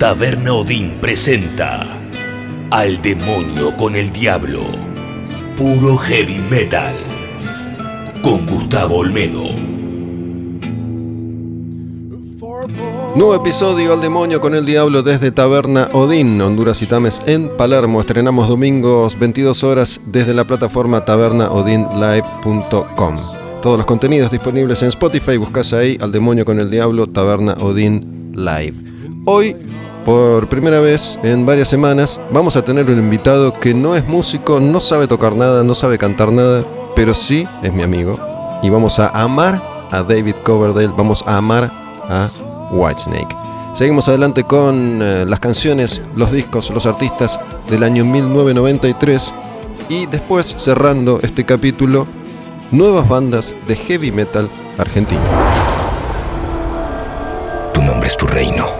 Taberna Odín presenta Al demonio con el diablo. Puro heavy metal. Con Gustavo Olmedo. Nuevo episodio al demonio con el diablo desde Taberna Odín, Honduras y Tames en Palermo. Estrenamos domingos 22 horas desde la plataforma tabernaodinlive.com. Todos los contenidos disponibles en Spotify, buscas ahí al demonio con el diablo Taberna Odín Live. Hoy, por primera vez en varias semanas, vamos a tener un invitado que no es músico, no sabe tocar nada, no sabe cantar nada, pero sí es mi amigo. Y vamos a amar a David Coverdale, vamos a amar a Whitesnake. Seguimos adelante con eh, las canciones, los discos, los artistas del año 1993 y después cerrando este capítulo, nuevas bandas de heavy metal argentino. Tu nombre es tu reino.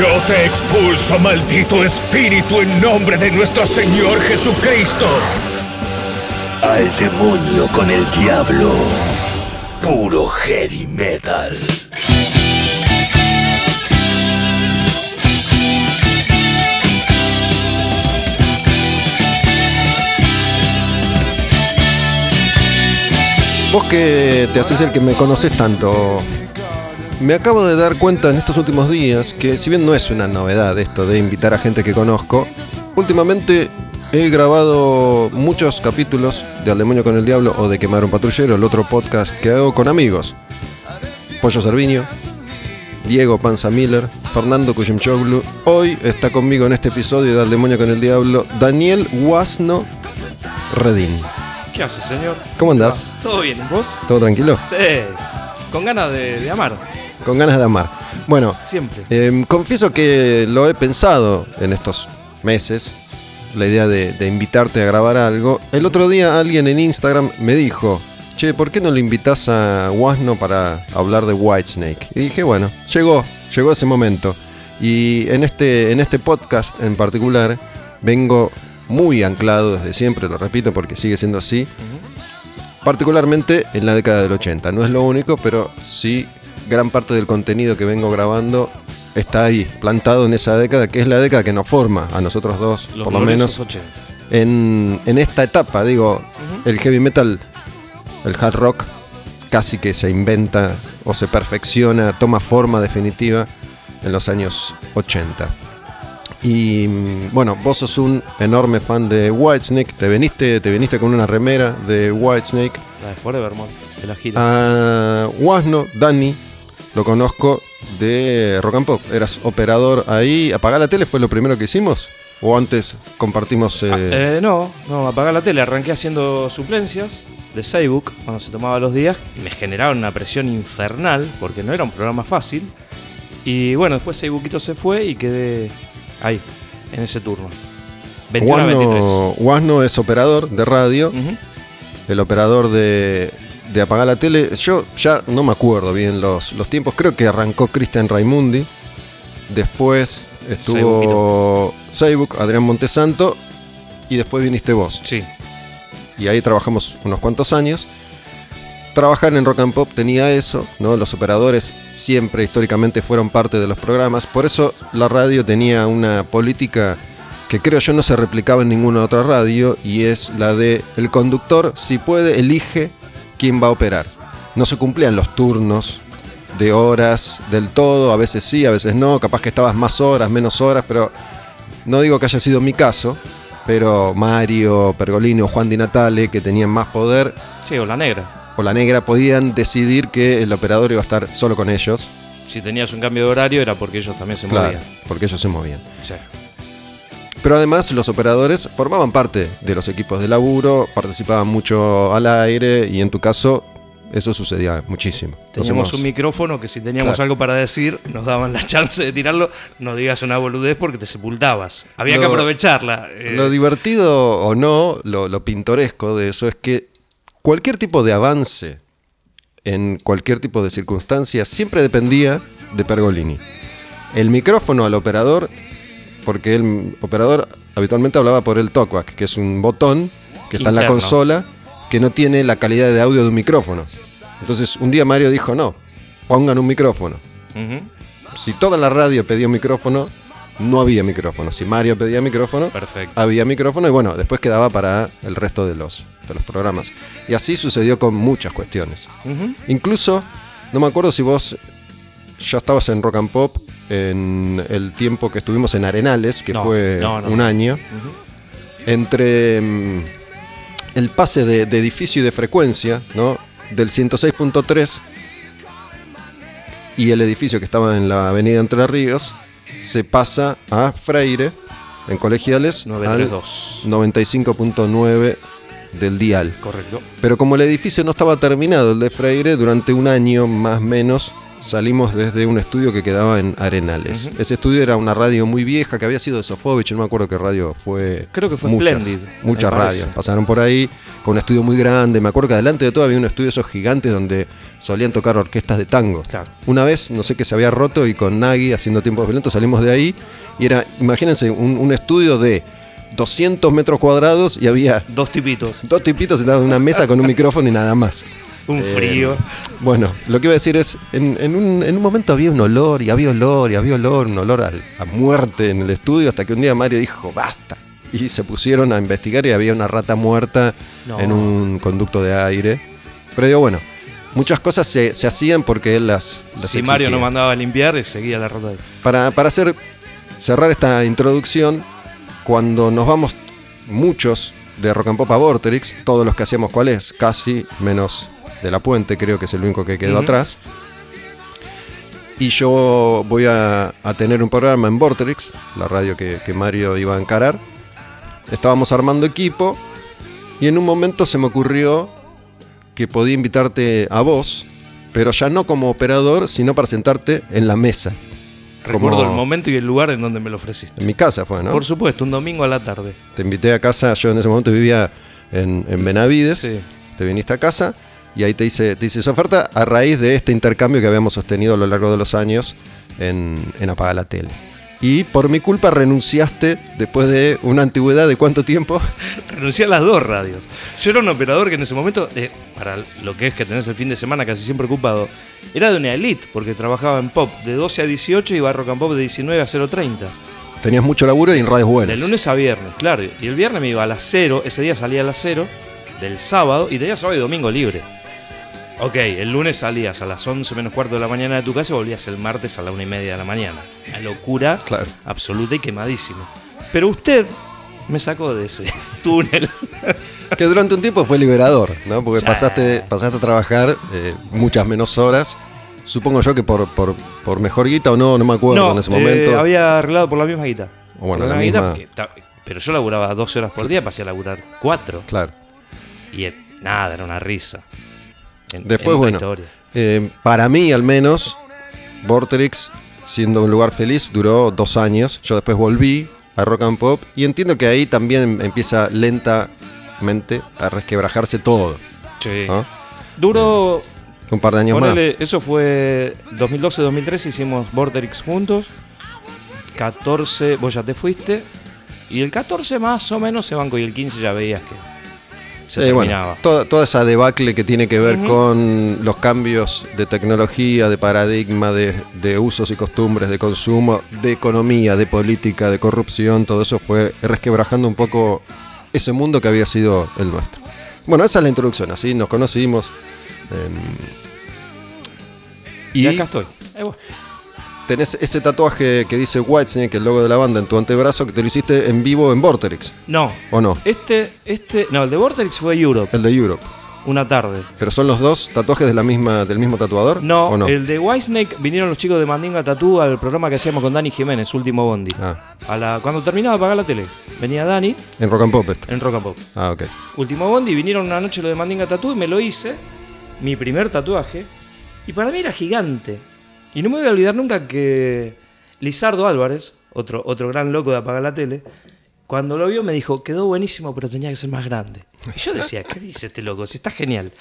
Yo te expulso, maldito espíritu, en nombre de nuestro Señor Jesucristo. Al demonio con el diablo. Puro heavy metal. Vos que te haces el que me conoces tanto, me acabo de dar cuenta en estos últimos días que si bien no es una novedad esto de invitar a gente que conozco, últimamente he grabado muchos capítulos de Al Demonio con el Diablo o de Quemar un Patrullero, el otro podcast que hago con amigos. Pollo Cerviño, Diego Panza Miller, Fernando Kuyumchoglu. Hoy está conmigo en este episodio de Al Demonio con el Diablo, Daniel Guasno Redín. ¿Qué haces, señor? ¿Cómo andás? ¿Todo bien? ¿Y vos? ¿Todo tranquilo? Sí. Con ganas de, de amar. Con ganas de amar. Bueno, Siempre. eh, confieso que lo he pensado en estos meses, la idea de, de invitarte a grabar algo. El otro día alguien en Instagram me dijo, che, ¿por qué no lo invitas a Wasno para hablar de Whitesnake? Y dije, bueno, llegó, llegó ese momento. Y en este, en este podcast en particular vengo muy anclado desde siempre, lo repito porque sigue siendo así, particularmente en la década del 80. No es lo único, pero sí gran parte del contenido que vengo grabando está ahí, plantado en esa década, que es la década que nos forma a nosotros dos, Los por lo menos 80. en, en esta etapa, digo, el heavy metal, el hard rock, casi que se inventa o se perfecciona, toma forma definitiva en los años 80. Y mm, bueno, vos sos un enorme fan de Whitesnake, te viniste, te viniste con una remera de Whitesnake. La de Forevermore, de la gira. A Wasno, Dani, lo conozco de Rock and Pop. Eras operador ahí. ¿Apagar la tele fue lo primero que hicimos? ¿O antes compartimos... eh, Ah, eh, no, no, apagar la tele. Arranqué haciendo suplencias de Saybook cuando se tomaba los días. Me generaron una presión infernal porque no era un programa fácil. Y bueno, después Saybookito se fue y quedé ahí, en ese turno. 21 a 23. Wasno, Wasno es operador de radio, el operador de, de apagar la tele. Yo ya no me acuerdo bien los, los tiempos. Creo que arrancó Cristian Raimundi. Después estuvo Saybook, Adrián Montesanto. Y después viniste vos. Sí. y ahí trabajamos unos cuantos años. Trabajar en Rock and Pop tenía eso, ¿no? Los operadores siempre históricamente fueron parte de los programas, por eso la radio tenía una política que creo yo no se replicaba en ninguna otra radio y es la de el conductor si puede elige quién va a operar. No se cumplían los turnos de horas del todo, a veces sí, a veces no, capaz que estabas más horas, menos horas, pero no digo que haya sido mi caso, pero Mario, Pergolini o Juan Di Natale, que tenían más poder, Sí, o la negra. o la negra, podían decidir que el operador iba a estar solo con ellos. Si tenías un cambio de horario era porque ellos también se Claro, movían. porque ellos se movían. Sí. Pero además los operadores formaban parte de los equipos de laburo, participaban mucho al aire y en tu caso eso sucedía muchísimo. Teníamos hemos- un micrófono que si teníamos Claro. algo para decir, nos daban la chance de tirarlo. No digas una boludez porque te sepultabas. Había que aprovecharla. eh, Lo divertido o no, lo, lo pintoresco de eso es que cualquier tipo de avance en cualquier tipo de circunstancia siempre dependía de Pergolini. El micrófono al operador, porque el operador habitualmente hablaba por el talkback, que es un botón que está en la consola que no tiene la calidad de audio de un micrófono. Entonces un día Mario dijo, no, pongan un micrófono. Si toda la radio pedía un micrófono, no había micrófono. Si Mario pedía micrófono, Perfecto. había micrófono y bueno, después quedaba para el resto de los, de los programas. Y así sucedió con muchas cuestiones. Incluso, no me acuerdo si vos ya estabas en Rock and Pop en el tiempo que estuvimos en Arenales, que No, fue no, no. un año, entre mm, el pase de, de edificio y de frecuencia, ¿no? Del 106.3 y el edificio que estaba en la avenida Entre Ríos, se pasa a Freire, en colegiales, al 932. 95.9 del dial. Correcto. Pero como el edificio no estaba terminado, el de Freire, durante un año más o menos salimos desde un estudio que quedaba en Arenales. Ese estudio era una radio muy vieja que había sido de Sofovich, no me acuerdo qué radio fue. Creo que fue muchas, Splendid, Muchas radios. Pasaron por ahí con un estudio muy grande. Me acuerdo que adelante de todo había un estudio esos gigantes donde solían tocar orquestas de tango. Claro. Una vez, no sé qué se había roto y con Nagui haciendo tiempos violentos salimos de ahí y era, imagínense, un, un estudio de 200 metros cuadrados y había Dos tipitos. dos tipitos sentados en una mesa con un micrófono y nada más. Un frío. Bueno, lo que iba a decir es, en, en un, en un momento había un olor y había olor y había olor, un olor a, muerte en el estudio, hasta que un día Mario dijo, basta. Y se pusieron a investigar y había una rata muerta No. en un conducto de aire. Pero digo, bueno, muchas cosas se, se hacían porque él las, las Si Mario no mandaba a limpiar, eh, seguía la rata. Para, para hacer cerrar esta introducción, cuando nos vamos muchos de Rock and Pop a Vorterix, todos los que hacíamos cuál es, casi menos de la puente, creo que es el único que quedó atrás. Y yo voy a, a tener un programa en Vorterix, la radio que, que Mario iba a encarar. Estábamos armando equipo y en un momento se me ocurrió que podía invitarte a vos, pero ya no como operador, sino para sentarte en la mesa. Recuerdo Como- el momento y el lugar en donde me lo ofreciste. En mi casa fue, ¿no? Por supuesto, un domingo a la tarde. Te invité a casa, yo en ese momento vivía en, en Benavides, Sí. te viniste a casa y ahí te hice, te hice esa oferta a raíz de este intercambio que habíamos sostenido a lo largo de los años en, en Apaga la Tele. Y por mi culpa renunciaste después de una antigüedad de cuánto tiempo? Renuncié a las dos radios. Yo era un operador que en ese momento, eh, para lo que es que tenés el fin de semana casi siempre ocupado, era de una elite, porque trabajaba en pop de 12 a 18 y and pop de 19 a 0.30. Tenías mucho laburo y en radios buenas. De lunes a viernes, claro. Y el viernes me iba a las 0, ese día salía a las 0 del sábado y tenía sábado y domingo libre. Ok, el lunes salías a las 11 menos cuarto de la mañana de tu casa y volvías el martes a la una y media de la mañana. Una locura Claro. absoluta y quemadísimo. Pero usted me sacó de ese túnel. Que durante un tiempo fue liberador, ¿no? Porque pasaste, pasaste a trabajar eh, muchas menos horas. Supongo yo que por, por, por mejor guita o no, no me acuerdo no, en ese eh, momento. había arreglado por la misma guita. Bueno, la guita, misma- porque ta- pero yo laburaba 12 horas por día, pasé a laburar 4. Claro. Y eh, nada, era una risa. En- Después, en bueno, eh, para mí al menos, Vorterix, siendo un lugar feliz, duró dos años. Yo después volví a Rock and Pop y entiendo que ahí también empieza lentamente a resquebrajarse todo. Sí. ¿no? Duró Un par de años Ponele, eso fue 2012-2013, hicimos Vorterix juntos. 14, vos ya te fuiste. Y el 14 más o menos se bancó y el 15 ya veías que se bueno, toda, toda esa debacle que tiene que ver con los cambios de tecnología, de paradigma, de, de usos y costumbres, de consumo, de economía, de política, de corrupción, todo eso fue resquebrajando un poco ese mundo que había sido el nuestro. Bueno, esa es la introducción, así nos conocimos. em, y, y acá estoy. Tenés ese tatuaje que dice Whitesnake, el logo de la banda, en tu antebrazo, que te lo hiciste en vivo en Vorterix, No. ¿o no? Este, este, no, el de Vortex fue Europe, El de Europe. una tarde. ¿Pero son los dos tatuajes de la misma, del mismo tatuador? No, ¿o no? el de Whitesnake vinieron los chicos de Mandinga Tatú al programa que hacíamos con Dani Jiménez, último Bondi. Ah, A la, cuando terminaba de apagar la tele, venía Dani en Rock and Pop este. en Rock and Pop. Ah, ok. Último Bondi, vinieron una noche lo de Mandinga Tatú y me lo hice, mi primer tatuaje, y para mí era gigante. Y no me voy a olvidar nunca que Lizardo Álvarez, otro, otro gran loco de apagar la tele, cuando lo vio me dijo, quedó buenísimo, pero tenía que ser más grande. Y yo decía, ¿qué dice este loco? Si está genial.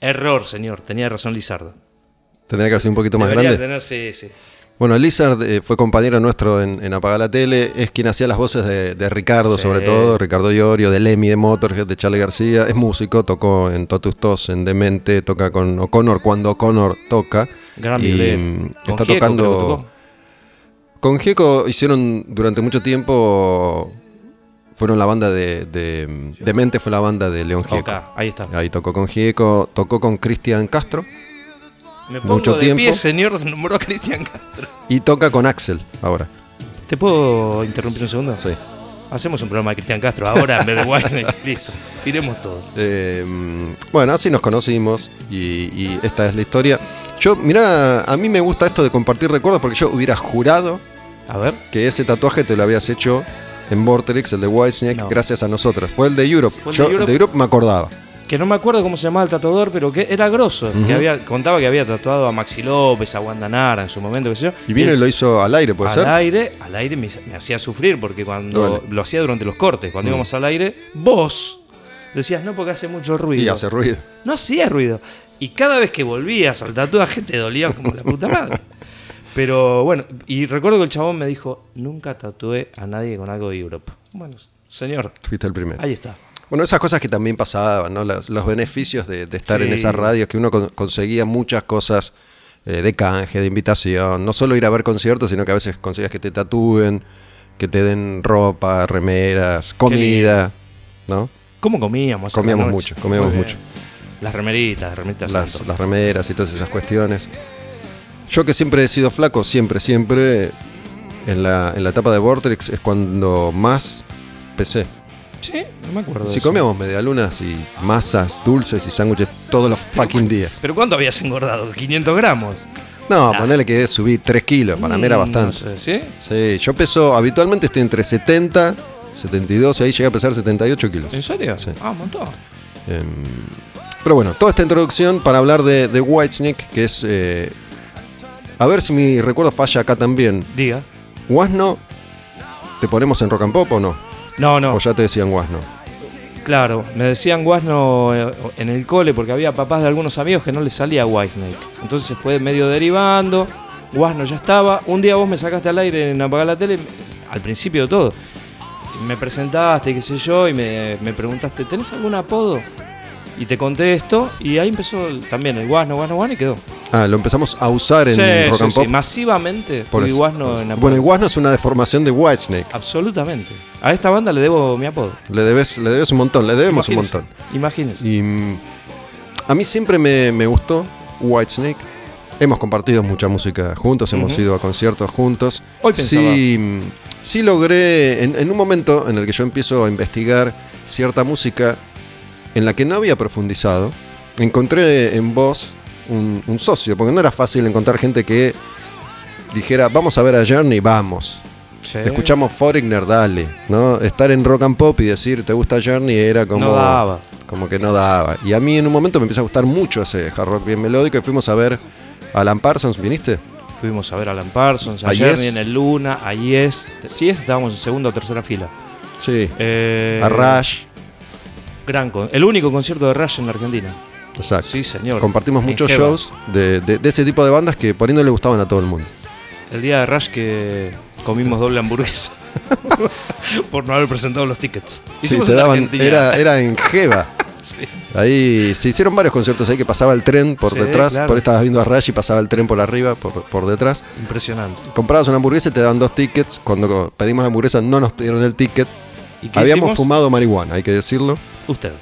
Error, señor, tenía razón Lizardo. Tendría que haber sido un poquito más Debería grande. tener, sí, sí. Bueno, Lizard eh, fue compañero nuestro en, en Apagar la Tele, es quien hacía las voces de, de Ricardo, Sí. sobre todo, Ricardo Iorio, de Lemmy, de Motorhead, de Charlie García, es músico, tocó en Totus Tos, en Demente, toca con O'Connor cuando O'Connor toca. Gran y mm, está Gieco tocando... Con Gieco hicieron durante mucho tiempo, fueron la banda de, de Demente, fue la banda de León Gieco. Ahí está. Ahí tocó con Gieco, tocó con Cristian Castro Me pongo Mucho de tiempo. pie, señor, nombró a Cristian Castro. y toca con Axel ahora. ¿Te puedo interrumpir un segundo? Sí. Hacemos un programa de Cristian Castro ahora en Wayne. Listo. Tiremos todo. Eh, bueno, así nos conocimos y, y esta es la historia. Yo, mira, a mí me gusta esto de compartir recuerdos porque yo hubiera jurado A ver. que ese tatuaje te lo habías hecho en Vortex, el de Whitesnake, No. gracias a nosotros. Fue el de Europe. El yo de Europe. de Europe me acordaba. Que no me acuerdo cómo se llamaba el tatuador, pero que era grosso. Que había, contaba que había tatuado a Maxi López, a Wanda Nara en su momento, qué sé yo. Y vino y lo hizo al aire, ¿puede al ser? aire, al aire me, me hacía sufrir porque cuando lo hacía durante los cortes, cuando Mm. íbamos al aire, vos decías no porque hace mucho ruido. Y hace ruido. No hacía ruido. Y cada vez que volvías al tatuaje te dolía como la puta madre. Pero bueno, y recuerdo que el chabón me dijo, nunca tatué a nadie con algo de Europe. Bueno, señor, Fuiste el primero. ahí está. Bueno, esas cosas que también pasaban, ¿no? Las- los beneficios de, de estar en Sí. esas radios, que uno con- conseguía muchas cosas eh, de canje, de invitación. No solo ir a ver conciertos, sino que a veces conseguías que te tatúen, que te den ropa, remeras, comida, ¿no? ¿Cómo comíamos? Comíamos mucho, comíamos mucho. Las remeritas, las remeritas Las, remeras y todas esas cuestiones. Yo que siempre he sido flaco, siempre, siempre, en la, en la etapa de Vortex es cuando más pesé. Sí, no me acuerdo. Si comíamos medialunas y masas, dulces y sándwiches todos los fucking días. ¿Pero cuánto habías engordado? ¿500 gramos? No, Ah. ponele que subí 3 kilos, para mí era Mm, bastante. No sé, ¿sí? Sí, yo peso, habitualmente estoy entre 70, 72, ahí llegué a pesar 78 kilos. ¿En serio? Sí. Ah, un montón. Em, pero bueno, toda esta introducción para hablar de, de Whitesnake, que es... eh, a ver si mi recuerdo falla acá también. Diga. ¿Wasno te ponemos en rock and pop o no? No, no. O ya te decían Wasno. Claro, me decían Guasno eh, en el cole porque había papás de algunos amigos que no les salía Whitesnake. Entonces se fue medio derivando. Guasno ya estaba. Un día vos me sacaste al aire en apagar la tele, al principio de todo. Me presentaste, qué sé yo, y me, me preguntaste, ¿tenés algún apodo? Y te conté esto, y ahí empezó el- también el Guasno, Guasno, Guasno, y quedó. Ah, lo empezamos a usar en Sí, rock sí, and sí, pop. masivamente Por fui eso, Guasno por eso. en. Bueno, el Wasno es una deformación de Whitesnake. Absolutamente. A esta banda le debo mi apodo. Le debes, le debes un montón, le debemos un montón. Imagínese. Y mm, a mí siempre me, me gustó Whitesnake. Hemos compartido mucha música juntos, hemos Ujú. ido a conciertos juntos. Hoy pensaba- sí, mm, sí logré, en, en un momento en el que yo empiezo a investigar cierta música en la que no había profundizado, encontré en vos un, un socio, porque no era fácil encontrar gente que dijera, vamos a ver a Journey, vamos. Sí. Escuchamos Foreigner, dale, ¿no? Estar en rock and pop y decir, ¿te gusta Journey? Era como... No daba. Como que no daba. Y a mí en un momento me empieza a gustar mucho ese hard rock bien melódico y fuimos a ver a Alan Parsons, ¿viniste? Fuimos a ver a Alan Parsons, a A Journey Yes. en el Luna, a Yes. Yes estábamos en segunda o tercera fila. Sí. Eh, a Rush. Gran con- el único concierto de Rush en la Argentina. Exacto. Sí, señor. Compartimos muchos Jeva. shows de, de- de ese tipo de bandas que por ahí no le gustaban a todo el mundo. El día de Rush que comimos doble hamburguesa. por no haber presentado los tickets. Sí, te daban, era, era en Jeva. Ahí se hicieron varios conciertos ahí que pasaba el tren por Sí, detrás. claro. Por ahí estabas viendo a Rush y pasaba el tren por arriba, por, por detrás. Impresionante. Comprabas una hamburguesa y te daban dos tickets. Cuando pedimos la hamburguesa no nos pidieron el ticket. ¿Y qué Habíamos hicimos? fumado marihuana, hay que decirlo. Usted.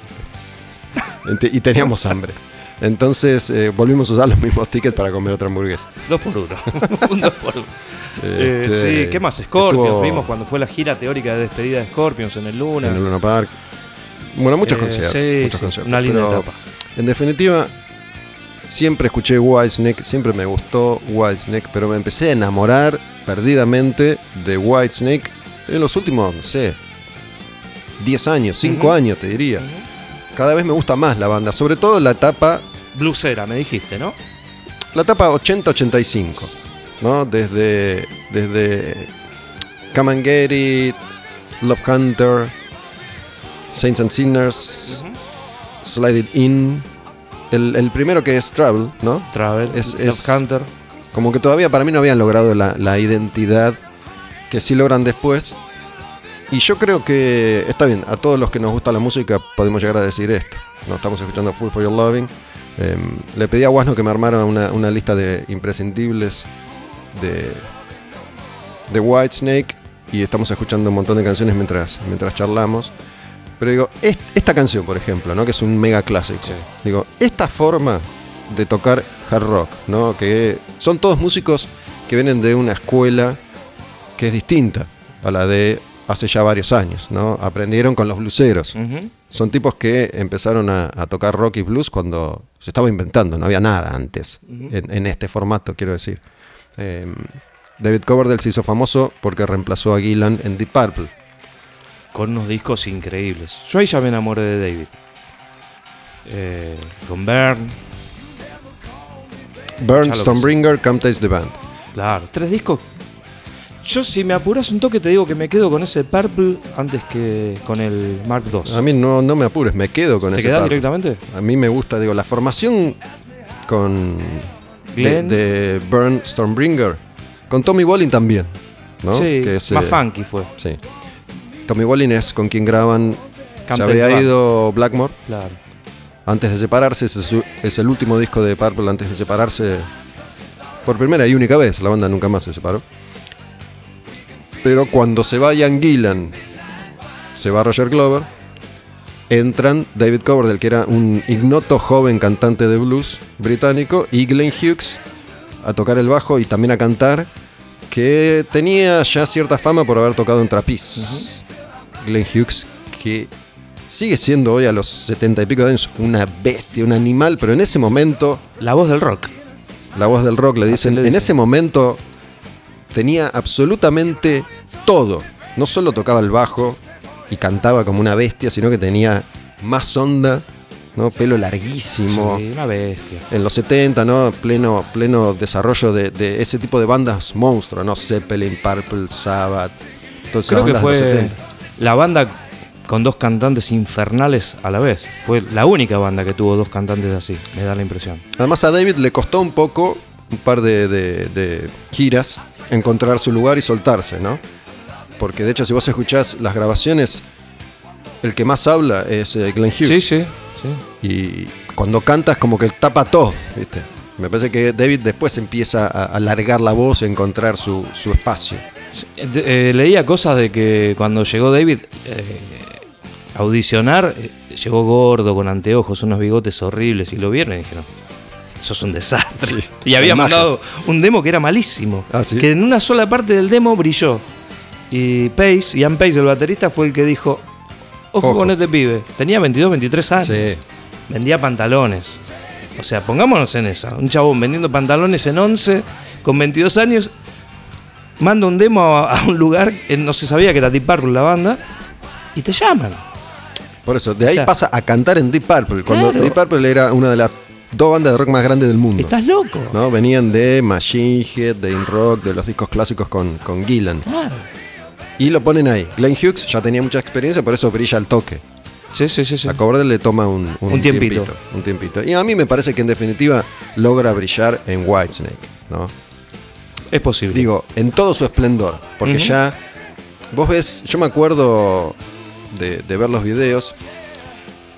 Y teníamos hambre. Entonces eh, volvimos a usar los mismos tickets para comer otra hamburguesa. Dos por uno. un dos por uno. Eh, Este, sí, ¿qué más? Scorpions. estuvo Vimos cuando fue la gira teórica de despedida de Scorpions en el Luna. En el Luna Park. Bueno, muchos Eh, conciertos. sí, muchos sí, conciertos, una linda pero etapa. En definitiva, siempre escuché Whitesnake, siempre me gustó Whitesnake, pero me empecé a enamorar perdidamente de Whitesnake en los últimos, no sé, 10 años, 5 Ujú. años te diría. Cada vez me gusta más la banda, sobre todo la etapa, Bluesera, me dijiste, ¿no? la etapa 80-85, ¿no? Desde, desde Come and Get It, Love Hunter, Saints and Sinners, Slide It In. El, el primero que es Travel, ¿no? Travel, Es- Love es- Hunter. Como que todavía para mí no habían logrado la, la identidad que sí logran después. Y yo creo que está bien, a todos los que nos gusta la música podemos llegar a decir esto. No estamos escuchando Full for Your Loving. Em, le pedí a Wasno que me armara una, una lista de imprescindibles de, de Whitesnake y estamos escuchando un montón de canciones mientras, mientras charlamos. Pero digo, est- esta canción, por ejemplo, ¿no? que es un mega clásico. Sí. Digo, esta forma de tocar hard rock, ¿no? que son todos músicos que vienen de una escuela que es distinta a la de hace ya varios años. ¿no? Aprendieron con los blueseros. Ujú. Son tipos que empezaron a, a tocar rock y blues cuando se estaba inventando, no había nada antes en, en este formato, quiero decir. Eh, David Coverdale se hizo famoso porque reemplazó a Gillan en Deep Purple. Con unos discos increíbles. Yo ahí ya me enamoré de David. Eh, con Bern, Burn, Stonebringer, Come Taste the Band. claro. Tres discos. Yo, si me apuras un toque, te digo que me quedo con ese Purple antes que con el Mark II. A mí no, no me apures, me quedo con ¿Te ese Purple. directamente? A mí me gusta, digo, la formación con Glenn. de Burn Stormbringer, con Tommy Bolin también, ¿no? Sí, Que es, más eh, funky fue. Sí. Tommy Bolin es con quien graban. Se había ido Blackmore Claro. antes de separarse. es el último disco de Purple antes de separarse. Por primera y única vez, la banda nunca más se separó. Pero cuando se va Ian Gillan, se va Roger Glover, entran David Coverdale, que era un ignoto joven cantante de blues británico, y Glenn Hughes a tocar el bajo y también a cantar, que tenía ya cierta fama por haber tocado en Trapiz. Glenn Hughes, que sigue siendo hoy a los setenta y pico de años una bestia, un animal, pero en ese momento La voz del rock. la voz del rock le dicen, le en ese momento tenía absolutamente todo. No solo tocaba el bajo y cantaba como una bestia, sino que tenía más onda, ¿no? Pelo larguísimo. Sí, una bestia. En los 70, ¿no? Pleno, pleno desarrollo de, de ese tipo de bandas monstruos, ¿no? Zeppelin, Purple, Sabbath. Esas Creo que bandas de los fue 70. la banda con dos cantantes infernales a la vez. Fue la única banda que tuvo dos cantantes así, me da la impresión. Además a David le costó un poco, un par de, de- de giras, encontrar su lugar y soltarse, ¿no? Porque de hecho si vos escuchás las grabaciones, el que más habla es eh, Glenn Hughes. Sí, sí, sí. Y cuando cantas como que tapa todo, ¿viste? Me parece que David después empieza a alargar la voz y a encontrar su, su espacio. Eh, leía cosas de que cuando llegó David eh, a audicionar, eh, llegó gordo, con anteojos, unos bigotes horribles, y lo vieron y dijeron, eso es un desastre. Sí, Y había mandado un demo que era malísimo, Ah, ¿sí? que en una sola parte del demo brilló. Y Pace, Ian Pace, el baterista, fue el que dijo, ojo, Ojo. con este pibe. Tenía 22, 23 años. Sí. Vendía pantalones. O sea, pongámonos en esa. Un chabón vendiendo pantalones en 11, con 22 años, manda un demo a, a un lugar, no se sabía que era Deep Purple la banda, y te llaman. Por eso, de ahí O sea, pasa a cantar en Deep Purple, cuando Claro. Deep Purple era una de las dos bandas de rock más grandes del mundo. Estás loco. ¿no? Venían de Machine Head, de In Rock, de los discos clásicos con, con Gillan. Claro. Y lo ponen ahí. Glenn Hughes ya tenía mucha experiencia, por eso brilla el toque. Sí, sí, sí. sí. A Coverdale le toma un, Un tiempito. Un tiempito. Y a mí me parece que en definitiva logra brillar en Whitesnake, ¿no? Es posible. Digo, en todo su esplendor. Porque ya. Vos ves, yo me acuerdo de, de ver los videos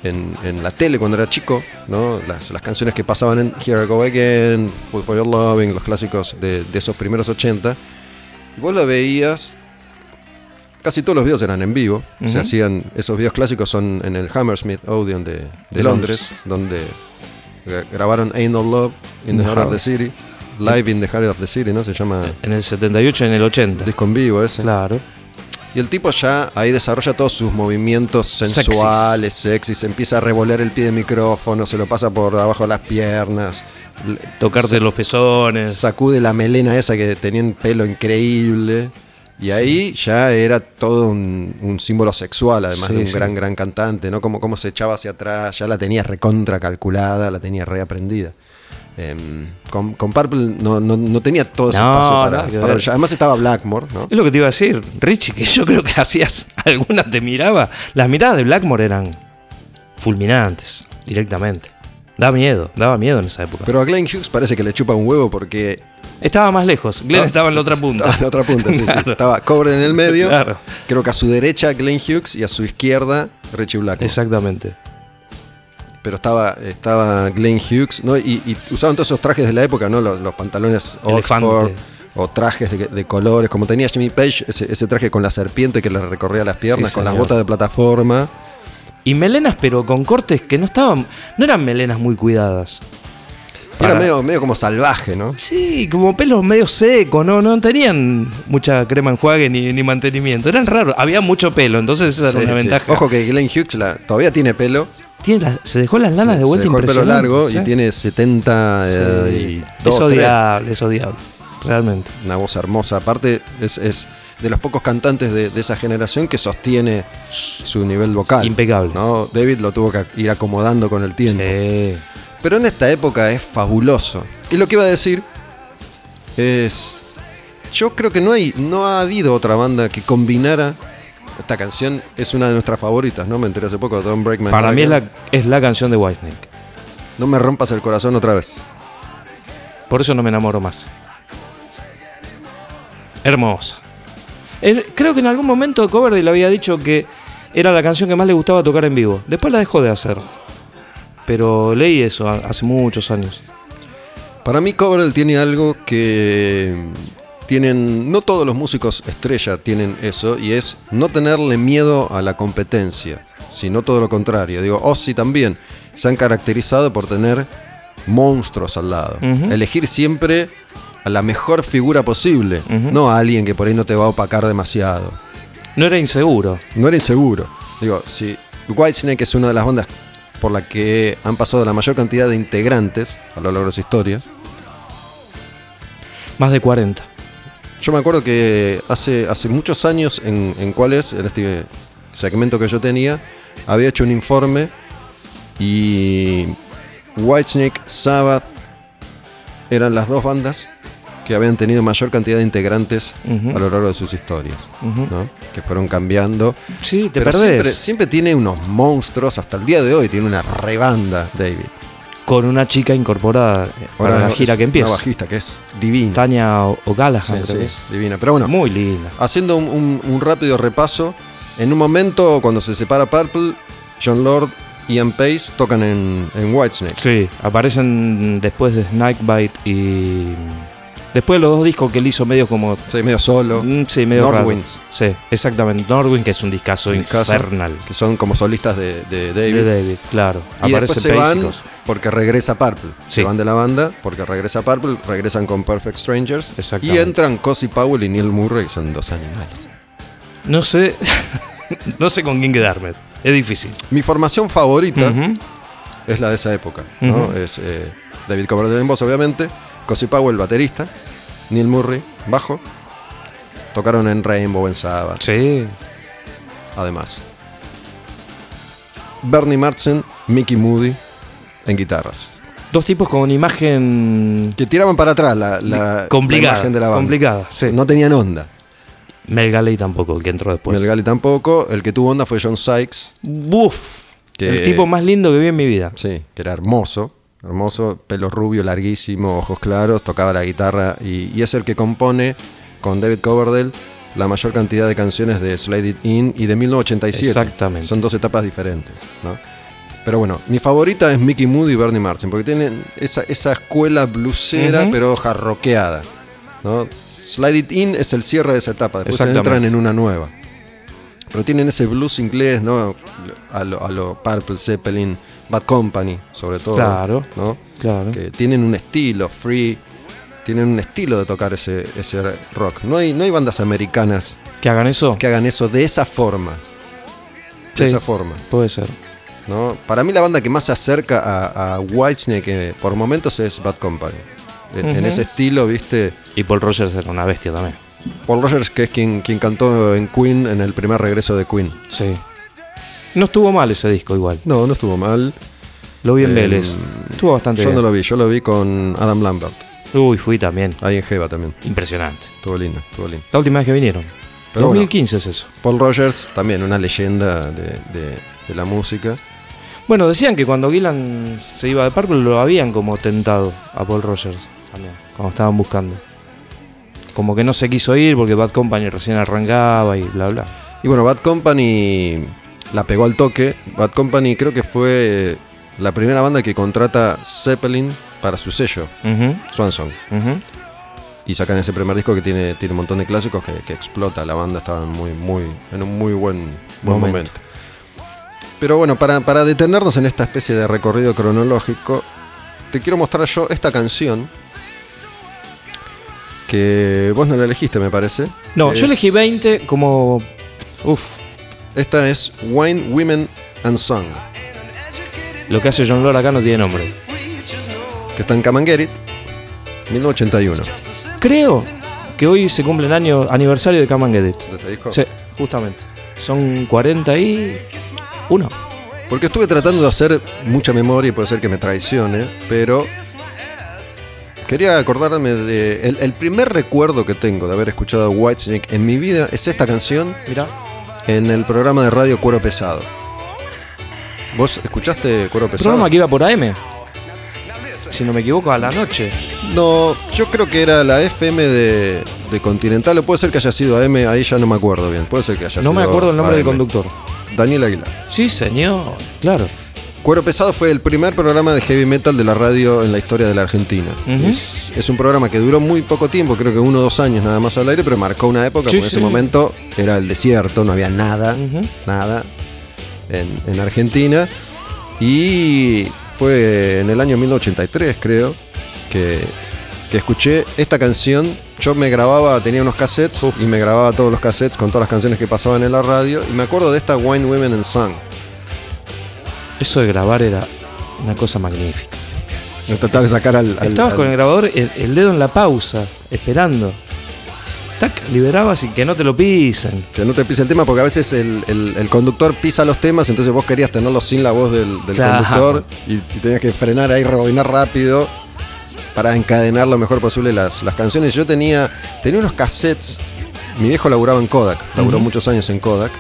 en, en la tele cuando era chico, ¿no? Las, las canciones que pasaban en Here I Go Again, Food for Your Loving, los clásicos de, de esos primeros 80. Y vos lo veías. Casi todos los videos eran en vivo. Se Ujú. hacían. Esos videos clásicos son en el Hammersmith Odeon de, de De Londres, Londres. donde Gra- Grabaron Ain't No Love in the Heart of the City. Live in the Heart of the City, ¿no? Se llama En el 78 y en el 80. disco en vivo ese. Claro. Y el tipo ya ahí desarrolla todos sus movimientos sensuales, sexys, empieza a revolear el pie de micrófono, se lo pasa por abajo de las piernas, Tocarte los pezones. sacude la melena esa que tenía un pelo increíble. Y ahí ya era todo un, un símbolo sexual, además Sí, de un sí. gran, gran cantante, ¿no? Como, como se echaba hacia atrás, ya la tenía recontra calculada, la tenía reaprendida. Em, con, con Purple no, no, no tenía todo ese No, paso para. Además estaba Blackmore, ¿no? Es lo que te iba a decir, Richie, que yo creo que hacías algunas te miraba. Las miradas de Blackmore eran fulminantes, directamente. Da miedo, daba miedo en esa época. Pero a Glenn Hughes parece que le chupa un huevo porque estaba más lejos, Glenn estaba en la otra punta. Estaba en la otra punta, sí, sí. Estaba Cover en el medio. Claro. Creo que a su derecha Glenn Hughes y a su izquierda Richie Blackmore. Exactamente. Pero estaba, estaba Glenn Hughes, ¿no? Y, y usaban todos esos trajes de la época, ¿no? Los, los pantalones Elefante. Oxford o trajes de, de colores, como tenía Jimmy Page, ese, ese traje con la serpiente que le recorría las piernas, Sí, con las botas de plataforma. Y melenas, pero con cortes que no estaban. No eran melenas muy cuidadas. Era medio, medio como salvaje, ¿no? Sí, como pelos medio secos, no, no tenían mucha crema enjuague ni, ni mantenimiento. Eran raros, había mucho pelo, entonces esa era una sí. ventaja. Ojo que Glenn Hughes la- todavía tiene pelo. Tiene se dejó las lanas de vuelta se dejó el pelo largo ¿sí? y tiene 70 eh, Sí. y es 2, 3. odiable, es odiable. Realmente. Una voz hermosa. Aparte, es, es de los pocos cantantes de, de esa generación que sostiene su nivel vocal. Impecable. ¿no? David lo tuvo que ir acomodando con el tiempo. Sí. Pero en esta época es fabuloso. Y lo que iba a decir es. Yo creo que no hay. No ha habido otra banda que combinara. Esta canción es una de nuestras favoritas, ¿no? Me enteré hace poco, Don't Break My Para mí es la, es la canción de Whitesnake. No me rompas el corazón otra vez. Por eso no me enamoro más. Hermosa. Creo que en algún momento Coverdale le había dicho que era la canción que más le gustaba tocar en vivo. Después la dejó de hacer. Pero leí eso ha- hace muchos años. Para mí Coverdale tiene algo que tienen no todos los músicos estrella tienen eso y es no tenerle miedo a la competencia, sino todo lo contrario. Digo, Ozzy también se han caracterizado por tener monstruos al lado, elegir siempre a la mejor figura posible, no a alguien que por ahí no te va a opacar demasiado. No era inseguro. No era inseguro. Digo, si Whitesnake es una de las bandas por la que han pasado la mayor cantidad de integrantes a lo largo de su historia, Más de 40. Yo me acuerdo que hace, hace muchos años, en, en cuál es, en este segmento que yo tenía, había hecho un informe y Whitesnake, Sabbath eran las dos bandas que habían tenido mayor cantidad de integrantes a lo largo de sus historias, que fueron cambiando. Sí, te Pero perdés. siempre, siempre tiene unos monstruos, hasta el día de hoy tiene una rebanda, David. Con una chica incorporada para Ahora la gira es que empieza. Una bajista que es divina. Tania O- Sí, creo sí, que es. divina. Pero bueno, Muy linda. Haciendo un, un- un rápido repaso, en un momento cuando se separa Purple, John Lord y Ian Pace tocan en, en Whitesnake. Sí, aparecen después de Snakebite y. Después de los dos discos que él hizo medio como. Sí, medio solo, Mm, Sí, medio. Sí, exactamente. Northwind, que es un discazo Es un discazo. infernal. que son como solistas de, de David. De David, claro. y Aparece después se van porque regresa Purple. Se Sí. van de la banda porque regresa Purple, regresan con Perfect Strangers. Y entran Cozy Powell y Neil Murray, que son dos animales. No sé. no sé con quién quedarme. Es difícil. Mi formación favorita es la de esa época. ¿no? Es eh, David Coverdale en voz, obviamente. Cozy Powell, baterista. Neil Murray, bajo. Tocaron en Rainbow, en Sabbath, Sí. además. Bernie Martin, Mickey Moody en guitarras. Dos tipos con imagen Que tiraban para atrás la, la- complicada. la imagen de la banda. complicada, sí. No tenían onda. Mel Galley tampoco, que entró después. Mel Galley tampoco. El que tuvo onda fue John Sykes. Buf. Que- El tipo más lindo que vi en mi vida. Sí, que era hermoso. Hermoso, pelo rubio, larguísimo, ojos claros, tocaba la guitarra y, y es el que compone con David Coverdale la mayor cantidad de canciones de Slide It In y de 1987. Exactamente. Son dos etapas diferentes. ¿no? Pero bueno, mi favorita es Mickey Moody y Bernie Martin, porque tienen esa, esa escuela blusera pero jarroqueada. ¿no? Slide It In es el cierre de esa etapa, después entran en una nueva. Pero tienen ese blues inglés, ¿no? A lo, a lo Purple Zeppelin, Bad Company, sobre todo. Claro. ¿no? Claro. Que tienen un estilo, free, tienen un estilo de tocar ese, ese rock. No hay, no hay bandas americanas ¿Que hagan eso? que hagan eso de esa forma. De Sí. esa forma. Puede ser. ¿no? Para mí la banda que más se acerca a, a Whitesnake eh, por momentos es Bad Company. En, ese estilo, viste, Y Paul Rogers era una bestia también. Paul Rogers, que es quien, quien cantó en Queen en el primer regreso de Queen. Sí. No estuvo mal ese disco igual. No, no estuvo mal. Lo vi en Eh, Vélez. Estuvo bastante Yo bien. no lo vi, yo lo vi con Adam Lambert. Uy, fui también. Ahí en Jeva también. Impresionante. Estuvo lindo, estuvo lindo. La última vez que vinieron. Pero 2015 es eso. Paul Rogers, también una leyenda de, de- de la música. Bueno, decían que cuando Gillan se iba de Purple lo habían como tentado a Paul Rogers también, cuando estaban buscando. Como que no se quiso ir porque Bad Company recién arrancaba y bla bla. Y bueno, Bad Company la pegó al toque. Bad Company creo que fue la primera banda que contrata Zeppelin para su sello, Swanson. Y sacan ese primer disco que tiene, tiene un montón de clásicos que, que explota. La banda estaba muy, muy, en un muy buen, buen Momento. momento. Pero bueno, para, para detenernos en esta especie de recorrido cronológico, te quiero mostrar yo esta canción. Que vos no la elegiste, me parece. No, Es- yo elegí 20 como. Uf, Esta es Wine, Women and Song, lo que hace John Lord acá no tiene nombre. que está en Camanguerit, 1981. Creo que hoy se cumple el año aniversario de Come and Get It. ¿De este disco? Sí, justamente. Son 41. Porque estuve tratando de hacer mucha memoria y puede ser que me traicione, pero quería acordarme de. El, el primer recuerdo que tengo de haber escuchado Whitesnake en mi vida es esta canción Mira. En el programa de radio Cuero Pesado. ¿Vos escuchaste Cuero Pesado? Programa que iba por AM. Si no me equivoco, a la noche. No, yo creo que era la FM de, de Continental, o puede ser que haya sido AM, ahí ya no me acuerdo bien. Puede ser que haya No sido. me acuerdo el nombre del conductor. Daniel Aguilar. Sí, señor. Claro. Cuero Pesado fue el primer programa de heavy metal de la radio en la historia de la Argentina. Es, es un programa que duró muy poco tiempo, creo que uno o dos años nada más al aire, pero marcó una época, Sí, porque en ese momento era el desierto, no había nada, nada en, en Argentina. Y fue en el año 1983, creo, que, que escuché esta canción. Yo me grababa, tenía unos cassettes y me grababa todos los cassettes con todas las canciones que pasaban en la radio. Y me acuerdo de esta Wine Women and Song. Eso de grabar era una cosa magnífica. De tratar de sacar al. al- Estabas al- con el grabador, el, el dedo en la pausa, esperando. Tac, liberabas y que no te lo pisen. Que no te pise el tema, porque a veces el, el- el conductor pisa los temas, entonces vos querías tenerlos sin la voz del, del Claro. conductor y, y tenías que frenar ahí, rebobinar rápido para encadenar lo mejor posible las, las canciones. Yo tenía, tenía unos cassettes, mi viejo laburaba en Kodak, laburó muchos años en Kodak,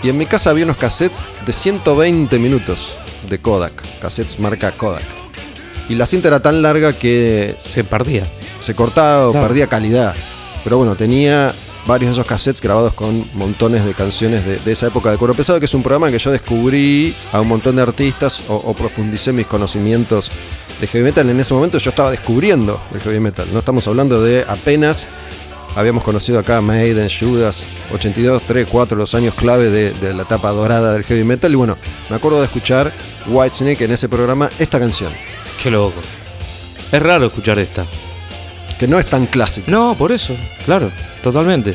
y en mi casa había unos cassettes de 120 minutos de Kodak, cassettes marca Kodak. Y la cinta era tan larga que Se perdía. se cortaba o Claro. perdía calidad. Pero bueno, tenía varios de esos cassettes grabados con montones de canciones de, de esa época de Cuero Pesado, que es un programa en que yo descubrí a un montón de artistas o, o profundicé mis conocimientos de heavy metal. En ese momento yo estaba descubriendo el heavy metal. No estamos hablando de apenas habíamos conocido acá a Maiden, Judas, 82, 3, 4, los años clave de, de la etapa dorada del heavy metal. Y bueno, me acuerdo de escuchar Whitesnake en ese programa, esta canción, Qué loco. Es raro escuchar esta. que no es tan clásica. No, por eso, claro, totalmente.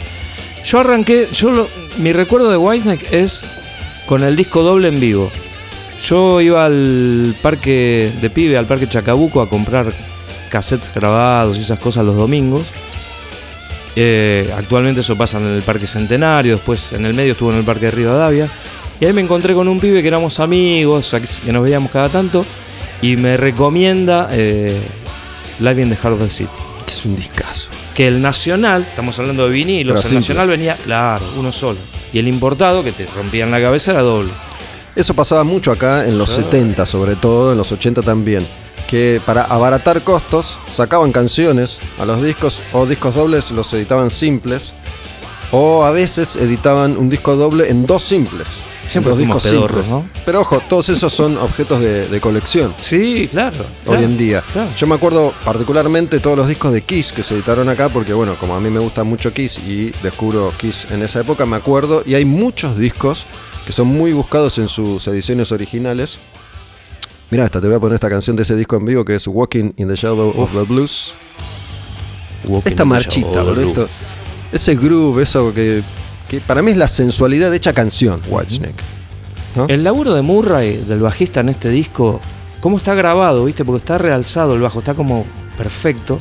Yo arranqué, yo lo- mi recuerdo de Whitesnake es con el disco doble en vivo. Yo iba al parque de pibe, al parque Chacabuco, a comprar cassettes grabados y esas cosas los domingos. Eh, actualmente eso pasa en el Parque Centenario, después en el medio estuvo en el Parque de Rivadavia. Y ahí me encontré con un pibe que éramos amigos, que nos veíamos cada tanto, y me recomienda eh, Live in the Heart of the City Que es un discazo. que el nacional, estamos hablando de vinilos, el nacional venía, claro, uno solo. Y el importado, que te rompían la cabeza, era doble. Eso pasaba mucho acá en los Sí. 70 sobre todo, en los 80 también. Que para abaratar costos sacaban canciones a los discos o discos dobles los editaban simples o a veces editaban un disco doble en dos simples. Siempre los discos pedorros, simples. ¿no? Pero ojo, todos esos son objetos de, de colección. Sí, claro. Hoy claro, en día. claro. Yo me acuerdo particularmente todos los discos de Kiss que se editaron acá, porque bueno, como a mí me gusta mucho Kiss y descubro Kiss en esa época, me acuerdo, y hay muchos discos que son muy buscados en sus ediciones originales. Mira esta, te voy a poner esta canción de ese disco en vivo que es Walking in the Shadow of the Blues. Walking Esta marchita, boludo. Ese groove, eso que, que para mí es la sensualidad hecha canción, Whitesnake. ¿no? El laburo de Murray, del bajista en este disco, cómo está grabado, ¿viste? Porque está realzado el bajo, está como perfecto.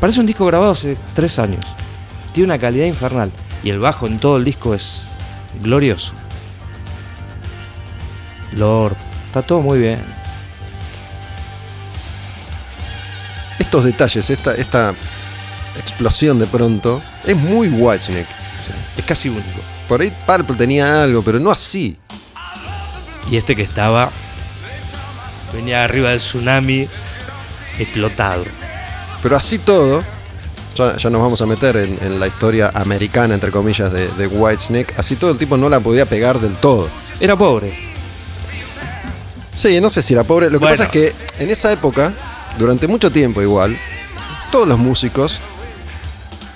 Parece un disco grabado hace tres años. Tiene una calidad infernal. Y el bajo en todo el disco es glorioso. Lord, está todo muy bien. Estos detalles, esta, esta explosión de pronto, es muy Whitesnake. Sí, es casi único. Por ahí Purple tenía algo, pero no así. Y este que estaba. Venía arriba del tsunami explotado. Pero así todo, ya, ya nos vamos a meter en, en la historia americana, entre comillas, de, de Whitesnake. Así todo el tipo no la podía pegar del todo. Era pobre. Sí, no sé si era pobre. Lo que Bueno. pasa es que en esa época, durante mucho tiempo igual, todos los músicos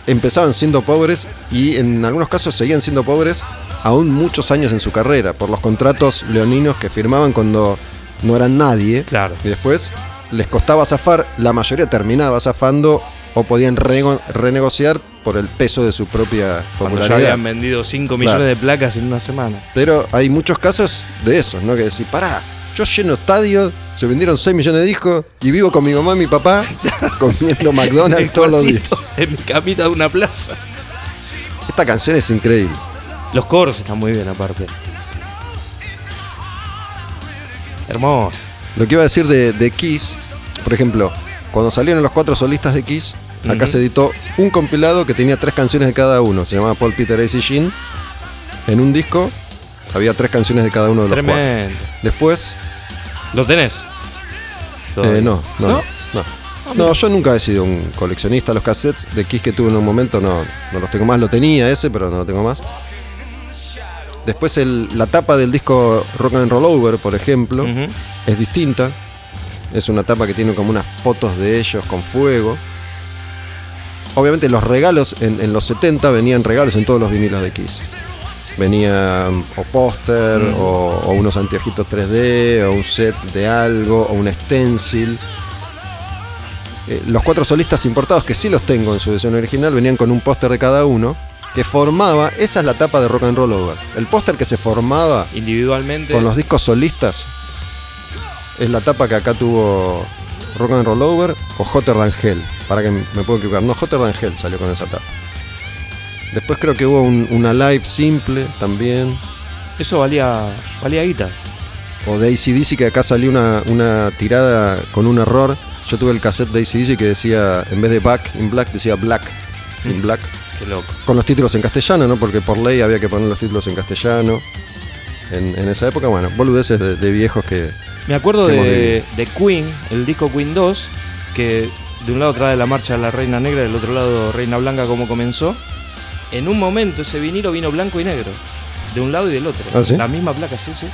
empezaban siendo pobres y en algunos casos seguían siendo pobres aún muchos años en su carrera, por los contratos leoninos que firmaban cuando no eran nadie. Claro. Y después les costaba zafar, la mayoría terminaba zafando o podían renegociar por el peso de su propia Cuando ya popularidad. habían vendido 5 millones Claro. de placas en una semana. Pero hay muchos casos de esos, ¿no? Que decir, pará, yo lleno estadio, se vendieron 6 millones de discos y vivo con mi mamá y mi papá comiendo McDonald's todos los días. En mi camita de una plaza. Esta canción es increíble. Los coros están muy bien aparte. Hermoso. Lo que iba a decir de, de Kiss, por ejemplo, cuando salieron los cuatro solistas de Kiss, acá se editó un compilado que tenía tres canciones de cada uno. Se llamaba Paul Peter Ace y Jean. En un disco había tres canciones de cada uno de los cuatro. Tremendo. Después, ¿Lo tenés? eh, no, no, ¿No? no. yo nunca he sido un coleccionista. Los cassettes de Kiss que tuve en un momento no, no los tengo más. Lo tenía ese, pero no lo tengo más. Después el- la tapa del disco Rock and Roll Over, por ejemplo, es distinta. Es una tapa que tiene como unas fotos de ellos con fuego. Obviamente los regalos en, en los 70 venían regalos en todos los vinilos de Kiss. Venían o póster, Mm. o, o unos anteojitos 3D, o un set de algo, o un stencil. Eh, los cuatro solistas importados, que sí los tengo en su edición original, venían con un póster de cada uno, que formaba, esa es la tapa de Rock and Roll Over. El póster que se formaba Individualmente. con los discos solistas es la tapa que acá tuvo Rock and Roll Over o Hotter Than Hell. Para que me puedo equivocar. No, Hotter Than Hell salió con esa tapa. Después creo que hubo un- una live simple también. Eso valía, valía guita. O de ACDC que acá salió una, una tirada con un error. Yo tuve el cassette de ACDC que decía, en vez de Back in Black, decía Black in Mm. Black. Qué loco. Con los títulos en castellano, ¿no? Porque por ley había que poner los títulos en castellano. En, en esa época, bueno, boludeces de, de viejos que, Me acuerdo Que de, de Queen, el disco Queen 2, que de un lado trae la marcha de la Reina Negra, del otro lado Reina Blanca como comenzó. En un momento ese vinilo vino blanco y negro, de un lado y del otro. ¿Ah, sí? La misma placa, sí, sí.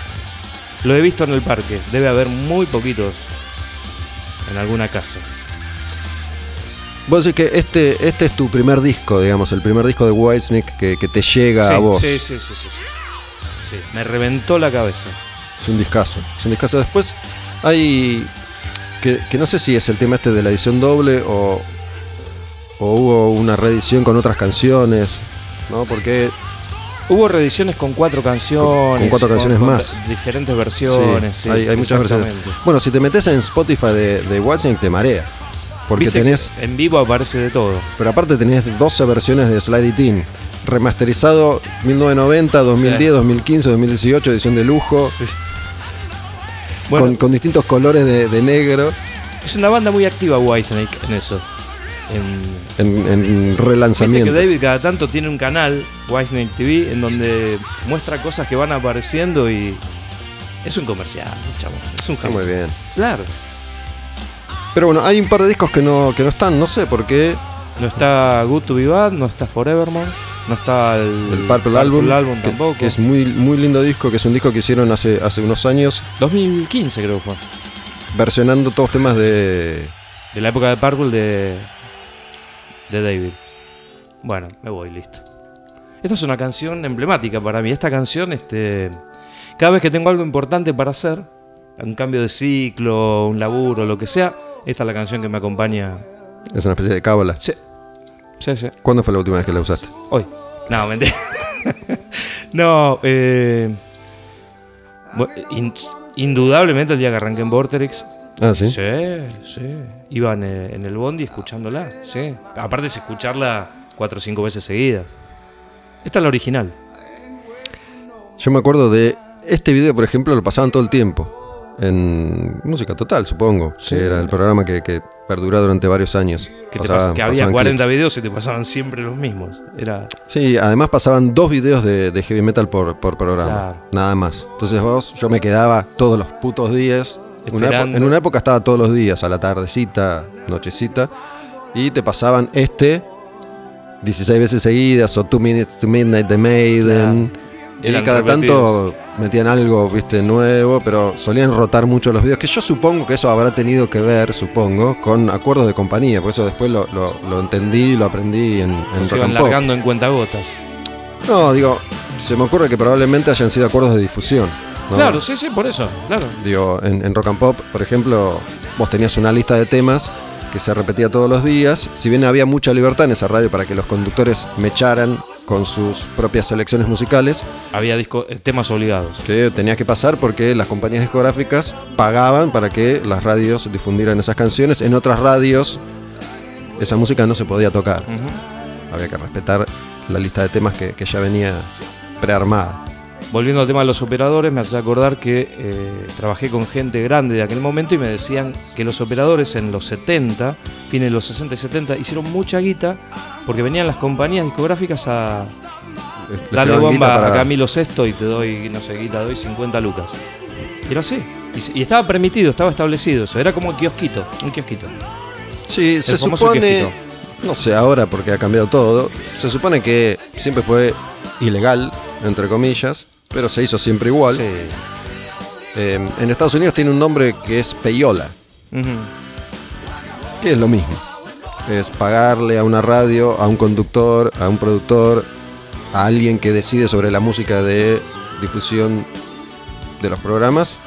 Lo he visto en el parque, debe haber muy poquitos en alguna casa. Vos decís que este, este es tu primer disco, digamos, el primer disco de Whitesnake que, que te llega sí, a vos. Sí, sí, sí, sí, sí. Sí, me reventó la cabeza. Es un discazo. Es un discazo. Después hay. Que, que no sé si es el tema este de la edición doble o, o hubo una reedición con otras canciones, ¿no? Porque Hubo reediciones con cuatro canciones. Con- cuatro canciones más. Diferentes versiones. sí, sí, hay, hay muchas versiones. Bueno, si te metes en Spotify de, de Whitesnake te marea. Porque Viste tenés. En vivo aparece de todo. Pero aparte tenés 12 versiones de Slide It In. Remasterizado 1990, 2010, Sí. 2015, 2018, edición de lujo. Sí. Bueno, con, con distintos colores de, de negro es una banda muy activa Whitesnake en eso. En, en, en relanzamientos. que David cada tanto tiene un canal, Whitesnake TV, en donde muestra cosas que van apareciendo y es un comercial, chavo. Es un Está muy bien. Claro. Pero bueno, hay un par de discos que no, que no están, no sé por qué. No está Good to Be Bad, no está Forevermore. No está el, El Purple, Album, Album que, tampoco. que es muy, muy lindo disco, que es un disco que hicieron hace, hace unos años, 2015 creo que fue. versionando todos temas de... De la época de Purple de, de David. Bueno, me voy, listo. Esta es una canción emblemática para mí. Esta canción, este, cada vez que tengo algo importante para hacer, un cambio de ciclo, un laburo, lo que sea, esta es la canción que me acompaña. Es una especie de cábala. Sí, sí, sí. ¿Cuándo fue la última vez que la usaste? Hoy. No, mentira. no, eh, indudablemente el día que arranqué en Vorterix, Ah, sí. Sí, sí. Iban eh, en el bondi escuchándola, sí. Aparte es escucharla cuatro o cinco veces seguidas. Esta es la original. Yo me acuerdo de este video, por ejemplo, lo pasaban todo el tiempo. En Música Total, supongo. Sí. Que era el programa que, que perduró durante varios años. Que, te que había pasaban 40 clips. videos y te pasaban siempre los mismos. Era. Sí, además pasaban dos videos de, de heavy metal por, por programa. Claro. Nada más. Entonces vos, yo me quedaba todos los putos días. Una en una época estaba todos los días, a la tardecita, nochecita. Y te pasaban este 16 veces seguidas o Two Minutes to Midnight de Maiden. Y Eran cada repetidos. tanto metían algo, viste, nuevo, pero solían rotar mucho los videos, que yo supongo que eso habrá tenido que ver, supongo, con acuerdos de compañía, por eso después lo, lo- lo entendí, lo aprendí en, en Rock iban largando en cuentagotas. No, digo, se me ocurre que probablemente hayan sido acuerdos de difusión. ¿No? Claro, sí, sí, por eso. Claro. Digo, en, en Rock and Pop, por ejemplo, vos tenías una lista de temas que se repetía todos los días. Si bien había mucha libertad en esa radio para que los conductores mecharan con sus propias selecciones musicales, Había disco, eh, temas obligados. que tenías que pasar porque las compañías discográficas pagaban para que las radios difundieran esas canciones. En otras radios esa música no se podía tocar. Había que respetar la lista de temas que, que ya venía prearmada. Volviendo al tema de los operadores, me hace acordar que eh, trabajé con gente grande de aquel momento y me decían que los operadores en los 70, fines de los 60 y 70, hicieron mucha guita porque venían las compañías discográficas a Les darle bomba para- a Camilo Sesto y te doy, no sé, guita, doy 50 lucas. Y era así. Y, se- y estaba permitido, estaba establecido eso. Era como un kiosquito, un kiosquito. Sí, se famoso supone, kiosquito. no sé ahora porque ha cambiado todo, se supone que siempre fue ilegal, entre comillas, pero se hizo siempre igual. Sí. Eh, en Estados Unidos tiene un nombre que es payola, Ujú. que es lo mismo. Es pagarle a una radio, a un conductor, a un productor, a alguien que decide sobre la música de difusión de los programas,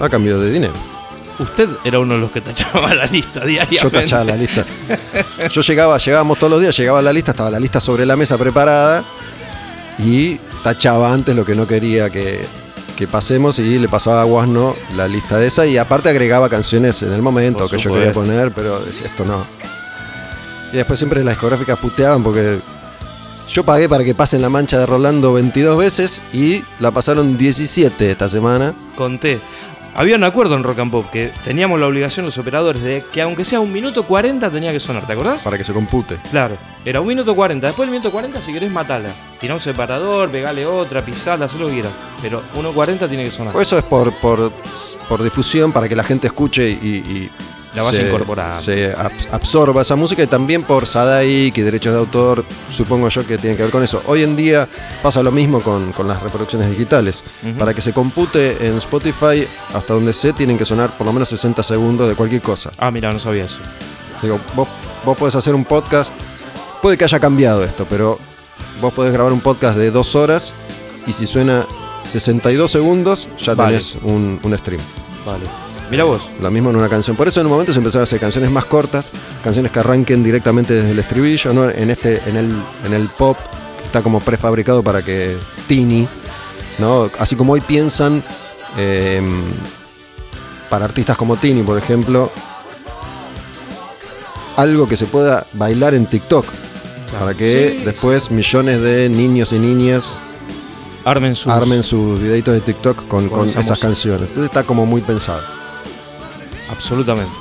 a cambio de dinero. Usted era uno de los que tachaba la lista diariamente. Yo tachaba la lista. Yo llegaba, llegábamos todos los días, llegaba la lista, estaba la lista sobre la mesa preparada y tachaba antes lo que no quería que, que pasemos y le pasaba a Guasno la lista de esa y aparte agregaba canciones en el momento Por que yo quería poner, pero decía esto no. Y después siempre las discográficas puteaban porque yo pagué para que pasen la mancha de Rolando 22 veces y la pasaron 17 esta semana. conté. Había un acuerdo en Rock and Pop que teníamos la obligación los operadores de que aunque sea un minuto 40 tenía que sonar, ¿te acordás? Para que se compute. Claro, era un minuto 40. Después del minuto 40, si querés, matala. Tirá un separador, pegale otra, pisala, haz lo que quieras. Pero 1.40 tiene que sonar. O eso es por, por, por difusión, para que la gente escuche y, y La incorporando. se abs- absorba esa música y también por Sadaik y derechos de autor, supongo yo que tiene que ver con eso. Hoy en día pasa lo mismo con, con las reproducciones digitales. Ujú. Para que se compute en Spotify, hasta donde sé, tienen que sonar por lo menos 60 segundos de cualquier cosa. Ah, mira, no sabía eso. Digo, vos, vos podés hacer un podcast, puede que haya cambiado esto, pero vos podés grabar un podcast de dos horas y si suena 62 segundos, ya Vale. tenés un, un stream. Vale. Mira vos. Lo mismo en una canción. Por eso en un momento se empezaron a hacer canciones más cortas, canciones que arranquen directamente desde el estribillo, ¿no? En este, en el, en el pop, que está como prefabricado para que Tini, ¿no? Así como hoy piensan eh, para artistas como Tini, por ejemplo, algo que se pueda bailar en TikTok. Para que Sí, después millones de niños y niñas Armen sus. armen sus videitos de TikTok con, Con con esa esas música. canciones. Entonces está como muy pensado absolutamente.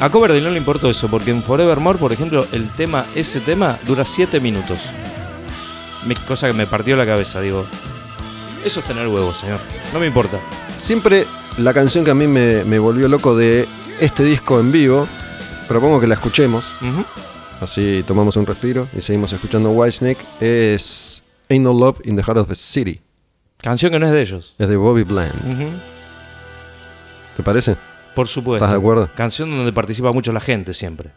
A Coverdale no le importó eso, porque en Forevermore, por ejemplo, el tema, ese tema dura 7 minutos. Me, cosa que me partió la cabeza, digo. Eso es tener huevos, señor. No me importa. Siempre la canción que a mí me, volvió loco de este disco en vivo, propongo que la escuchemos. Así tomamos un respiro y seguimos escuchando Whitesnake, es Ain't No Love in the Heart of the City. Canción que no es de ellos. Es de Bobby Bland. ¿Te parece? Por supuesto. ¿Estás de acuerdo? Canción donde participa mucho la gente siempre.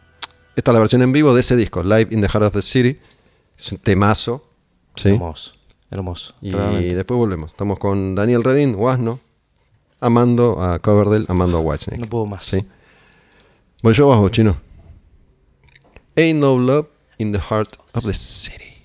Esta es la versión en vivo de ese disco, Live in the Heart of the City. Es un temazo. Hermoso. Hermoso. Y después volvemos. Estamos con Daniel Redin, Wasno, amando a Coverdale, amando a Whitesnake. No puedo más. Voy yo abajo, chino. Ain't no love in the heart of the city.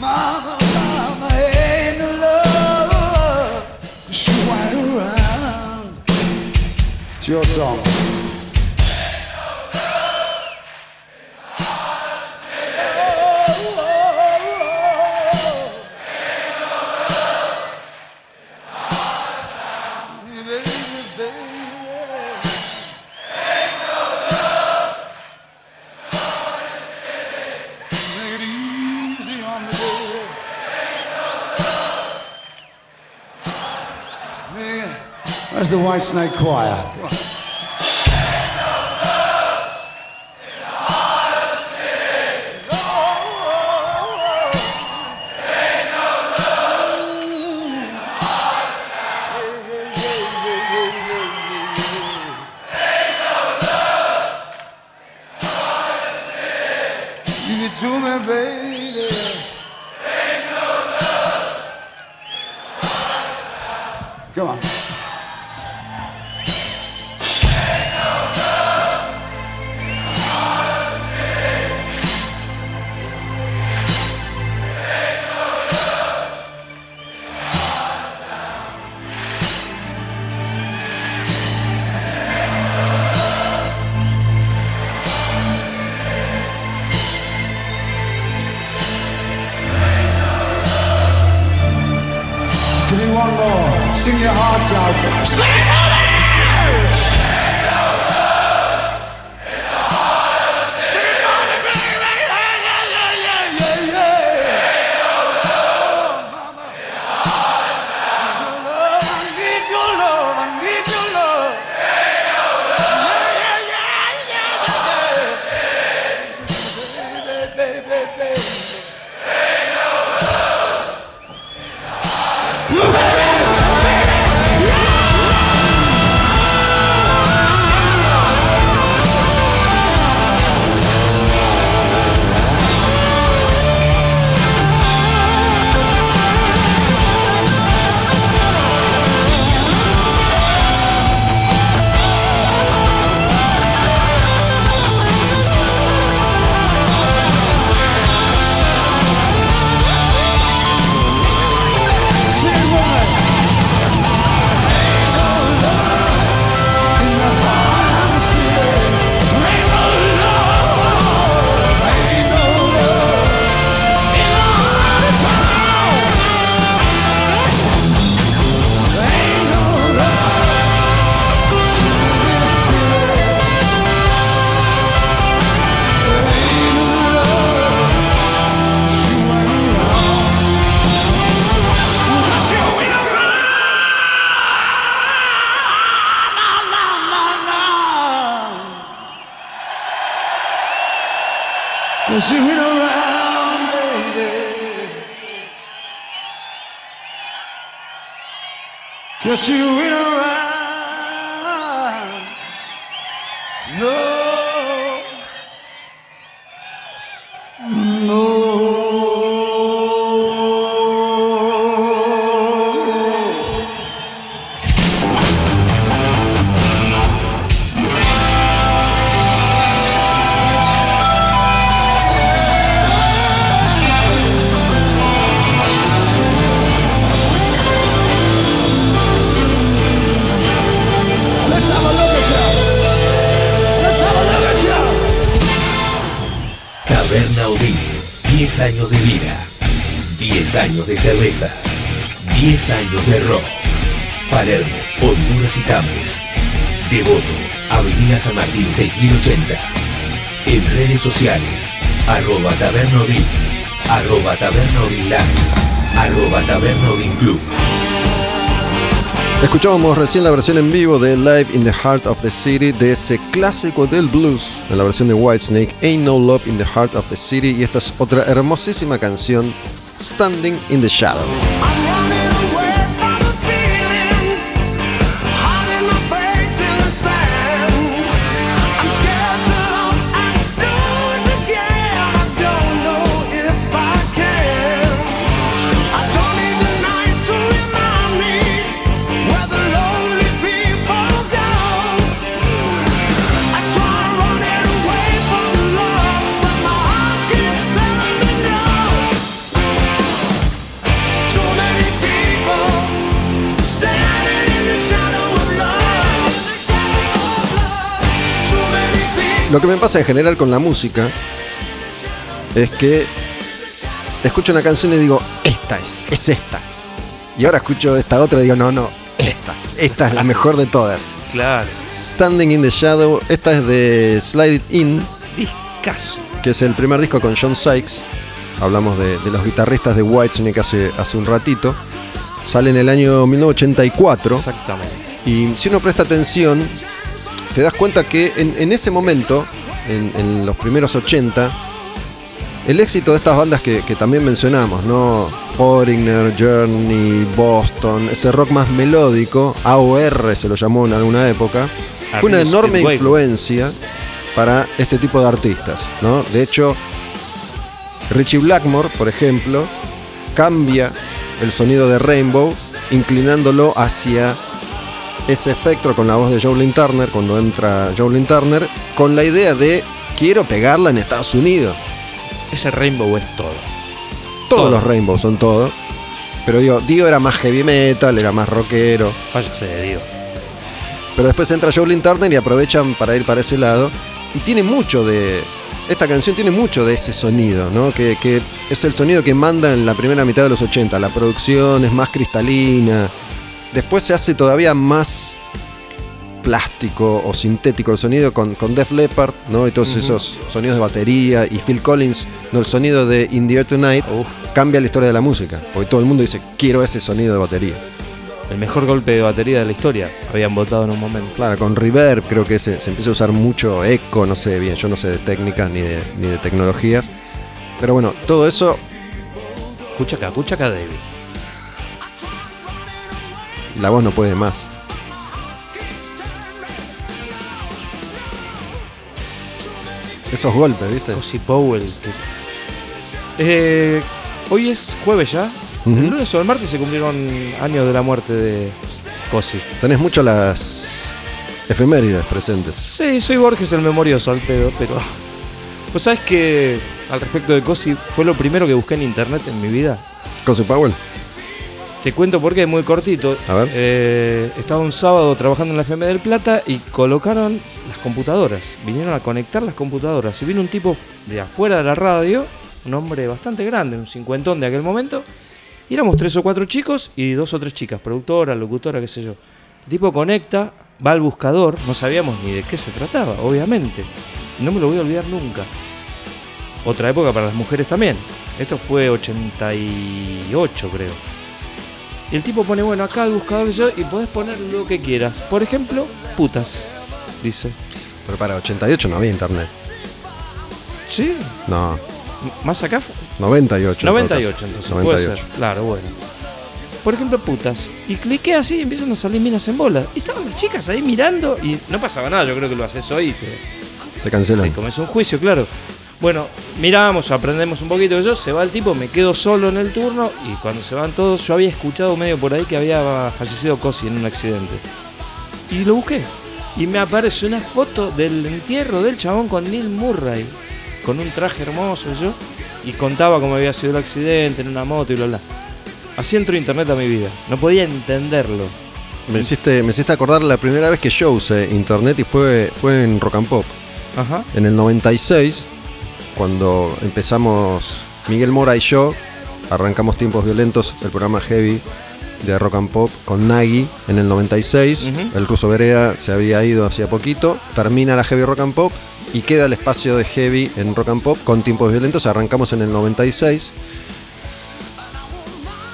mama, mama ain't no love. Around. It's your song. The White Snake Choir. De cervezas, 10 años de rock. Palermo, Honduras y Tames. Devoto, Avenida San Martín 6080. En redes sociales, arroba Taberna Odín, arroba Live, arroba Taberna Odín Club. Escuchábamos recién la versión en vivo de Live in the Heart of the City de ese clásico del blues en la versión de Whitesnake, Ain't No Love in the Heart of the City y esta es otra hermosísima canción, Standing in the Shadow. Lo que me pasa en general con la música es que escucho una canción y digo, esta es, es esta. Y ahora escucho esta otra y digo, no, no, esta, esta es la mejor de todas. Claro. Standing in the Shadow, esta es de Slide It In, Discaso. que es el primer disco con John Sykes. Hablamos de, de los guitarristas de Whitesnake hace, hace un ratito. Sale en el año 1984. Exactamente. Y si uno presta atención, te das cuenta que en, en ese momento, en, en los primeros 80, el éxito de estas bandas que, que también mencionamos, ¿no? Foreigner, Journey, Boston, ese rock más melódico, AOR se lo llamó en alguna época, fue una enorme influencia para este tipo de artistas, ¿no? De hecho, Richie Blackmore, por ejemplo, cambia el sonido de Rainbow, inclinándolo hacia ese espectro con la voz de Jolene Turner, cuando entra Jolene Turner, con la idea de quiero pegarla en Estados Unidos. Ese Rainbow es todo. Todos Todo. los Rainbow son todo. Pero digo, Dio era más heavy metal, era más rockero. Váyase, digo. Pero después entra Jolene Turner y aprovechan para ir para ese lado. Y tiene mucho de. Esta canción tiene mucho de ese sonido, ¿no? Que, que es el sonido que manda en la primera mitad de los 80. La producción es más cristalina. Después se hace todavía más plástico o sintético el sonido con, con Def Leppard, ¿no? Y todos esos sonidos de batería. Y Phil Collins, ¿no? El sonido de In the Air Tonight cambia la historia de la música. Porque todo el mundo dice, quiero ese sonido de batería. El mejor golpe de batería de la historia. Habían votado en un momento. Claro, con reverb creo que se, se empieza a usar mucho eco, no sé bien, yo no sé de técnicas ni de, ni de tecnologías. Pero bueno, todo eso, Escucha acá, escucha acá, David. La voz no puede más. Esos golpes, ¿viste? Cosi Powell. que- Eh, hoy es jueves ya. El lunes o el martes se cumplieron años de la muerte de Cosi. Tenés mucho las efemérides presentes. Sí, soy Borges el memorioso al pedo, pero. Pues sabes que al respecto de Cosi fue lo primero que busqué en internet en mi vida. Cosi Powell, Te cuento por qué, muy cortito. A ver. Eh, estaba un sábado trabajando en la FM del Plata y colocaron las computadoras. Vinieron a conectar las computadoras. Y vino un tipo de afuera de la radio, un hombre bastante grande, un cincuentón de aquel momento. Y éramos tres o cuatro chicos y dos o tres chicas, productora, locutora, qué sé yo. El tipo conecta, va al buscador, no sabíamos ni de qué se trataba, obviamente. No me lo voy a olvidar nunca. Otra época para las mujeres también. Esto fue 88, creo. Y el tipo pone, bueno, acá el buscador yo, y podés poner lo que quieras. Por ejemplo, putas, dice. pero para 88 no había internet. Sí, No, más acá. fue- 98. en todo 98 caso. entonces, puede 98. ser. Claro, bueno. Por ejemplo, putas. Y cliqué así y empiezan a salir minas en bola. Y estaban las chicas ahí mirando y no pasaba nada. Yo creo que lo haces hoy y te, Te cancelan. te comes un juicio, claro. Bueno, miramos, aprendemos un poquito de eso, se va el tipo, me quedo solo en el turno y cuando se van todos, yo había escuchado medio por ahí que había fallecido Cosi en un accidente. Y lo busqué. Y me aparece una foto del entierro del chabón con Neil Murray, con un traje hermoso y yo, y contaba cómo había sido el accidente en una moto y bla bla. Así entró internet a mi vida. No podía entenderlo. Me hiciste, me hiciste acordar la primera vez que yo usé internet y fue, fue en Rock and Pop. Ajá. En el 96, cuando empezamos Miguel Mora y yo, arrancamos Tiempos Violentos, el programa Heavy de Rock and Pop con Nagi en el 96. Ujú. El ruso Berea se había ido hacía poquito. Termina la Heavy Rock and Pop y queda el espacio de Heavy en Rock and Pop con Tiempos Violentos. Arrancamos en el 96.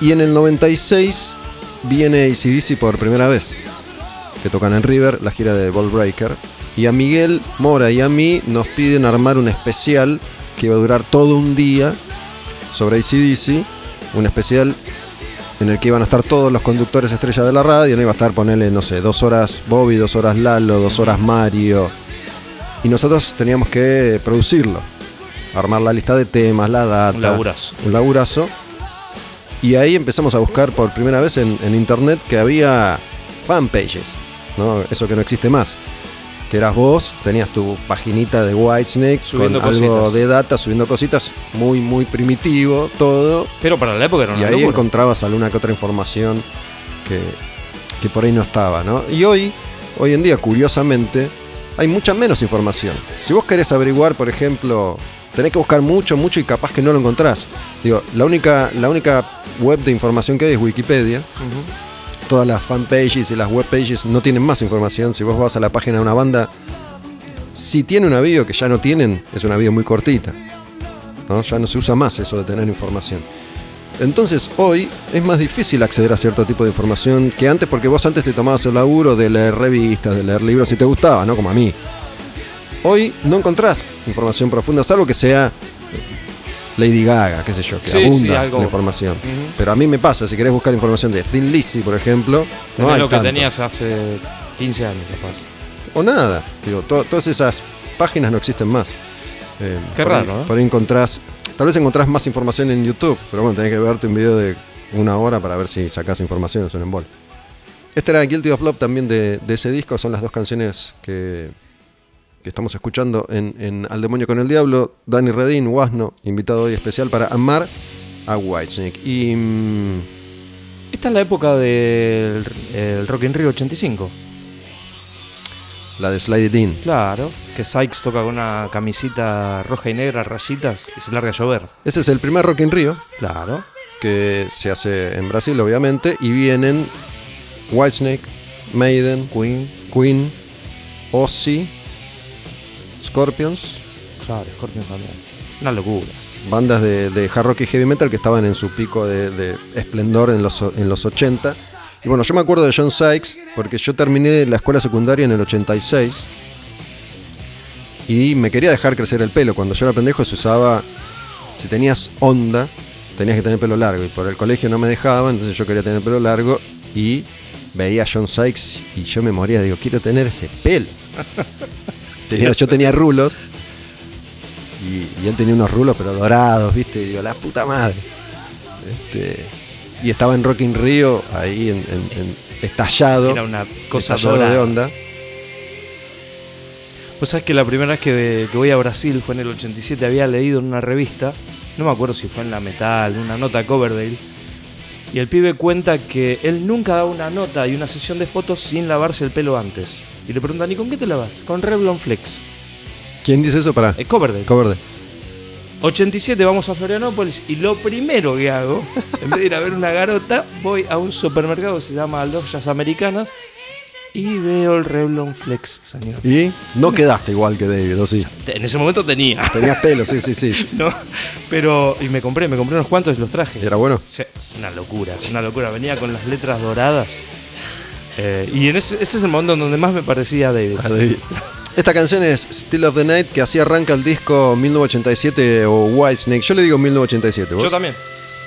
Y en el 96 viene ACDC por primera vez, que tocan en River, la gira de Ball Breaker. Y a Miguel Mora y a mí nos piden armar un especial que iba a durar todo un día sobre ACDC. Un especial en el que iban a estar todos los conductores estrellas de la radio. No iba a estar, ponerle, no sé, dos horas Bobby, dos horas Lalo, dos horas Mario. Y nosotros teníamos que producirlo. Armar la lista de temas, la data. Un laburazo. Un laburazo. Y ahí empezamos a buscar por primera vez en, en internet que había fanpages, ¿no? Eso que no existe más. Que eras vos, tenías tu paginita de Whitesnake Subiendo con algo cositas. de data, subiendo cositas, muy, muy primitivo, todo. Pero para la época era Y una ahí locura. encontrabas alguna que otra información que, que por ahí no estaba, ¿no? Y hoy, hoy en día, curiosamente, hay mucha menos información. Si vos querés averiguar, por ejemplo, tenés que buscar mucho, mucho y capaz que no lo encontrás. Digo, la única, la única web de información que hay es Wikipedia. Todas las fanpages y las webpages no tienen más información. Si vos vas a la página de una banda, si tiene una bio que ya no tienen, es una bio muy cortita. Ya no se usa más eso de tener información. Entonces hoy es más difícil acceder a cierto tipo de información que antes porque vos antes te tomabas el laburo de leer revistas, de leer libros si te gustaba, ¿no? Como a mí. Hoy no encontrás información profunda, salvo que sea Lady Gaga, qué sé yo, que Sí, abunda sí, algo- la información. Pero a mí me pasa, si querés buscar información de Thin Lizzy, por ejemplo, no hay lo que tanto. tenías hace 15 años, capaz. O nada. Digo, to- todas esas páginas no existen más. Eh, Qué ahí- raro, ¿eh? Por ahí encontrás. Tal vez encontrás más información en YouTube, pero bueno, tenés que verte un video de una hora para ver si sacás información, es un embol. Este era Guilty of Love también de, de ese disco, son las dos canciones que, que estamos escuchando en, en Al Demonio con el Diablo. Danny Redin, Wasno, invitado hoy especial para amar a Whitesnake. Y. mm, Esta es la época del el Rock in Rio 85. la de Slide It In. Claro, que Sykes toca con una camisita roja y negra, rayitas, y se larga a llover. Ese es el primer Rock in Rio. Claro. que se hace en Brasil, obviamente, y vienen Whitesnake, Maiden, Queen, Queen, Ozzy, Scorpions, claro, Scorpion también. Una locura. bandas de, de hard rock y heavy metal que estaban en su pico de, de esplendor en los, en los 80. Y bueno, yo me acuerdo de John Sykes porque yo terminé la escuela secundaria en el 86 y me quería dejar crecer el pelo. Cuando yo era pendejo se usaba, si tenías onda, tenías que tener pelo largo y por el colegio no me dejaban, entonces yo quería tener pelo largo y veía a John Sykes y yo me moría, digo, quiero tener ese pelo. Tenía- yo tenía rulos y, y él tenía unos rulos pero dorados, viste, y digo, la puta madre. Este, y estaba en Rock in Rio, ahí en, en- en- estallado, Era una cosa estallado de onda. Vos sabés que la primera vez que, que voy a Brasil fue en el 87, había leído en una revista, no me acuerdo si fue en la Metal, una nota Coverdale, y el pibe cuenta que él nunca daba una nota y una sesión de fotos sin lavarse el pelo antes. Y le preguntan, ¿y con qué te lavas? Con Revlon Flex. ¿Quién dice eso? Para Eh, Coverdale. cover de- 87 vamos a Florianópolis y lo primero que hago, en vez de ir a ver una garota, voy a un supermercado que se llama Aldoyas Americanas y veo el Revlon Flex, señor. Y no quedaste igual que David, ¿o sí? En ese momento tenía. Tenías pelo, sí, sí, sí. No, pero. Y me compré, me compré unos cuantos y los traje. ¿Y era bueno? Sí, una locura, una locura. Venía con las letras doradas. Eh, y en ese, ese es el momento en donde más me parecía a David. A David. Esta canción es Still of the Night, que así arranca el disco 1987 o Whitesnake. Yo le digo 1987, ¿vos? Yo también.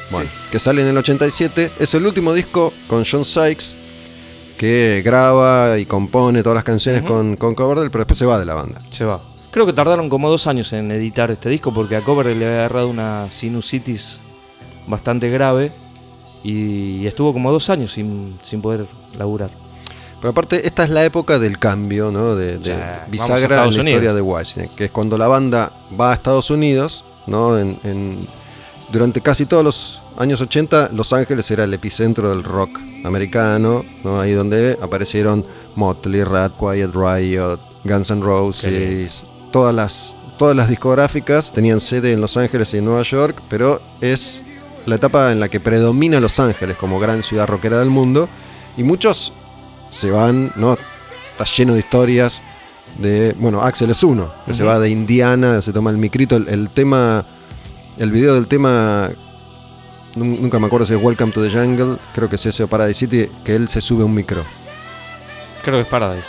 Bueno, que sale en el 87. Es el último disco con John Sykes, que graba y compone todas las canciones con, con Coverdale, pero después se va de la banda. Se va. Creo que tardaron como dos años en editar este disco porque a Cover le había agarrado una sinusitis bastante grave y estuvo como dos años sin, sin poder laburar. Pero aparte, esta es la época del cambio, ¿no? De, Ya, bisagra en la Estados historia Unidos. de Whitesnake, que es cuando la banda va a Estados Unidos, ¿no? En, en- durante casi todos los años 80, Los Ángeles era el epicentro del rock americano, ¿no? Ahí donde aparecieron Motley, Rat, Quiet Riot, Guns N' Roses, todas las, todas las discográficas tenían sede en Los Ángeles y en Nueva York, pero es la etapa en la que predomina Los Ángeles como gran ciudad rockera del mundo y muchos se van, ¿no? Está lleno de historias de, bueno, Axel es uno, que se va de Indiana, se toma el micrito, el, el tema, el video del tema, nun- nunca me acuerdo si es Welcome to the Jungle, creo que es ese o Paradise City, que él se sube a un micro. Creo que es Paradise.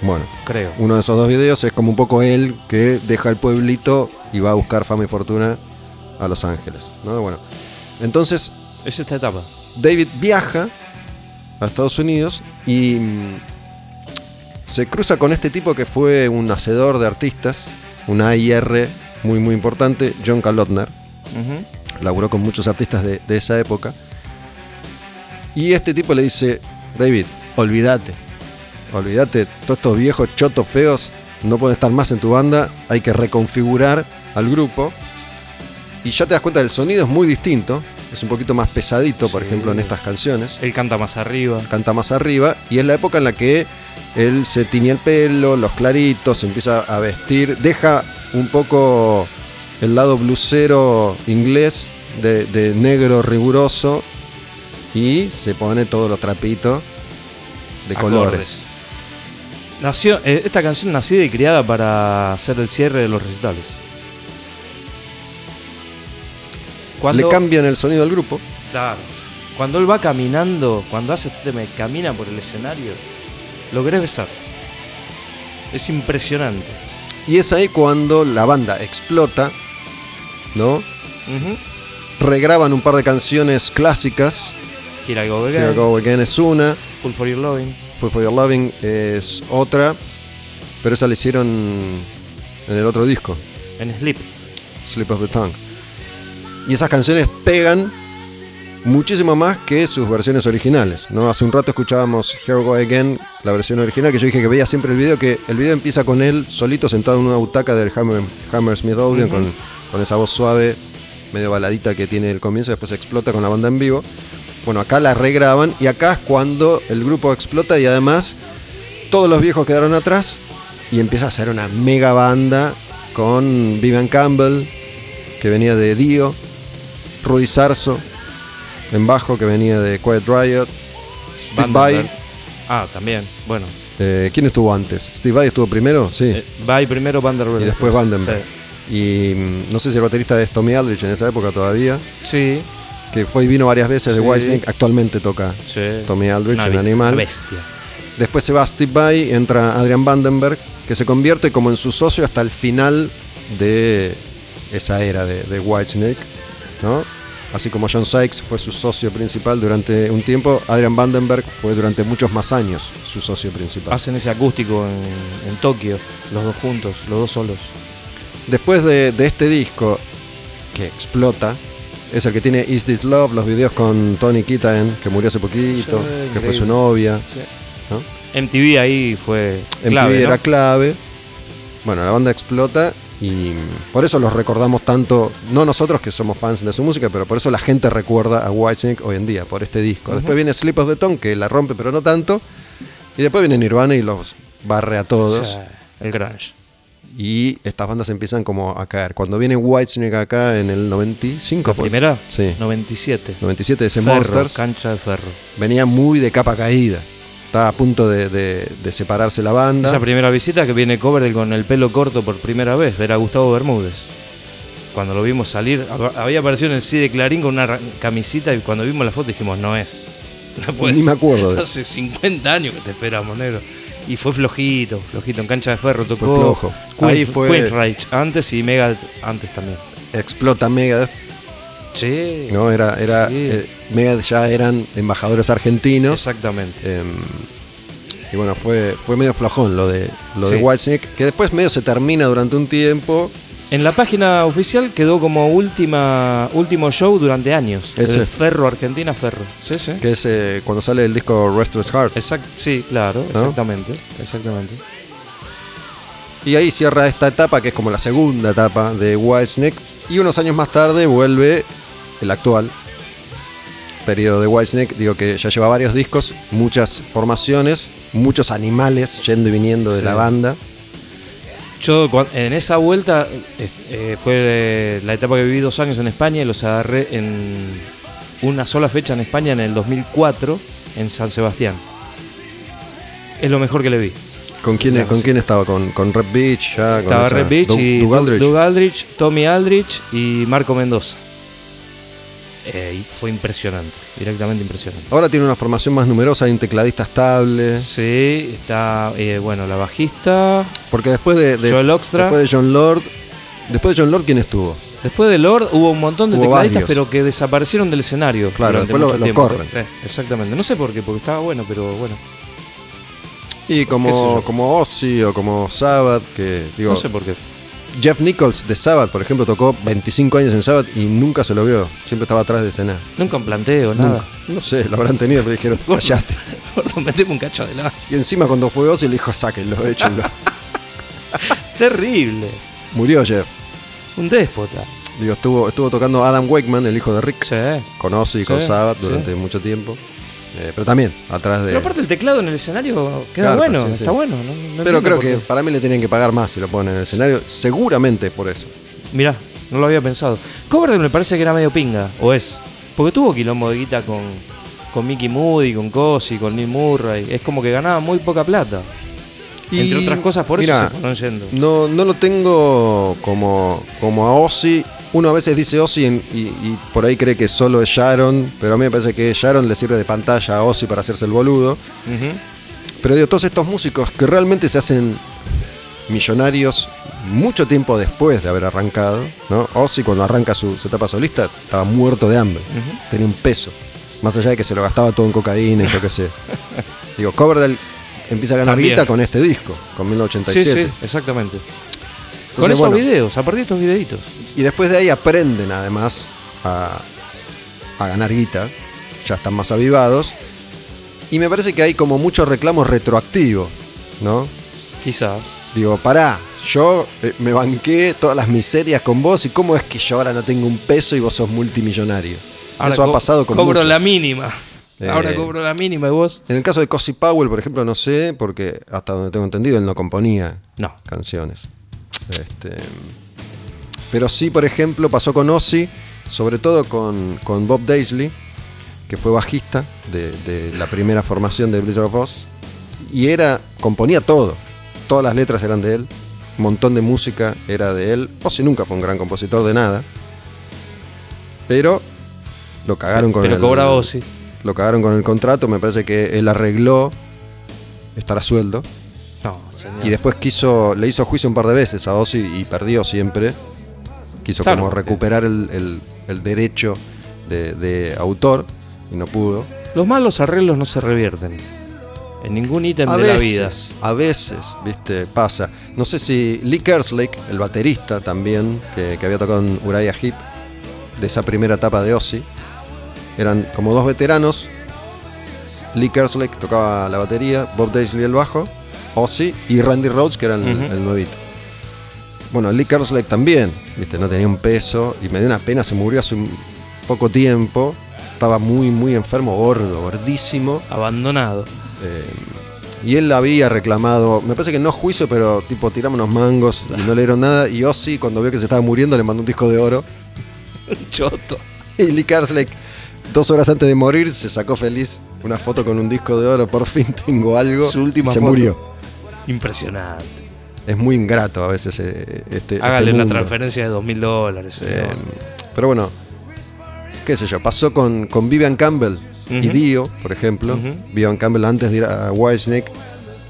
Bueno, Creo. uno de esos dos videos es como un poco él que deja el pueblito y va a buscar fama y fortuna a Los Ángeles, ¿no? Bueno, entonces Es esta etapa. David viaja a Estados Unidos y mm, se cruza con este tipo que fue un hacedor de artistas, un AIR muy muy importante, John Kalotner. Ujú. Laburó con muchos artistas de, de esa época. Y este tipo le dice, David, olvídate. Olvídate, todos estos viejos chotos feos no pueden estar más en tu banda, hay que reconfigurar al grupo. Y ya te das cuenta, el sonido es muy distinto, es un poquito más pesadito, por Sí. ejemplo, en estas canciones Él canta más arriba. canta más arriba y es la época en la que él se tiñe el pelo, los claritos, se empieza a vestir, deja un poco el lado blusero inglés de, de negro riguroso y se pone todos los trapitos de colores. Nació, eh, esta canción nacida y criada para hacer el cierre de los recitales. Cuando, Le cambian el sonido al grupo. Claro. Cuando él va caminando, cuando hace este tema, camina por el escenario, lo querés besar. Es impresionante. Y es ahí cuando la banda explota, ¿no? Regraban un par de canciones clásicas. Here I Go Again, Here I Go Again es una, Full for Your Loving. Full for Your Loving es otra, pero esa la hicieron en el otro disco, En Sleep. Slip of the Tongue. Y esas canciones pegan muchísimo más que sus versiones originales. ¿no? Hace un rato escuchábamos Here Go Again, la versión original, que yo dije que veía siempre el video, que el video empieza con él solito sentado en una butaca del Hammer, Hammersmith Odeon, con, con esa voz suave, medio baladita que tiene el comienzo, después explota con la banda en vivo. Bueno, acá la regraban y acá es cuando el grupo explota y además todos los viejos quedaron atrás y empieza a ser una mega banda con Vivian Campbell, que venía de Dio, Rudy Sarso, en bajo, que venía de Quiet Riot, Steve Vai. Ah, también. Bueno. Eh, ¿Quién estuvo antes? ¿Steve Vai estuvo primero? Sí. Eh, Vai primero, Vanderbilt. y después Vandenberg. Sí. Y mm, no sé si el baterista es Tommy Aldrich en esa época todavía, Sí. que fue y vino varias veces de. Whitesnake. Actualmente toca sí. Tommy Aldrich en Animal. bestia. Después se va Steve Vai, entra Adrian Vandenberg, que se convierte como en su socio hasta el final de esa era de, de Whitesnake, ¿no? Así como John Sykes fue su socio principal durante un tiempo, Adrian Vandenberg fue durante muchos más años su socio principal. Hacen ese acústico en, en Tokio, los dos juntos, los dos solos. Después de, de este disco, que explota, es el que tiene Is This Love, los videos con Tony Kitaen, que murió hace poquito, Sí, que fue su novia. Sí. ¿no? MTV ahí fue MTV clave, ¿no? era clave. Bueno, la banda explota y por eso los recordamos tanto, no nosotros que somos fans de su música, pero por eso la gente recuerda a Whitesnake hoy en día, por este disco. Después viene Slip of the Tongue, que la rompe pero no tanto. Y después viene Nirvana y los barre a todos. El grunge. Y estas bandas empiezan como a caer. Cuando viene Whitesnake acá en el 95, ¿La primera? Sí. 97. 97 de ese Monsters, cancha de ferro. venía muy de capa caída. Estaba a punto de, de- de separarse la banda. Esa primera visita que viene Cover con el pelo corto por primera vez, era Gustavo Bermúdez. Cuando lo vimos salir, hab- había aparecido en el CD de Clarín con una camisita y cuando vimos la foto dijimos, no es. No Ni me acuerdo de eso. Hace 50 años que te esperamos, negro. Y fue flojito, flojito, en cancha de ferro tocó. Fue flojo. Queen, Ahí fue- Queensrÿche antes y Mega antes también. Explota Megadeth. Sí. ¿no? Era, era, Sí. eh, Megadeth ya eran embajadores argentinos. Exactamente. em, y bueno, fue, fue medio flojón lo de, lo de. Whitesnake, que después medio se termina durante un tiempo. En la página oficial quedó como última último show durante años. Ese. El Ferro Argentina Ferro. Sí, sí. Que es eh, cuando sale el disco Restless Heart. Exact, sí, claro, ¿No? exactamente, exactamente. Y ahí cierra esta etapa, que es como la segunda etapa de Whitesnake. Y unos años más tarde vuelve el actual periodo de Whitesnake. Digo que ya lleva varios discos, muchas formaciones, muchos animales yendo y viniendo de Sí. la banda. Yo en esa vuelta eh, eh, fue eh, la etapa que viví dos años en España y los agarré en una sola fecha en España en el 2004 en San Sebastián. Es lo mejor que le vi. ¿Con quién, Claro, ¿con sí. quién estaba? ¿Con, con Red Beach? Ya, con Estaba esa- Red Beach y Doug Aldrich. Doug Aldrich, Tommy Aldrich y Marco Mendoza. Eh, y fue impresionante, directamente impresionante. Ahora tiene una formación más numerosa, hay un tecladista estable. Sí, está, eh, bueno, la bajista. Porque después de, de- Joel Oxtra. después de John Lord, después de John Lord, ¿quién estuvo? Después de Lord hubo un montón de Hubo tecladistas, varios. pero que desaparecieron del escenario. Claro, durante después lo- mucho lo tiempo. corren. Eh, exactamente. No sé por qué, porque estaba bueno, pero bueno. Y ¿Qué sé como, como Ozzy o como Sabbath, que digo, No sé por qué. Jeff Nichols de Sabbath, por ejemplo, tocó 25 años en Sabbath y nunca se lo vio. Siempre estaba atrás de escena. Nunca un planteo, nada. Nunca. No sé, lo habrán tenido, pero dijeron, callaste. Gordo, meteme un cacho adelante. Y encima cuando fue Ozzy le dijo, sáquenlo, échenlo. Terrible. Murió Jeff. Un déspota. Digo, estuvo, estuvo tocando Adam Wakeman, el hijo de Rick, Sí. con Ozzy y con Sí, Sabbath sí. durante mucho tiempo. Eh, pero también, atrás de. Pero aparte el teclado en el escenario queda bueno, sí, sí. está bueno. no- no Pero creo que para mí le tenían que pagar más si lo ponen en el escenario. Seguramente por eso. Mirá, no lo había pensado. Coverdale me parece que era medio pinga, o es. Porque tuvo quilombo de guita con, con Mickey Moody, con Cosi, con Neil Murray. Es como que ganaba muy poca plata. Entre otras cosas, por eso se fueron yendo. No, no lo tengo como, como a Ozzy. Uno a veces dice Ozzy y, y por ahí cree que solo es Sharon, pero a mí me parece que Sharon le sirve de pantalla a Ozzy para hacerse el boludo. Pero digo, todos estos músicos que realmente se hacen millonarios mucho tiempo después de haber arrancado, ¿no? Ozzy cuando arranca su, su etapa solista estaba muerto de hambre, tenía un peso, más allá de que se lo gastaba todo en cocaína y yo qué sé. Digo, Coverdale empieza a ganar También. guita con este disco, con Sí, 1987. sí, exactamente. Entonces, con esos bueno, videos, a partir de estos videitos. Y después de ahí aprenden además a, a ganar guita, ya están más avivados. Y me parece que hay como mucho reclamo retroactivo, ¿no? Quizás. Digo, pará, yo eh, me banqué todas las miserias con vos y cómo es que yo ahora no tengo un peso y vos sos multimillonario. Ahora Eso ha pasado con Cobro muchos. la mínima. Eh. Ahora cobro la mínima y vos. En el caso de Cosi Powell, por ejemplo, no sé, porque hasta donde tengo entendido, él no componía No. canciones. Este, pero sí, por ejemplo, pasó con Ozzy, sobre todo con, con Bob Daisley, que fue bajista de, de la primera formación de Blizzard of Oz, y era, componía todo. Todas las letras eran de él, un montón de música era de él. Ozzy nunca fue un gran compositor de nada, pero lo cagaron con Pero el, cobra Ozzy. Lo cagaron con el contrato, me parece que él arregló estar a sueldo. No, señor. Y después quiso, le hizo juicio un par de veces a Ozzy y perdió siempre. Quiso Claro, como recuperar el, el- el derecho de, de autor y no pudo. Los malos arreglos no se revierten. En ningún ítem A de la vida. a veces, viste, pasa. No sé si Lee Kerslake, el baterista también, que, que había tocado en Uriah Heep, de esa primera etapa de Ozzy, eran como dos veteranos. Lee Kerslake tocaba la batería, Bob Daisley el bajo, Ozzy y Randy Rhodes, que era el, Ujú. el nuevito. Bueno, Lee Kerslake también, viste, no tenía un peso y me dio una pena, se murió hace un poco tiempo. Estaba muy, muy enfermo, gordo, gordísimo. Abandonado. Eh, y él había reclamado, me parece que no juicio, pero tipo tirame unos mangos y no le dieron nada. Y Ozzy, cuando vio que se estaba muriendo, le mandó un disco de oro. Choto. Y Lee Kerslake, dos horas antes de morir, se sacó feliz una foto con un disco de oro. Por fin tengo algo. Su última se foto. murió. Impresionante. Es muy ingrato a veces eh, este. este Hágale una transferencia de dos mil dólares. Eh, pero bueno, qué sé yo, pasó con, con Vivian Campbell y. Dio, por ejemplo. Vivian Campbell antes de ir a Whitesnake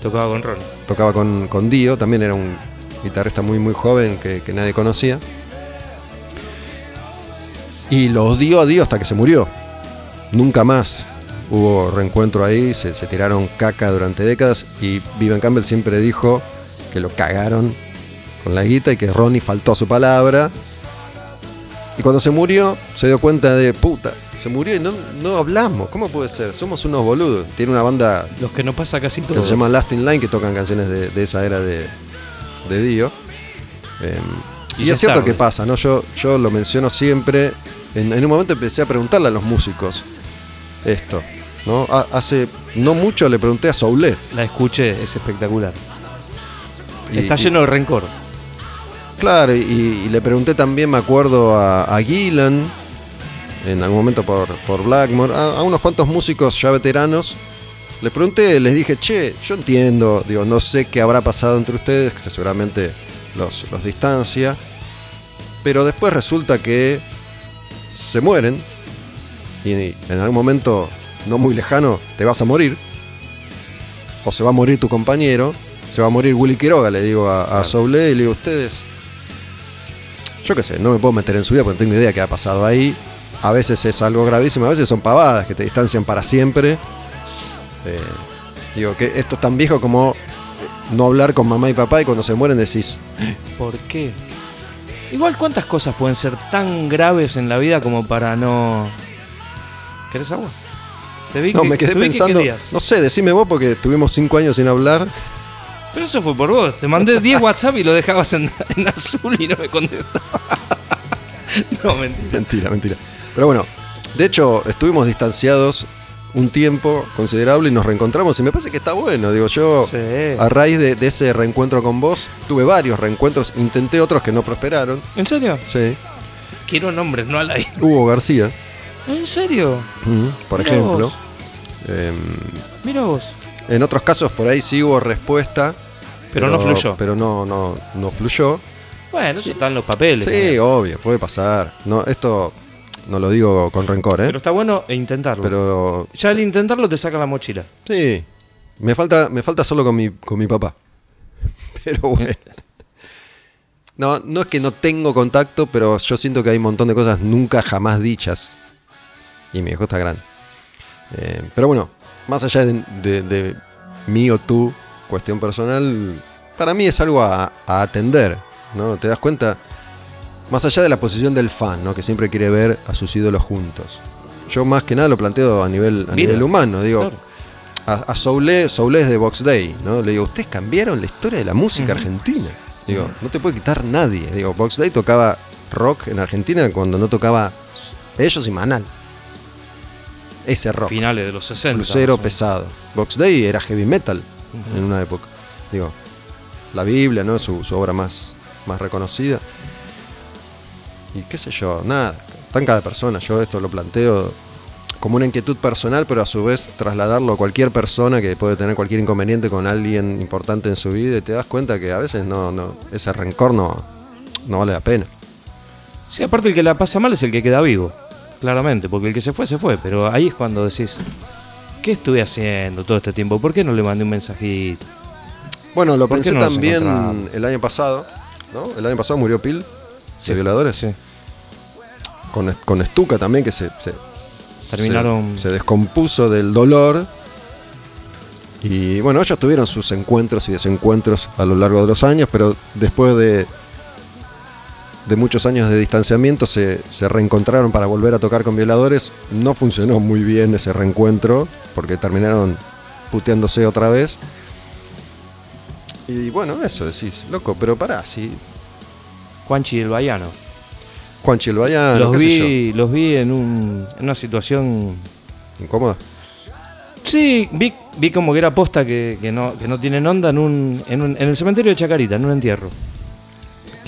Tocaba con Ron. tocaba con, con Dio, también era un guitarrista muy muy joven que, que nadie conocía. Y lo odió a Dio hasta que se murió. Nunca más hubo reencuentro ahí, se, se tiraron caca durante décadas y Vivian Campbell siempre dijo que lo cagaron con la guita y que Ronnie faltó a su palabra. Y cuando se murió, se dio cuenta de puta, se murió y no, no hablamos. ¿Cómo puede ser? Somos unos boludos. Tiene una banda Los que no pasa casi que todo. se llama Last in Line, que tocan canciones de, de esa era de, de Dio. Eh, Y es cierto tarde. que pasa, ¿no? Yo, yo lo menciono siempre. En, en un momento empecé a preguntarle a los músicos esto. ¿No? Ha- hace no mucho le pregunté a Soule. La escuché, es espectacular. Y- Está lleno de rencor. Claro, y, y le pregunté también, me acuerdo, a, a Gillan, en algún momento por, por Blackmore, a, a unos cuantos músicos ya veteranos. Les pregunté, les dije, che, yo entiendo, digo, no sé qué habrá pasado entre ustedes, que seguramente los, los distancia, pero después resulta que se mueren y en algún momento no muy lejano te vas a morir, o se va a morir tu compañero, se va a morir Willy Quiroga, le digo a, a Soule y le digo, ustedes, yo qué sé, no me puedo meter en su vida porque no tengo idea qué ha pasado ahí. A veces es algo gravísimo, a veces son pavadas que te distancian para siempre. Eh, digo que esto es tan viejo como eh, no hablar con mamá y papá y cuando se mueren decís, ¿Por qué? Igual cuántas cosas pueden ser tan graves en la vida como para no... ¿Querés agua? Te vi no, que- me quedé te vi que pensando, querías. no sé, decime vos porque estuvimos cinco años sin hablar. Pero eso fue por vos. Te mandé 10 WhatsApp y lo dejabas en, en azul y no me contestaba. no, mentira. Mentira, mentira. Pero bueno, de hecho estuvimos distanciados un tiempo considerable y nos reencontramos y me parece que está bueno. Digo, yo Sí. a raíz de, de ese reencuentro con vos, tuve varios reencuentros, intenté otros que no prosperaron. ¿En serio? Sí. Quiero nombres, no al aire. Hugo García, ¿En serio? mm, por Mirá ejemplo. Em, Mira vos. en otros casos por ahí sí hubo respuesta. Pero no fluyó. Pero no, no, no fluyó. Bueno, eso está en los papeles. Sí, ¿no? obvio, puede pasar. No, esto no lo digo con rencor, ¿eh? Pero está bueno e intentarlo. Pero Ya al intentarlo te saca la mochila. sí, me falta, me falta solo con mi, con mi papá. Pero bueno. No, no es que no tengo contacto, pero yo siento que hay un montón de cosas nunca jamás dichas. Y mi hijo está grande. Eh, pero bueno, más allá de, de- de mí o tú, cuestión personal, para mí es algo a, a atender. ¿no? ¿Te das cuenta? Más allá de la posición del fan, ¿no? que siempre quiere ver a sus ídolos juntos. Yo más que nada lo planteo a nivel, a nivel humano. Digo, Claro. a, a Soule, Soule es de Box Day, ¿no? Le digo, ustedes cambiaron la historia de la música argentina. Digo, no te puede quitar nadie. Digo, Box Day tocaba rock en Argentina cuando no tocaba ellos y Manal. Ese rock. Finales de los 60. Crucero pesado. Box Day era heavy metal en una época. Digo, la Biblia, ¿no? Su, su obra más, más reconocida. Y qué sé yo, nada. En cada persona. Yo esto lo planteo como una inquietud personal, pero a su vez trasladarlo a cualquier persona que puede tener cualquier inconveniente con alguien importante en su vida y te das cuenta que a veces no, no, ese rencor no, no vale la pena. Sí, aparte el que la pasa mal es el que queda vivo. Claramente, porque el que se fue, se fue. Pero ahí es cuando decís, ¿qué estuve haciendo todo este tiempo? ¿Por qué no le mandé un mensajito? Bueno, lo ¿Por qué pensé no también el año pasado, ¿no? El año pasado murió Pil, Sí. de violadores. Sí. con, con Stuka también, que se, se- Terminaron. se, se descompuso del dolor. Y bueno, ellos tuvieron sus encuentros y desencuentros a lo largo de los años, pero después de, de muchos años de distanciamiento se, se reencontraron para volver a tocar con violadores. No funcionó muy bien ese reencuentro, porque terminaron puteándose otra vez. Y bueno, eso decís, loco, pero pará, si Juanchi el Baiano. Juanchi el Bayano, los, qué sé vi, los vi en, un, en una situación. incómoda. Sí, vi, vi como que era posta que, que no, que no tienen onda en, un, en, un- en el cementerio de Chacarita, en un entierro.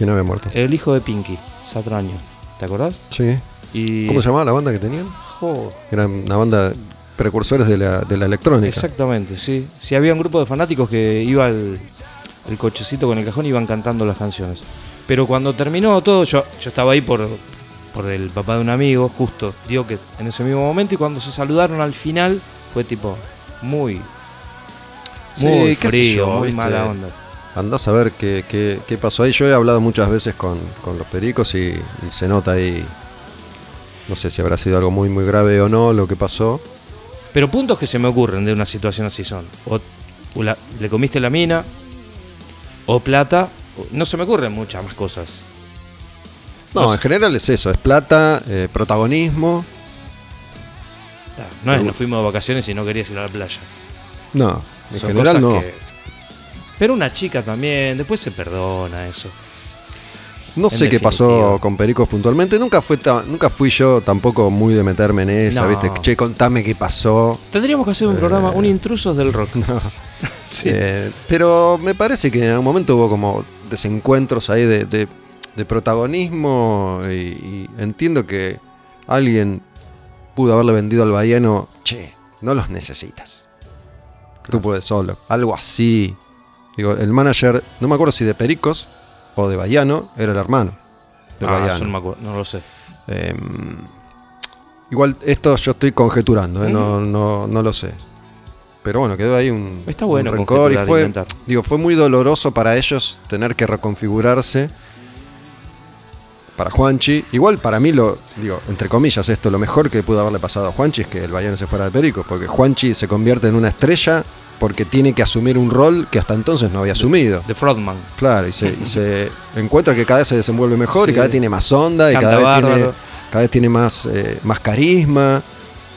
¿Quién había muerto? El hijo de Pinky, Satraño. ¿Te acordás? Sí. Y ¿Cómo se llamaba la banda que tenían? Jo, Era una banda precursores de la, de la electrónica. Exactamente, sí. Sí, había un grupo de fanáticos que iba el, el cochecito con el cajón y iban cantando las canciones. Pero cuando terminó todo, yo, yo estaba ahí por, por el papá de un amigo, justo, dio que en ese mismo momento, y cuando se saludaron al final, fue tipo muy, muy frío, yo, muy ¿viste? mala onda. Andás a ver qué, qué- qué pasó ahí. Yo he hablado muchas veces con, con los pericos y, y se nota ahí. No sé si habrá sido algo muy, muy grave o no lo que pasó. Pero puntos que se me ocurren de una situación así son. O, o la- le comiste la mina, o plata, o- no se me ocurren muchas más cosas. No, en general es eso: es plata, eh, protagonismo. No es, nos fuimos de vacaciones y no querías ir a la playa. No, en Son general no. que- Pero una chica también, después se perdona eso. No en sé qué pasó con Pericos puntualmente. Nunca, fue nunca fui yo tampoco muy de meterme en esa, No. ¿viste? Che, contame qué pasó. Tendríamos que hacer un programa, un intrusos del rock. Sí. Eh, pero me parece que en algún momento hubo como desencuentros ahí de, de- de protagonismo y, y entiendo que alguien pudo haberle vendido al Bayano, che, no los necesitas. Tú puedes solo. Algo así. Digo, el manager, no me acuerdo si de Pericos o de Bayano, era el hermano de Ah, Bayano. eso no, me acuerdo, no lo sé. Eh, igual esto yo estoy conjeturando, ¿eh? no, no, no lo sé. Pero bueno, quedó ahí un, Está bueno un rencor y fue, digo, fue muy doloroso para ellos tener que reconfigurarse. Para Juanchi, igual para mí lo, digo, entre comillas, esto lo mejor que pudo haberle pasado a Juanchi es que el Bayern se fuera de Perico, porque Juanchi se convierte en una estrella porque tiene que asumir un rol que hasta entonces no había asumido. De Frogman. Claro, y se, y se encuentra que cada vez se desenvuelve mejor y cada vez tiene más onda y cada vez, tiene, cada vez tiene más, eh, más carisma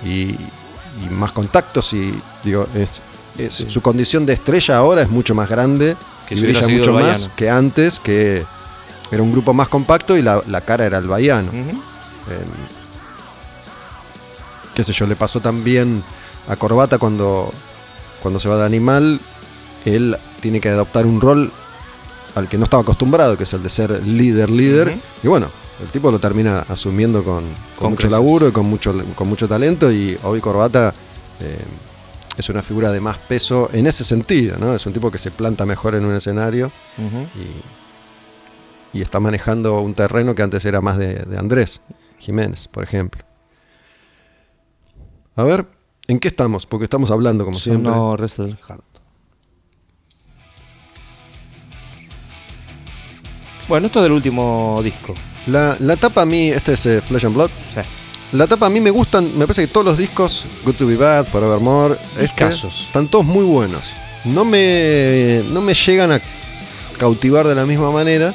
y, y más contactos y digo, es, es- Sí. su condición de estrella ahora es mucho más grande Que y brilla mucho más que antes, que era un grupo más compacto y la, la cara era el Baiano. Eh, qué sé yo, le pasó también a Corbata cuando, cuando se va de animal, él tiene que adoptar un rol al que no estaba acostumbrado, que es el de ser líder, líder. Y bueno, el tipo lo termina asumiendo con, con Con mucho creces. laburo y con mucho, con mucho talento. Y hoy Corbata eh, es una figura de más peso en ese sentido, ¿no? Es un tipo que se planta mejor en un escenario y, y está manejando un terreno que antes era más de, de Andrés Jiménez, por ejemplo. A ver, ¿en qué estamos? Porque estamos hablando como siempre. Sonó Restless Heart. Bueno, esto es del último disco. La, la tapa a mí, este es eh, Flesh and Blood. Sí. La tapa a mí me gustan, me parece que todos los discos, Good to Be Bad, Forevermore, este, están todos muy buenos. No me, no me llegan a cautivar de la misma manera,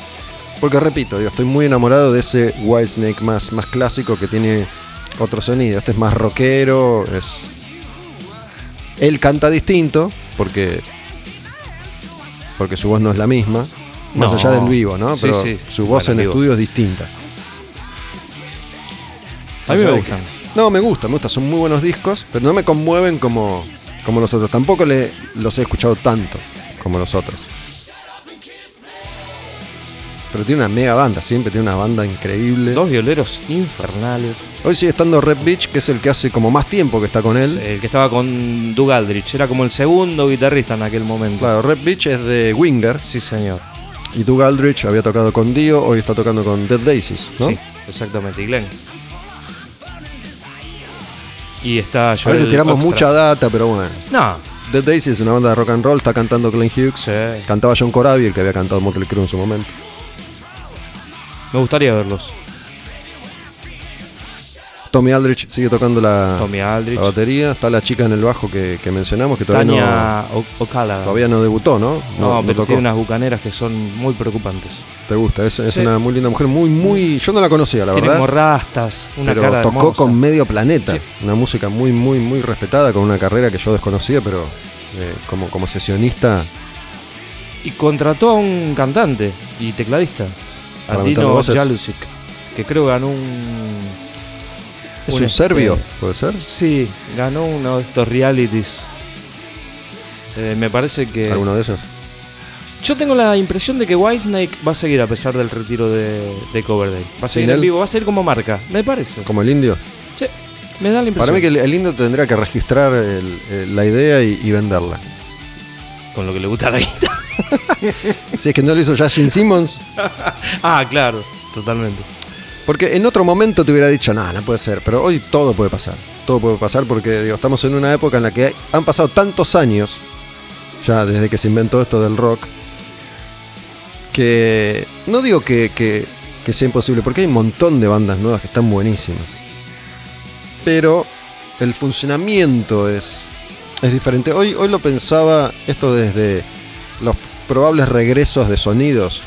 porque repito, digo, estoy muy enamorado de ese Whitesnake más, más clásico que tiene otro sonido. Este es más rockero, es... Él canta distinto, porque, porque su voz no es la misma, más No. allá del vivo, ¿no? Pero sí. su voz Bueno, en vivo. estudio es distinta. A mí me ¿Sabes gustan. No, me gusta, me gusta. Son muy buenos discos, pero no me conmueven como, como los otros. Tampoco le, los he escuchado tanto como los otros. Pero tiene una mega banda, siempre tiene una banda increíble. Dos violeros infernales. Hoy sigue estando Red Beach, que es el que hace como más tiempo que está con él. El que estaba con Doug Aldrich. Era como el segundo guitarrista en aquel momento. Claro, Red Beach es de Winger Sí, señor. y Doug Aldrich había tocado con Dio, hoy está tocando con Dead Daisies, ¿no? Sí, exactamente. Y Glenn. Y está A veces tiramos Oxtra. mucha data, pero bueno. No. Dead Daisies es una banda de rock and roll, está cantando Glenn Hughes. Sí. Cantaba John Corabi, el que había cantado Motley Crue en su momento. Me gustaría verlos. Tommy Aldrich sigue tocando la, Tommy Aldrich. la batería. Está la chica en el bajo que, que mencionamos, que todavía Tania O- Ocala. no, todavía no debutó, ¿no? No, pero tocó. tiene unas bucaneras que son muy preocupantes. Te gusta, es, es Sí. una muy linda mujer, muy, muy. Yo no la conocía, la Tiene verdad. como rastas, una pero cara tocó hermosa. con medio planeta. Sí. Una música muy, muy, muy respetada, con una carrera que yo desconocía, pero eh, como, como sesionista. Y contrató a un cantante y tecladista, Para. Jalusic, que creo ganó un... ¿Es un un, este- serbio? ¿Puede ser? Sí, ganó uno de estos realities. Eh, me parece que... ¿Alguno de esos? Yo tengo la impresión de que Whitesnake va a seguir a pesar del retiro de, de Coverdale. Va a ¿Sin seguir en vivo, va a seguir como marca, me parece. ¿Como el indio? Sí, me da la impresión. Para mí que el, el indio tendría que registrar el- el- la idea y, y venderla. Con lo que le gusta la guitarra. Si es que no lo hizo Justin Simmons, ah, claro, totalmente. Porque en otro momento te hubiera dicho, no, no puede ser, pero hoy todo puede pasar. Todo puede pasar porque digo, estamos en una época en la que han pasado tantos años, ya desde que se inventó esto del rock, que no digo que, que- que sea imposible, porque hay un montón de bandas nuevas que están buenísimas. Pero el funcionamiento es, es diferente. Hoy, hoy lo pensaba esto desde los probables regresos de sonidos.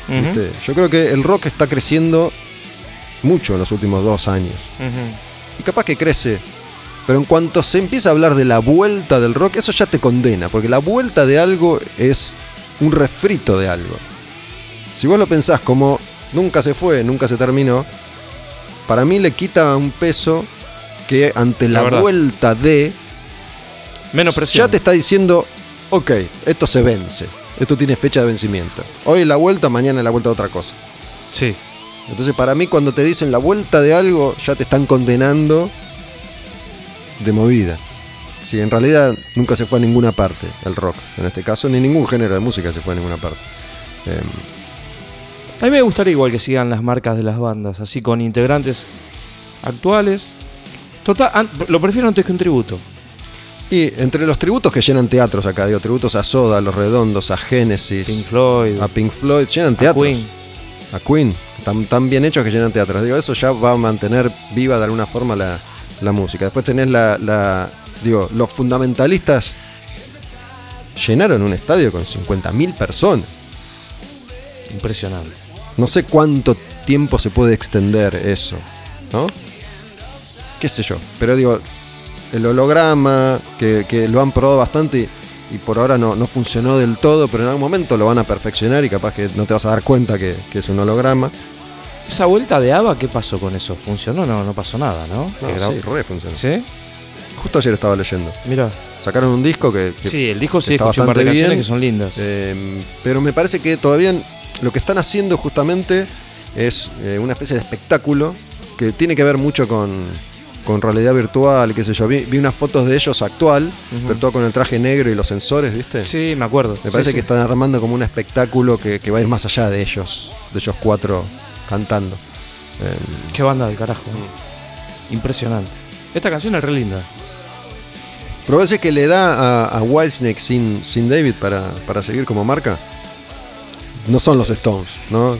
Yo creo que el rock está creciendo mucho en los últimos dos años. Y capaz que crece. Pero en cuanto se empieza a hablar de la vuelta del rock, eso ya te condena. Porque la vuelta de algo es un refrito de algo. Si vos lo pensás como nunca se fue, nunca se terminó, para mí le quita un peso que ante La vuelta de Menos presión. ya te está diciendo, ok, esto se vence, esto tiene fecha de vencimiento. Hoy la vuelta, mañana la vuelta de otra cosa. Sí. Entonces para mí cuando te dicen la vuelta de algo, ya te están condenando de movida. Si en realidad nunca se fue a ninguna parte el rock, en este caso, ni ningún género de música se fue a ninguna parte. Em, A mí me gustaría igual que sigan las marcas de las bandas, así con integrantes actuales. Total, lo prefiero antes que un tributo. Y entre los tributos que llenan teatros acá, digo, tributos a Soda, a Los Redondos, a Genesis, Pink Floyd, a Pink Floyd, llenan a teatros. Queen. a Queen, tan, tan bien hechos que llenan teatros. Digo, eso ya va a mantener viva de alguna forma la, la música. Después tenés la, la- Digo, los fundamentalistas llenaron un estadio con 50.000 personas. Impresionante. No sé cuánto tiempo se puede extender eso, ¿no? Qué sé yo. Pero digo, el holograma, que, que lo han probado bastante y, y por ahora no, no funcionó del todo, pero en algún momento lo van a perfeccionar y capaz que no te vas a dar cuenta que, que es un holograma. Esa vuelta de ABBA, ¿qué pasó con eso? ¿Funcionó? No, no pasó nada, ¿no? No, sí, re funciona. ¿Sí? Justo ayer estaba leyendo. Mira. Sacaron un disco que, que Sí, el disco sí escuché un par de bastante canciones bien. que son lindas. Eh, pero me parece que todavía lo que están haciendo justamente es eh, una especie de espectáculo que tiene que ver mucho con, con realidad virtual, qué sé yo. Vi, vi unas fotos de ellos actual, pero todo con el traje negro y los sensores, ¿viste? sí, me acuerdo. Me parece Sí, que están armando como un espectáculo que, que va a ir más allá de ellos, de ellos cuatro cantando. Eh, Qué banda del carajo. Mm. Impresionante. Esta canción es re linda. decís que le da a, a Whitesnake sin, sin David para, para seguir como marca. No son los Stones, ¿no?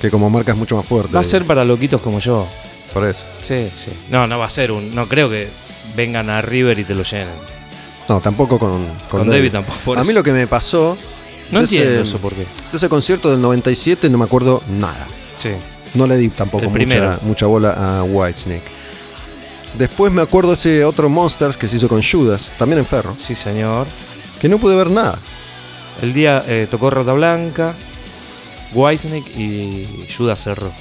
Que como marca es mucho más fuerte. Va a ser para loquitos como yo. Por eso. Sí, sí. No, no va a ser un. No creo que vengan a River y te lo llenen. No, tampoco con, con, Con David tampoco, por a eso. mí lo que me pasó No entiendo ese, eso por qué. de ese concierto del 97 no me acuerdo nada. Sí. No le di tampoco mucha, mucha bola a Whitesnake. Después me acuerdo ese otro Monsters que se hizo con Judas, también en Ferro, Sí, señor. que no pude ver nada. El día eh, tocó Rota Blanca, Whitesnake y Judas Cerro.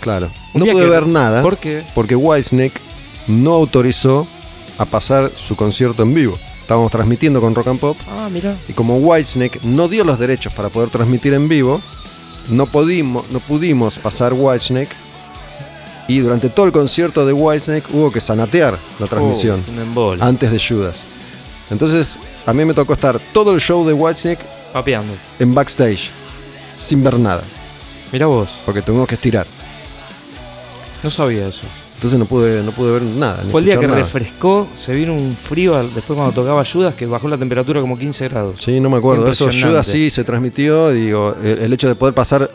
Claro. Un no pude que- ver nada ¿Por qué? porque Whitesnake no autorizó a pasar su concierto en vivo. Estábamos transmitiendo con Rock and Pop Ah, mira. y como Whitesnake no dio los derechos para poder transmitir en vivo, no pudimos, no pudimos pasar Whitesnake y durante todo el concierto de Whitesnake hubo que sanatear la transmisión Oh, un embol. antes de Judas. Entonces a mí me tocó estar todo el show de Whitesnake Papeando. en backstage, sin ver nada, Mira vos. porque tuvimos que estirar. No sabía eso. Entonces no pude, no pude ver nada. Fue el día que nada. refrescó, se vino un frío después cuando tocaba Judas que bajó la temperatura como 15 grados. Sí, no me acuerdo. Eso. Judas sí se transmitió. Digo, el, hecho de poder pasar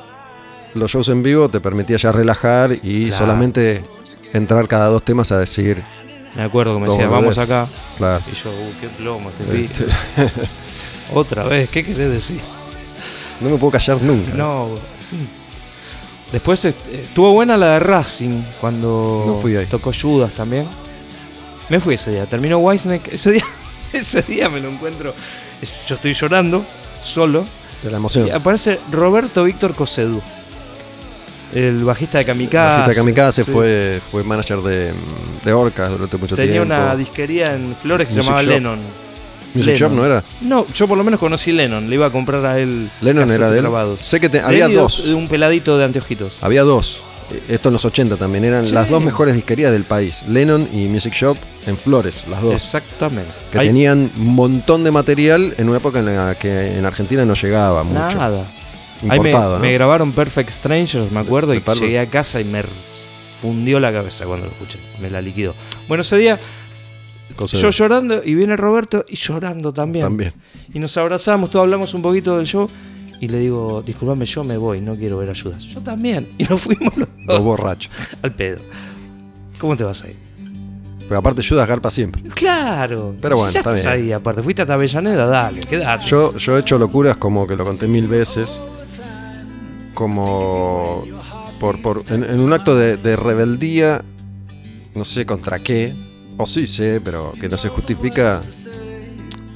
los shows en vivo te permitía ya relajar y Claro. solamente entrar cada dos temas a decir, Me acuerdo que me decía, vamos acá. claro. Y yo, uh, qué plomo pibe. este, Otra vez, ¿qué querés decir? no me puedo callar nunca. No. Después este, estuvo buena la de Racing cuando No fui ahí. tocó Judas también. Me fui ese día. Terminó Weisneck. Ese día, ese día me lo encuentro. Yo estoy llorando, solo. De la emoción. Y aparece Roberto Víctor Cosedú. El bajista de Kamikaze. Bajista Kamikaze Sí. fue, fue manager de, de Orcas durante mucho Tenía tiempo. una disquería en Flores que se llamaba Shop. Lennon. Music Shop no era. No, yo por lo menos conocí Lennon. Le iba a comprar a él. Lennon era de él. grabados. Sé que te- había dos. Un peladito de anteojitos. Había dos. Eh, Esto en los 80 también. Eran Sí. las dos mejores disquerías del país. Lennon y Music Shop en Flores, las dos. Exactamente. que Ahí- tenían un montón de material en una época en la que en Argentina no llegaba mucho. Nada. Ahí me, Importado, ¿no? me grabaron Perfect Strangers, me acuerdo, De y llegué a casa y me fundió la cabeza cuando lo escuché. Me la liquidó. Bueno, ese día Cosa yo de- llorando y viene Roberto y llorando también. También. Y nos abrazamos, todos hablamos un poquito del show. Y le digo, disculpame, yo me voy, no quiero ver ayudas. Yo también. Y nos fuimos los Dos dos borrachos. al pedo. ¿Cómo te vas ahí? Pero aparte Judas garpa siempre. Claro. Pero bueno, ya está estás bien. ahí, aparte. Fuiste hasta Avellaneda, dale, quédate. Yo, yo he hecho locuras como que lo conté mil veces. Como por, por, en, en un acto de, de rebeldía, no sé contra qué, o sí sé, pero que no se justifica.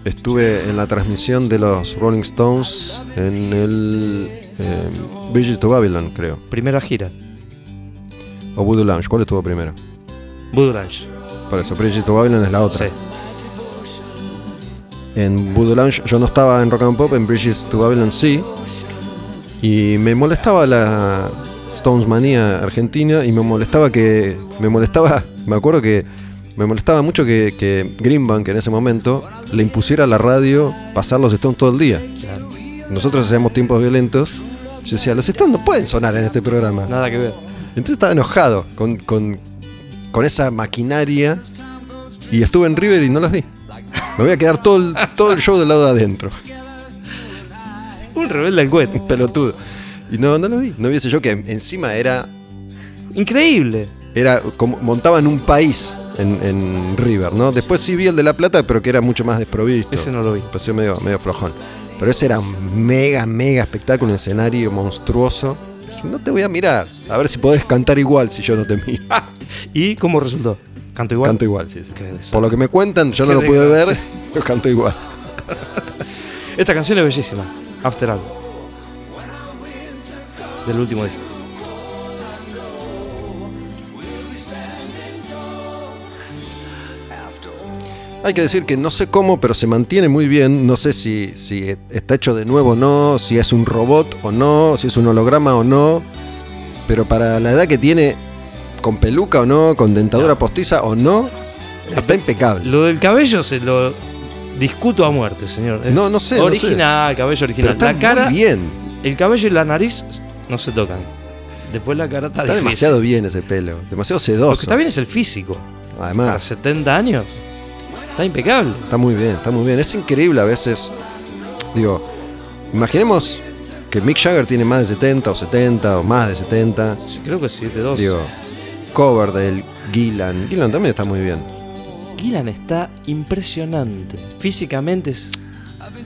Estuve en la transmisión de los Rolling Stones en el eh, Bridges to Babylon, creo. Primera gira. O Voodoo Lounge. ¿Cuál estuvo primero? Voodoo Ranch. Por eso, Bridges to Babylon es la otra. Sí. En Voodoo Lounge yo no estaba en Rock and Pop, en Bridges to Babylon sí. Y me molestaba la Stones Manía argentina y me molestaba que. Me molestaba. Me acuerdo que. Me molestaba mucho que, que Greenbank en ese momento le impusiera a la radio pasar los Stones todo el día. Nosotros hacíamos tiempos violentos. Yo decía, los Stones no pueden sonar en este programa. Nada que ver. Entonces estaba enojado con, con, con esa maquinaria y estuve en River y no los vi. Me voy a quedar todo el, todo el show del lado de adentro. Un rebelde al cohete. Pelotudo. Y no, no lo vi. No viese yo que encima era. Increíble. Era como montaban un país en, en River, ¿no? Después sí vi el de La Plata, pero que era mucho más desprovisto. Ese no lo vi. Pareció medio, medio flojón. Pero ese era un mega, mega espectáculo, un escenario monstruoso. No te voy a mirar. A ver si podés cantar igual si yo no te miro. ¿Y cómo resultó? ¿Canto igual? Canto igual, sí. sí. Por lo que me cuentan, yo no lo pude ver, pero canto igual. Esta canción es bellísima. After All. Del último disco. Hay que decir que no sé cómo, pero se mantiene muy bien. No sé si, si está hecho de nuevo o no, si es un robot o no, si es un holograma o no. Pero para la edad que tiene, con peluca o no, con dentadura postiza o no, está impecable. Lo del cabello se lo discuto a muerte, señor. Es No, no sé, no Original, cabello Pero original. está la cara, muy bien. el cabello y la nariz no se tocan. Después la cara está, Está difícil. demasiado bien ese pelo, demasiado Lo que sedoso. está bien es el físico. A Además, 70 años. Está impecable. Está muy bien, está muy bien. Es increíble a veces. Digo, imaginemos que Mick Jagger tiene más de 70 o 70 o más de 70. Sí, Creo que 7-2. Digo, Coverdale, Gillan. Gillan también está muy bien. Gillan está impresionante. Físicamente es.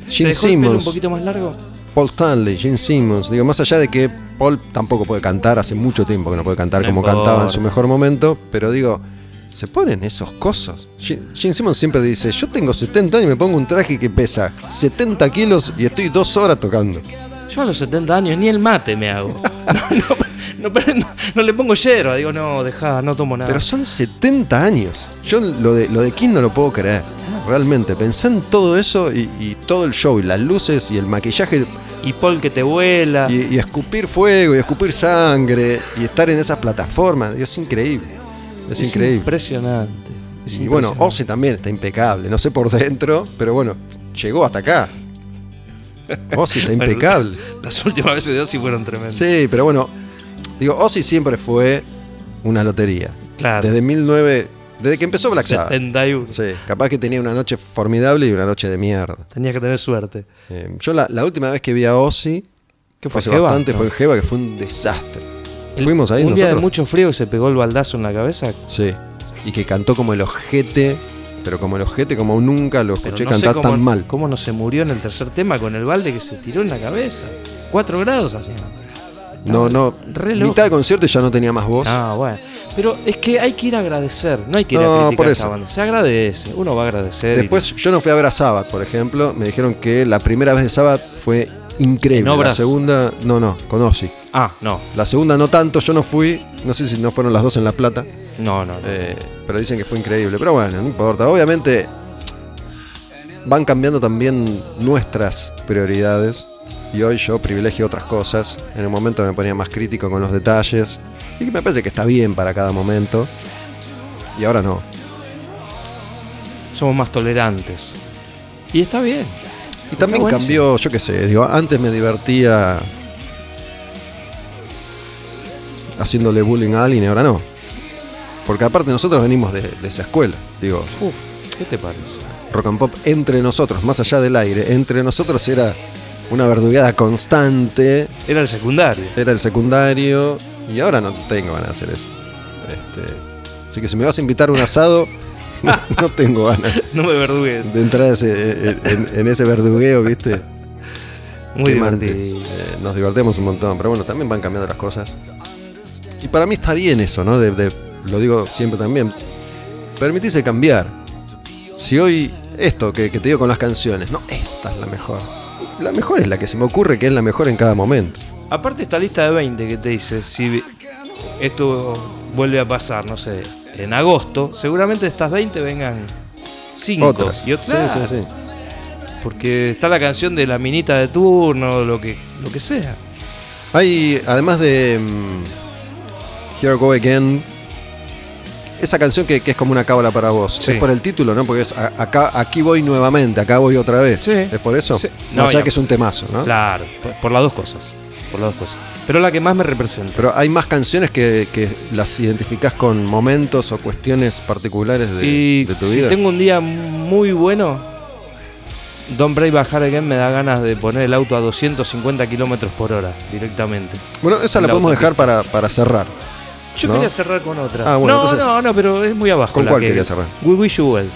¿Se dejó el pelo un poquito más largo? Paul Stanley, Gene Simmons. Digo, más allá de que Paul tampoco puede cantar, hace mucho tiempo que no puede cantar No como cantaba en su mejor momento, pero digo, se ponen esos cosas. Gene Simmons siempre dice, yo tengo 70 años y me pongo un traje que pesa 70 kilos y estoy dos horas tocando. Yo a los 70 años ni el mate me hago. No, no, no, no- no le pongo hierba. Digo, no, deja, no tomo nada. Pero son 70 años. Yo lo de, lo de King no lo puedo creer. Realmente, pensé en todo eso y, y todo el show, y las luces y el maquillaje, Y Paul que te vuela. y, y escupir fuego, y escupir sangre, y estar en esas plataformas. Es increíble. Es, increíble. impresionante. Es Y bueno. Ozzy también está impecable. No sé por dentro, pero bueno, llegó hasta acá. Ozzy está Bueno, impecable. Las últimas veces de Ozzy fueron tremendas. Sí, pero bueno, digo, Ozzy siempre fue una lotería. Claro. Desde 19. Desde que empezó Black Sabbath. 71. Sí, capaz que tenía una noche formidable y una noche de mierda. Tenías que tener suerte. Eh, yo la, la última vez que vi a Ozzy, ¿Qué fue hace Jeva? bastante, No. fue en Jeva, que fue un desastre. El- Fuimos ahí Un día de nosotros. mucho frío que se pegó el baldazo en la cabeza. Sí. Y que cantó como el ojete, pero como el ojete como nunca lo escuché no cantar cómo, tan mal. cómo no se murió en el tercer tema con el balde que se tiró en la cabeza. Cuatro grados hacía. No, no. re loco. Mitad de concierto ya no tenía más voz. Ah, bueno. Pero es que hay que ir a agradecer, no hay que ir a criticar por a eso. banda. Se agradece, uno va a agradecer. y- Después yo no fui a ver a Sabbath, por ejemplo. Me dijeron que la primera vez de Sabbath fue increíble. ¿En La segunda, no, no, con Ozzy. Ah, no, La segunda no tanto, yo no fui. No sé si no fueron las dos en La Plata. no, no. no. Eh, pero dicen que fue increíble. Pero bueno, no importa. Obviamente van cambiando también nuestras prioridades. Y hoy yo privilegio otras cosas. En el momento me ponía más crítico con los detalles. Y me parece que está bien para cada momento. Y ahora no. Somos más tolerantes. Y está bien. Y también cambió, yo qué sé, digo, antes me divertía haciéndole bullying a alguien y ahora no. Porque aparte nosotros venimos de, de esa escuela. Digo, Uf, ¿qué te parece? rock and pop entre nosotros, más allá del aire, entre nosotros era una verdugueada constante, Era el secundario. era el secundario, y ahora no tengo ganas de hacer eso. Este, así que si me vas a invitar a un asado, no, no tengo ganas No me verdugues. de entrar a ese- en, en ese verdugueo, ¿viste? Muy divertido. Eh, nos divertimos un montón, pero bueno, también van cambiando las cosas. Y para mí está bien eso, ¿no? De, de- lo digo siempre también. Permitirse cambiar. Si hoy esto que, que te digo con las canciones, no, esta es la mejor. La mejor es la que se me ocurre que es la mejor en cada momento. Aparte esta lista de 20 que te dice, si esto vuelve a pasar, no sé, en agosto, seguramente de estas 20 vengan 5 Otras. y otras. Sí, sí, sí. Porque está la canción de la minita de turno, lo que, lo que sea. Hay, además de mm, Here I Go Again, esa canción que, que es como una cábala para vos. Sí. Es por el título, ¿no? Porque es a- acá, aquí voy nuevamente, acá voy otra vez. Sí. ¿Es por eso? Sí. No, o sea ya. que es un temazo, ¿no? Claro, por, por las dos cosas. Por las dos cosas. Pero la que más me representa. Pero hay más canciones que, que las identificás con momentos o cuestiones particulares de, y de tu si vida. tengo un día muy bueno, Don't Break Bajar Again me da ganas de poner el auto a 250 kilómetros por hora directamente. Bueno, esa la La podemos dejar para, para cerrar. Yo ¿No? quería cerrar con otra. Ah, bueno, no, entonces- no, no, pero es muy abajo. ¿Con la cuál que- querías cerrar? We Wish You Well.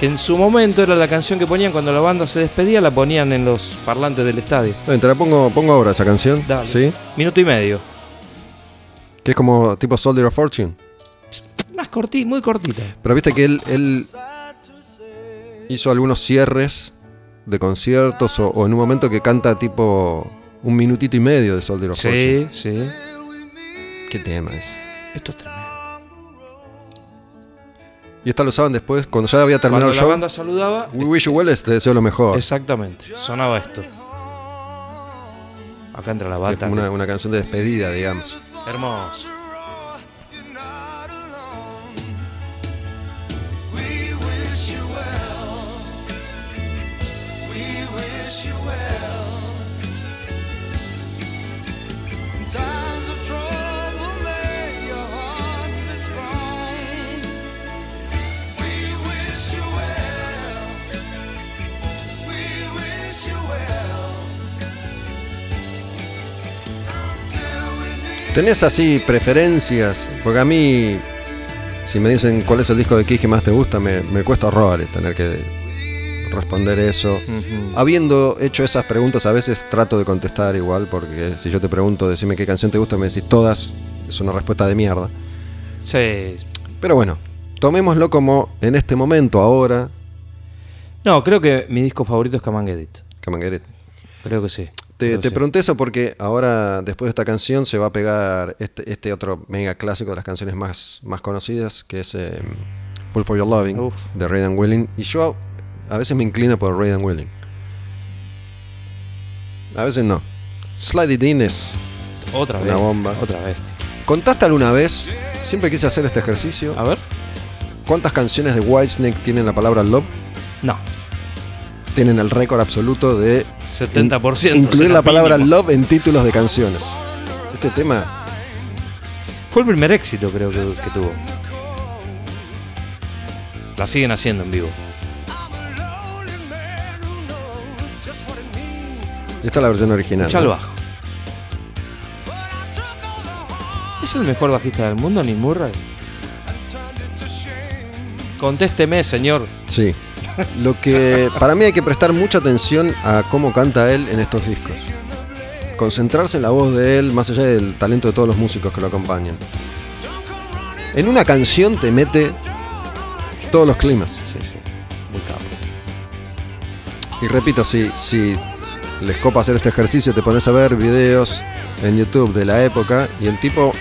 Que en su momento era la canción que ponían cuando la banda se despedía, la ponían en los parlantes del estadio. Te la pongo, pongo ahora esa canción. Dale. ¿Sí? Minuto y medio. Que es como tipo Soldier of Fortune. Más cortita, muy cortita. Pero viste que él, él hizo algunos cierres de conciertos o, o en un momento que canta tipo un minutito y medio de Soldier of Fortune. Sí, sí. ¿Qué tema es? Esto es tremendo. Y esta lo usaban después, cuando ya había terminado Cuando el la show. banda saludaba, We wish you well, es, te deseo lo mejor. exactamente, sonaba esto. Acá entra la bata. una, una canción de despedida, digamos. Hermoso. ¿Tenés así preferencias? Porque a mí, si me dicen cuál es el disco de Kiss que más te gusta, me, me cuesta horrores tener que responder eso. Habiendo hecho esas preguntas, a veces trato de contestar igual, porque si yo te pregunto, decime qué canción te gusta, me decís todas, es una respuesta de mierda. Sí. Pero bueno, tomémoslo como en este momento, ahora, No, creo que mi disco favorito es Come and Get It. Come and Get It. Creo que sí. Te, te pregunté eso porque ahora, después de esta canción, se va a pegar este, este otro mega clásico de las canciones más, más conocidas, que es eh, Full for Your Loving, Uf. de Raiden Willing. Y yo a veces me inclino por Raiden Willing. A veces no. Slide It In es... Otra Una vez. bomba. Otra vez. ¿Contaste alguna vez? Siempre quise hacer este ejercicio. A ver. ¿Cuántas canciones de Whitesnake tienen la palabra love? No. Tienen el récord absoluto de 70%. incluir será la palabra mínimo. love en títulos de canciones. Este tema Fue el primer éxito, creo que, que tuvo. La siguen haciendo en vivo. Esta es la versión original. Escucha el bajo. ¿Es el mejor bajista del mundo, Neil Murray? Contésteme, señor. Sí. Lo que para mí hay que prestar mucha atención a cómo canta él en estos discos. Concentrarse en la voz de él, más allá del talento de todos los músicos que lo acompañan. En una canción te mete todos los climas. Sí, sí. Muy capo. Y repito, si, si les copa hacer este ejercicio, te pones a ver videos en YouTube de la época y el tipo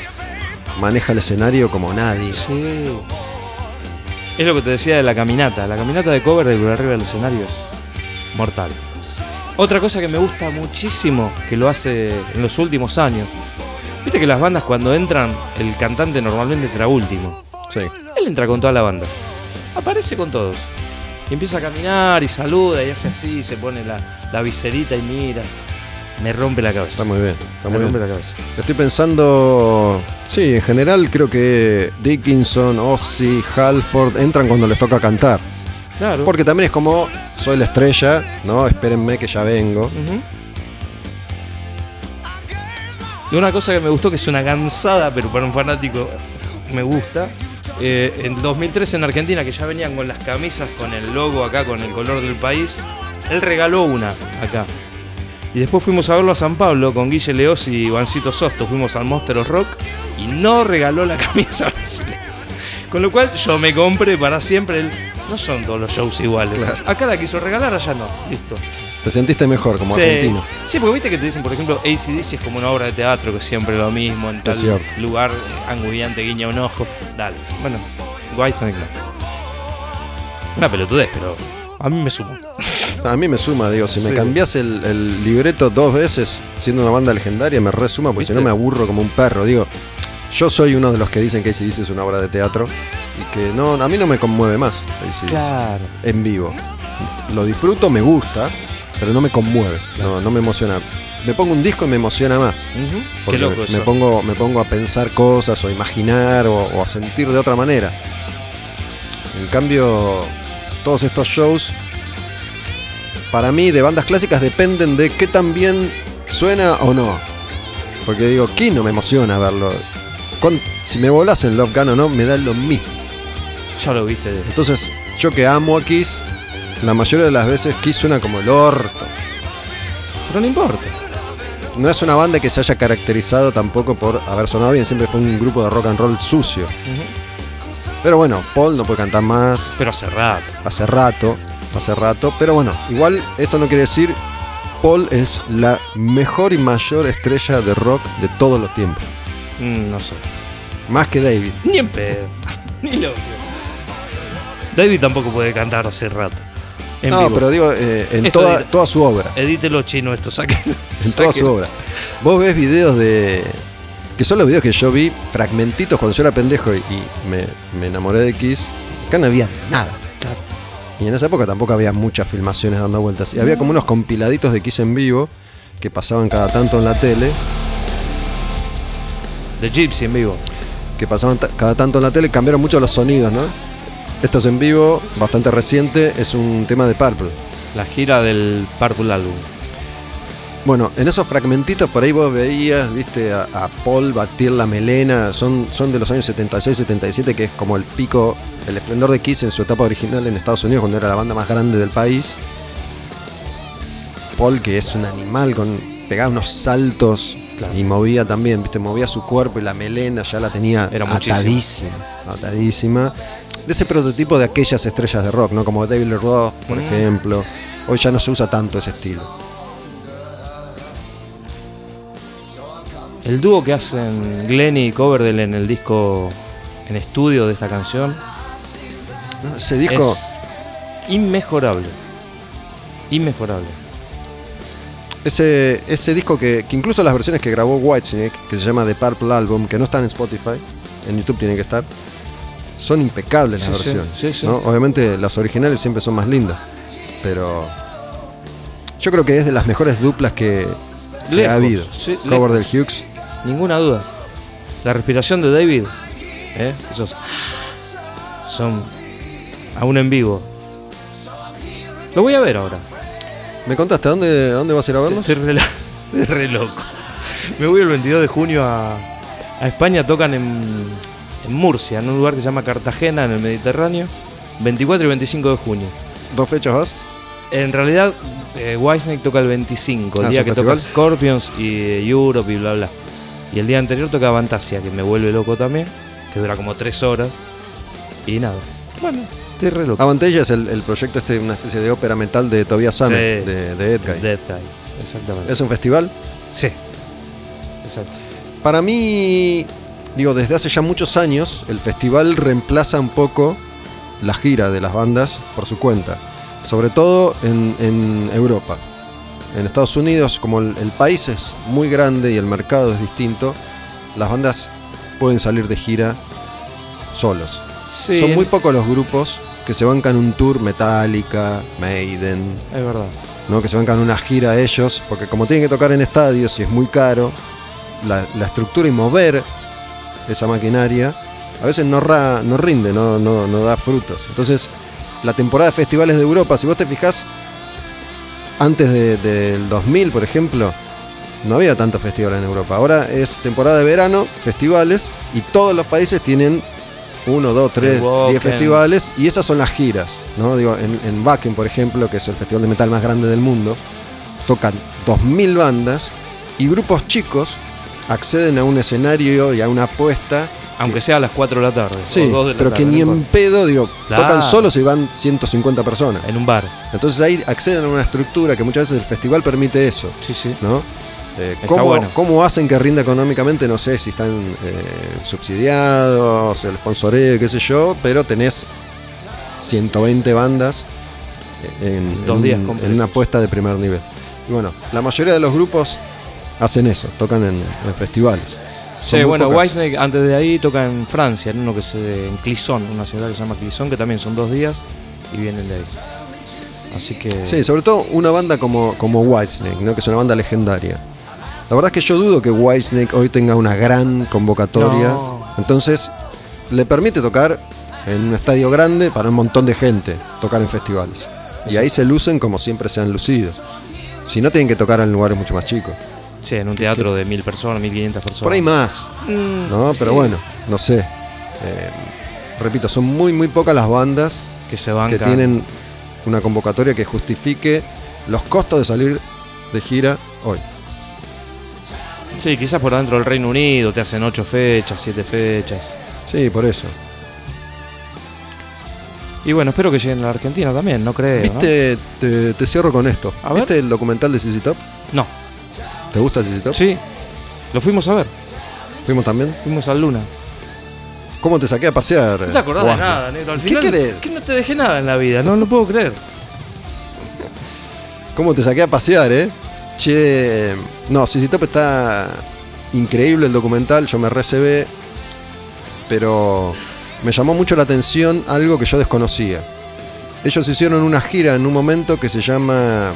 maneja el escenario como nadie. Sí. Es lo que te decía de la caminata. La caminata de cover de por arriba del escenario es mortal. Otra cosa que me gusta muchísimo, que lo hace en los últimos años. Viste que las bandas cuando entran, el cantante normalmente entra último. Sí. Él entra con toda la banda. Aparece con todos. Y empieza a caminar y saluda y hace así, se pone la, la viserita y mira. Me rompe la cabeza. Está muy bien. Está Me muy rompe bien. la cabeza. Estoy pensando. Sí, en general creo que Dickinson, Ozzy, Halford entran cuando les toca cantar. Claro. Porque también es como, soy la estrella, ¿no? Espérenme que ya vengo. Y una cosa que me gustó, que es una cansada, pero para un fanático me gusta. eh, en 2013 en Argentina, que ya venían con las camisas, con el logo acá, con el color del país, él regaló una acá. Y después fuimos a verlo a San Pablo con Guille Leos y Ivancito Sosto. Fuimos al Monster Rock y no regaló la camisa brasileña. Con lo cual yo me compré para siempre el. No son todos los shows iguales. Claro. Acá la quiso regalar, allá no. Listo. Te sentiste mejor como Sí. argentino. Sí, porque viste que te dicen, por ejemplo, ACDC es como una obra de teatro, que siempre lo mismo, en tal lugar, anguiante, guiña un ojo. Dale. Bueno, Whitesnake no. Una pelotudez, pero a mí me suma. A mí me suma, digo, si me Sí. cambias el, el libreto dos veces siendo una banda legendaria, me resuma, porque si no me aburro como un perro. Digo, yo soy uno de los que dicen que ACDC es una obra de teatro y que no, a mí no me conmueve más AC/DC Claro. en vivo. Lo disfruto, me gusta, pero no me conmueve, no, no me emociona. Me pongo un disco y me emociona más. Qué Porque loco me, eso. me pongo, me pongo a pensar cosas o a imaginar o, o a sentir de otra manera. En cambio, todos estos shows, para mí, de bandas clásicas, dependen de qué tan bien suena o no. Porque digo, Kiss no me emociona verlo. Con- si me volás en Love Gun o no, me da lo mismo. Ya lo viste. de- Entonces, yo que amo a Kiss, la mayoría de las veces Kiss suena como el orto. Pero no importa. No es una banda que se haya caracterizado tampoco por haber sonado bien, siempre fue un grupo de rock and roll sucio. Pero bueno, Paul no puede cantar más Pero hace rato. hace rato, hace rato. Pero bueno, igual esto no quiere decir Paul es la mejor y mayor estrella de rock de todos los tiempos. Mm, no sé. Más que David. Ni en pedo. Ni loco. David tampoco puede cantar hace rato. En no, vivo. pero digo, eh, en Esto toda, su obra. Edítelo chino esto, saque. En toda su obra. Vos ves videos de. que son los videos que yo vi, fragmentitos cuando yo era pendejo y, y me, me enamoré de Kiss. Acá no había nada. Y en esa época tampoco había muchas filmaciones dando vueltas. Y había como unos compiladitos de Kiss en vivo que pasaban cada tanto en la tele. De Gypsy en vivo. Que pasaban cada tanto en la tele. Cambiaron mucho los sonidos, ¿no? Esto es en vivo, bastante reciente. Es un tema de Purple. La gira del Purple Album. Bueno, en esos fragmentitos por ahí vos veías, viste, a, a Paul batir la melena, son, son de los años 76, 77, que es como el pico, el esplendor de Kiss en su etapa original en Estados Unidos, cuando era la banda más grande del país. Paul, que es un animal, con pegaba unos saltos y movía también, viste, movía su cuerpo y la melena ya la tenía Era atadísima, atadísima. De ese prototipo de aquellas estrellas de rock, ¿no? Como David Roth, por Mm. ejemplo. Hoy ya no se usa tanto ese estilo. El dúo que hacen Glenny y Coverdale en el disco en estudio de esta canción ¿no? Ese disco... es inmejorable. Inmejorable. Ese, ese disco que, que incluso las versiones que grabó Whitesnake, que se llama The Purple Album, que no están en Spotify, en YouTube tienen que estar, son impecables las Sí, versiones. sí, sí. ¿no? Obviamente las originales siempre son más lindas, pero yo creo que es de las mejores duplas que, ha habido. Cover del. Hughes. Ninguna duda. La respiración de David, ¿eh? esos son aún en vivo. Lo voy a ver ahora. ¿Me contaste a dónde, dónde vas a ir a verlos? Estoy re, loco. Me voy el 22 de junio a, a España, tocan en, en Murcia, en un lugar que se llama Cartagena, en el Mediterráneo. 24 y 25 de junio. ¿Dos fechas vas? En realidad, eh, Whitesnake toca el 25, el Ah, día ¿es que toca festival? Scorpions y eh, Europe y bla bla. Y el día anterior toca Fantasia, que me vuelve loco también, que dura como 3 horas. Y nada. Bueno, estoy re loco. Avantella es el, el proyecto este, una especie de ópera metal de Tobias Summit, Sí. de, de Ed Guy. Exactamente. ¿Es un festival? Sí. Exacto. Para mí, digo, desde hace ya muchos años, el festival reemplaza un poco la gira de las bandas por su cuenta. Sobre todo en, en Europa. En Estados Unidos, como el, el país es muy grande y el mercado es distinto, las bandas pueden salir de gira solos. Sí, Son muy pocos los grupos que se bancan un tour Metallica, Maiden, Es verdad. ¿no? que se bancan una gira ellos, porque como tienen que tocar en estadios y es muy caro, la, la estructura y mover esa maquinaria a veces no, ra- no rinde, no, no, no da frutos. Entonces, la temporada de festivales de Europa, si vos te fijás, antes de- del 2000, por ejemplo, no había tantos festivales en Europa. Ahora es temporada de verano, festivales, y todos los países tienen uno, dos, tres, diez festivales, y esas son las giras. ¿no? Digo, en, en Wacken, por ejemplo, que es el festival de metal más grande del mundo, tocan 2.000 bandas y grupos chicos acceden a un escenario y a una apuesta. Aunque sea a las 4 de la tarde. Sí, o 2 de la pero tarde, que ni en pedo, digo, Claro. tocan solos y van 150 personas. En un bar. Entonces ahí acceden a una estructura que muchas veces el festival permite eso, Sí, sí. ¿no? Eh, ¿cómo, bueno. cómo hacen que rinda económicamente? No sé si están eh, subsidiados, el sponsoreo, qué sé yo, pero tenés 120 bandas en, Dos en días una apuesta de primer nivel. Y bueno, la mayoría de los grupos hacen eso, tocan en, en festivales. Sí, bueno, pocas. Whitesnake antes de ahí toca en Francia, en uno que se en Clisson, una ciudad que se llama Clisson, que también son dos días y vienen de ahí. Así que Sí, sobre todo una banda como, como Whitesnake, ¿no? que es una banda legendaria. La verdad es que yo dudo que Whitesnake hoy tenga una gran convocatoria. No. Entonces, le permite tocar en un estadio grande para un montón de gente, tocar en festivales. Y ahí se lucen como siempre se han lucido. Si no, tienen que tocar en lugares mucho más chicos. Sí, en un teatro de mil personas, mil quinientas personas. Por ahí más, Mm, ¿no? Pero bueno, no sé. Eh, repito, son muy, muy pocas las bandas que se bancan. que tienen una convocatoria que justifique los costos de salir de gira hoy. Sí, quizás por dentro del Reino Unido te hacen ocho fechas, siete fechas. Sí, por eso. Y bueno, espero que lleguen a la Argentina también, no creo. ¿no? ¿Viste? Te, te cierro con esto. A ver. ¿Viste el documental de CC Top? No, ¿Te gusta CC Top? sí. Lo fuimos a ver, Fuimos también. fuimos al Luna. ¿Cómo te saqué a pasear? No te acordás de nada, negro. Al ¿Qué final, querés? que no te dejé nada en la vida, no lo puedo creer. ¿Cómo te saqué a pasear, eh? Che, no, Sisi Top está increíble el documental, yo me recebé, pero me llamó mucho la atención algo que yo desconocía. Ellos hicieron una gira en un momento que se llama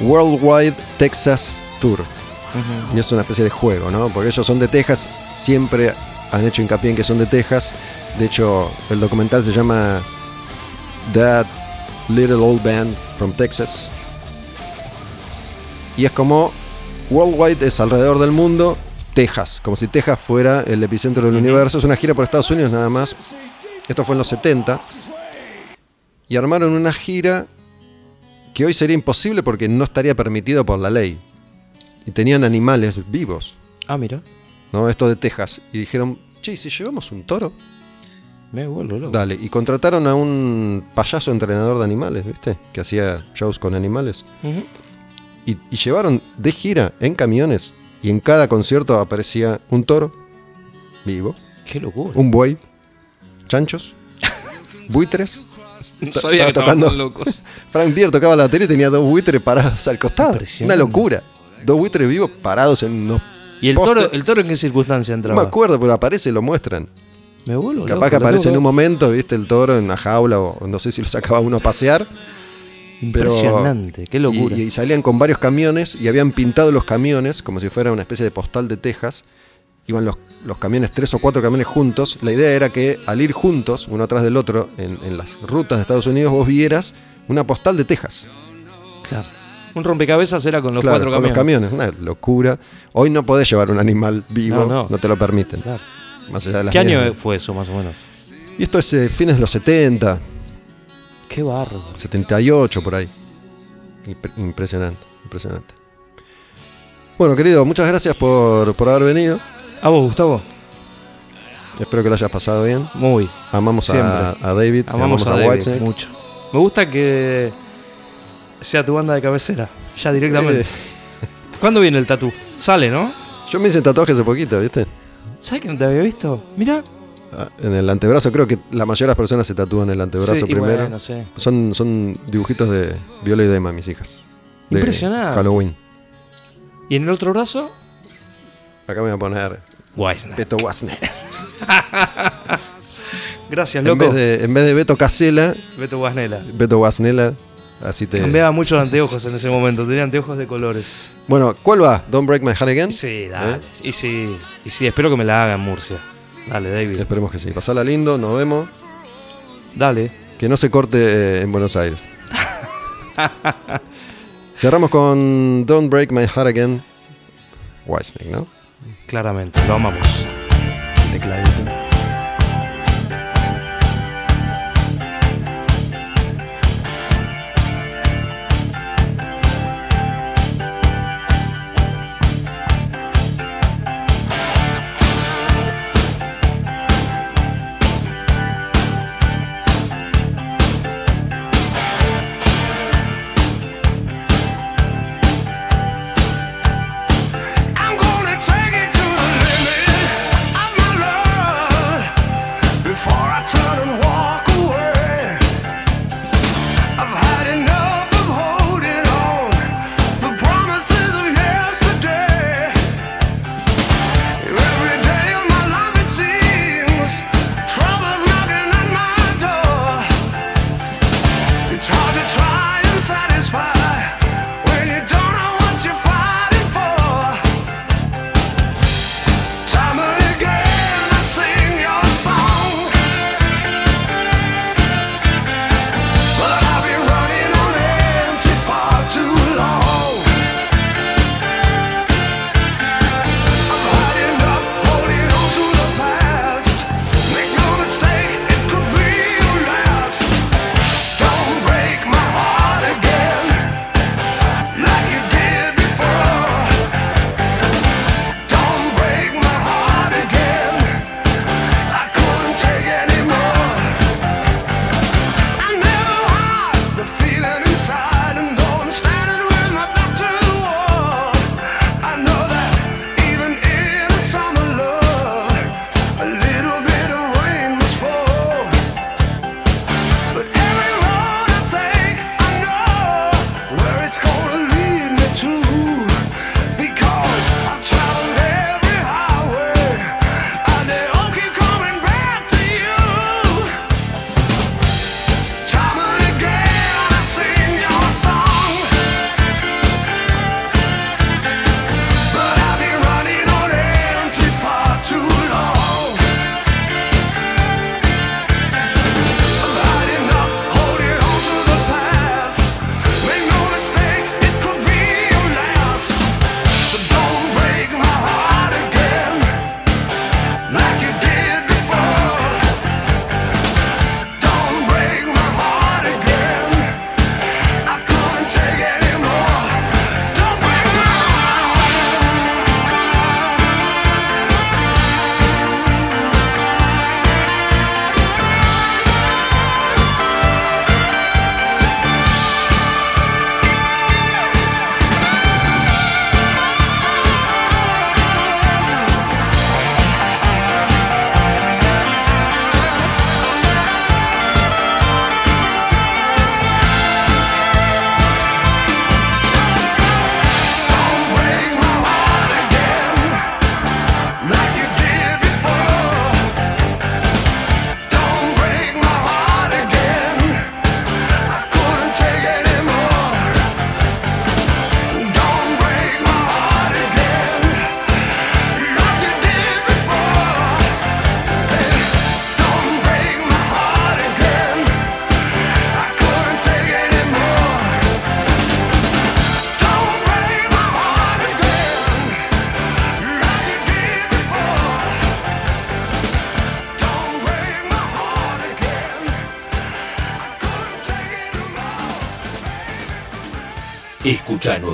Worldwide Texas Tour. Y es una especie de juego, ¿no? Porque ellos son de Texas, siempre han hecho hincapié en que son de Texas. De hecho, el documental se llama That Little Old Band from Texas. Y es como Worldwide es alrededor del mundo, Texas, como si Texas fuera el epicentro del universo. Es una gira por Estados Unidos nada más. Esto fue en los 70. Y armaron una gira que hoy sería imposible porque no estaría permitido por la ley. Y tenían animales vivos, Ah, mira. ¿no? Esto de Texas. Y dijeron, che, ¿y si llevamos un toro? Me vuelvo loco. Dale. Y contrataron a un payaso entrenador de animales, ¿viste? Que hacía shows con animales. Y, y llevaron de gira en camiones. Y en cada concierto aparecía un toro vivo, Qué locura. un buey, chanchos, buitres. No sabía que tocando. locos. Frank Beer tocaba la batería y tenía dos buitres parados al costado. Una locura. Dos buitres vivos parados en unos. ¿Y el postes. toro, el toro en qué circunstancia No entraba? me acuerdo, pero aparece y lo muestran. Me vuelvo Capaz loco, que loco, aparece en un momento, viste, el toro en una jaula o no sé si lo sacaba uno a pasear. pero- Impresionante, qué locura. Y, y salían con varios camiones y habían pintado los camiones como si fuera una especie de postal de Texas. Iban los, los camiones, tres o cuatro camiones juntos. La idea era que al ir juntos, uno atrás del otro, en, en las rutas de Estados Unidos, vos vieras una postal de Texas. Claro. Un rompecabezas era con los Claro, cuatro con camiones. los camiones. Una locura. Hoy no podés llevar un animal vivo, No, no, no. te lo permiten. Claro. Más allá de las ¿Qué año fue eso, más o menos? Y esto es eh, fines de los 70, Qué barro. 78 por ahí. Impre- Impresionante, impresionante. Bueno, querido, muchas gracias por, por haber venido. ¿A vos, Gustavo? Espero que lo hayas pasado bien. Muy. Amamos a, a David, Amamos a, David Whitesnake. mucho. Me gusta que sea tu banda de cabecera, ya directamente. Eh, ¿Cuándo viene el tatú? Sale, ¿no? yo me hice tatuaje hace poquito, ¿viste? ¿Sabes que no te había visto? Mira. Ah, En el antebrazo, creo que la mayoría de las personas se tatúan el antebrazo Sí, primero. bueno, sí. Son, son dibujitos de Viola y Dema, mis hijas. De Impresionante. Halloween. ¿Y en el otro brazo? Acá me voy a poner Weisner. Beto Wasner. Gracias, En loco. vez, de, en vez de Beto Casela, Beto Guasnela. Beto Wasnela. Así te. Cambiaba mucho los anteojos en ese momento. Tenía anteojos de colores. Bueno, ¿cuál va? Don't Break My Heart Again. Sí, dale. ¿Eh? Y sí, y sí, espero que me la haga en Murcia. Dale, David. Esperemos que sí. Pasala lindo, nos vemos. Dale. Que no se corte eh, en Buenos Aires. Cerramos con Don't Break My Heart Again. Whitesnake, ¿no? Claramente, lo amamos. Tecladito.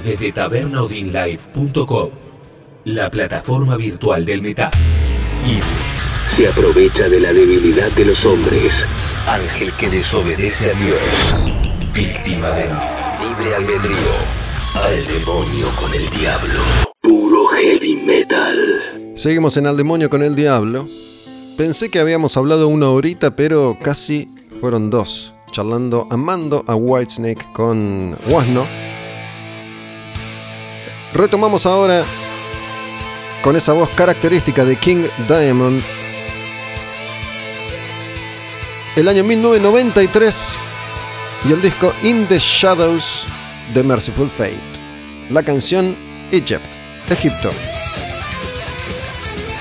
Desde tabernaudinlive.com, la plataforma virtual del metal. Ibris se aprovecha de la debilidad de los hombres. Ángel que desobedece a Dios. Víctima del libre albedrío. Al demonio con el diablo. Puro heavy metal. Seguimos en Al Demonio con el Diablo. Pensé que habíamos hablado una horita, pero casi fueron dos. Charlando, amando a Whitesnake con Wasno. Retomamos ahora con esa voz característica de King Diamond. El año 1993 y el disco In the Shadows de Merciful Fate. La canción Egypt, Egipto.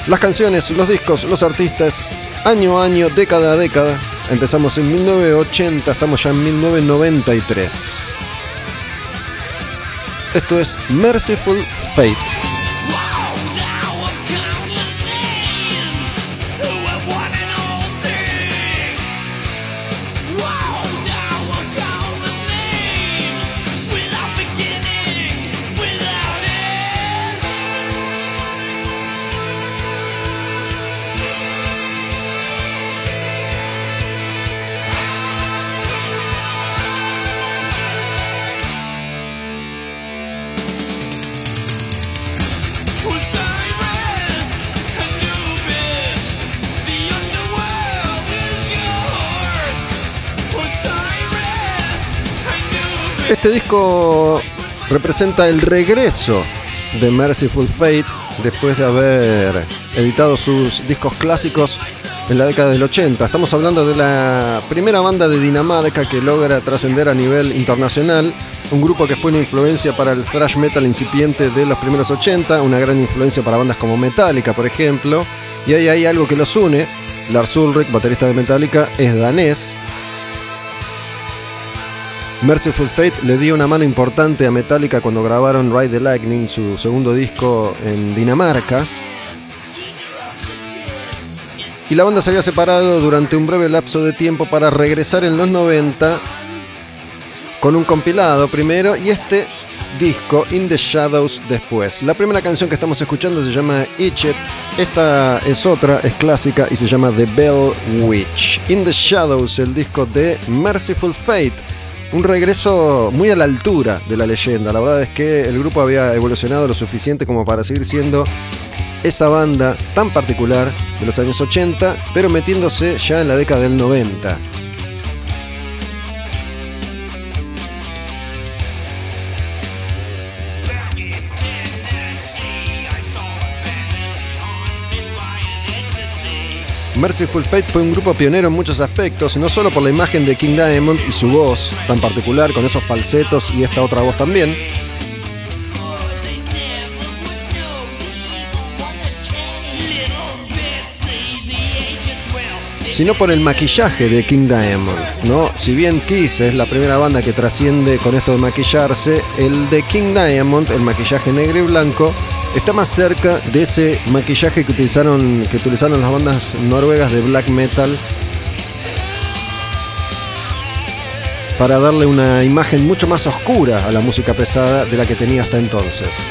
Las canciones, los discos, los artistas, año a año, década a década. Empezamos en 1980, estamos ya en 1993. Esto es Merciful Fate. Este disco representa el regreso de Merciful Fate después de haber editado sus discos clásicos en la década del 80. Estamos hablando de la primera banda de Dinamarca que logra trascender a nivel internacional. Un grupo que fue una influencia para el thrash metal incipiente de los primeros 80, una gran influencia para bandas como Metallica, por ejemplo. Y ahí hay algo que los une. Lars Ulrich, baterista de Metallica, es danés, Merciful Fate le dio una mano importante a Metallica cuando grabaron Ride the Lightning, su segundo disco en Dinamarca. Y la banda se había separado durante un breve lapso de tiempo para regresar en los 90 con un compilado primero y este disco In the Shadows después. La primera canción que estamos escuchando se llama Egypt. Esta es otra, es clásica y se llama The Bell Witch. In the Shadows, el disco de Merciful Fate. Un regreso muy a la altura de la leyenda. La verdad es que el grupo había evolucionado lo suficiente como para seguir siendo esa banda tan particular de los años 80, pero metiéndose ya en la década del 90. Merciful Fate fue un grupo pionero en muchos aspectos, no solo por la imagen de King Diamond y su voz tan particular, con esos falsetos y esta otra voz también, sino por el maquillaje de King Diamond, ¿no? Si bien Kiss es la primera banda que trasciende con esto de maquillarse, el de King Diamond, el maquillaje negro y blanco, está más cerca de ese maquillaje que utilizaron, que utilizaron las bandas noruegas de black metal para darle una imagen mucho más oscura a la música pesada de la que tenía hasta entonces.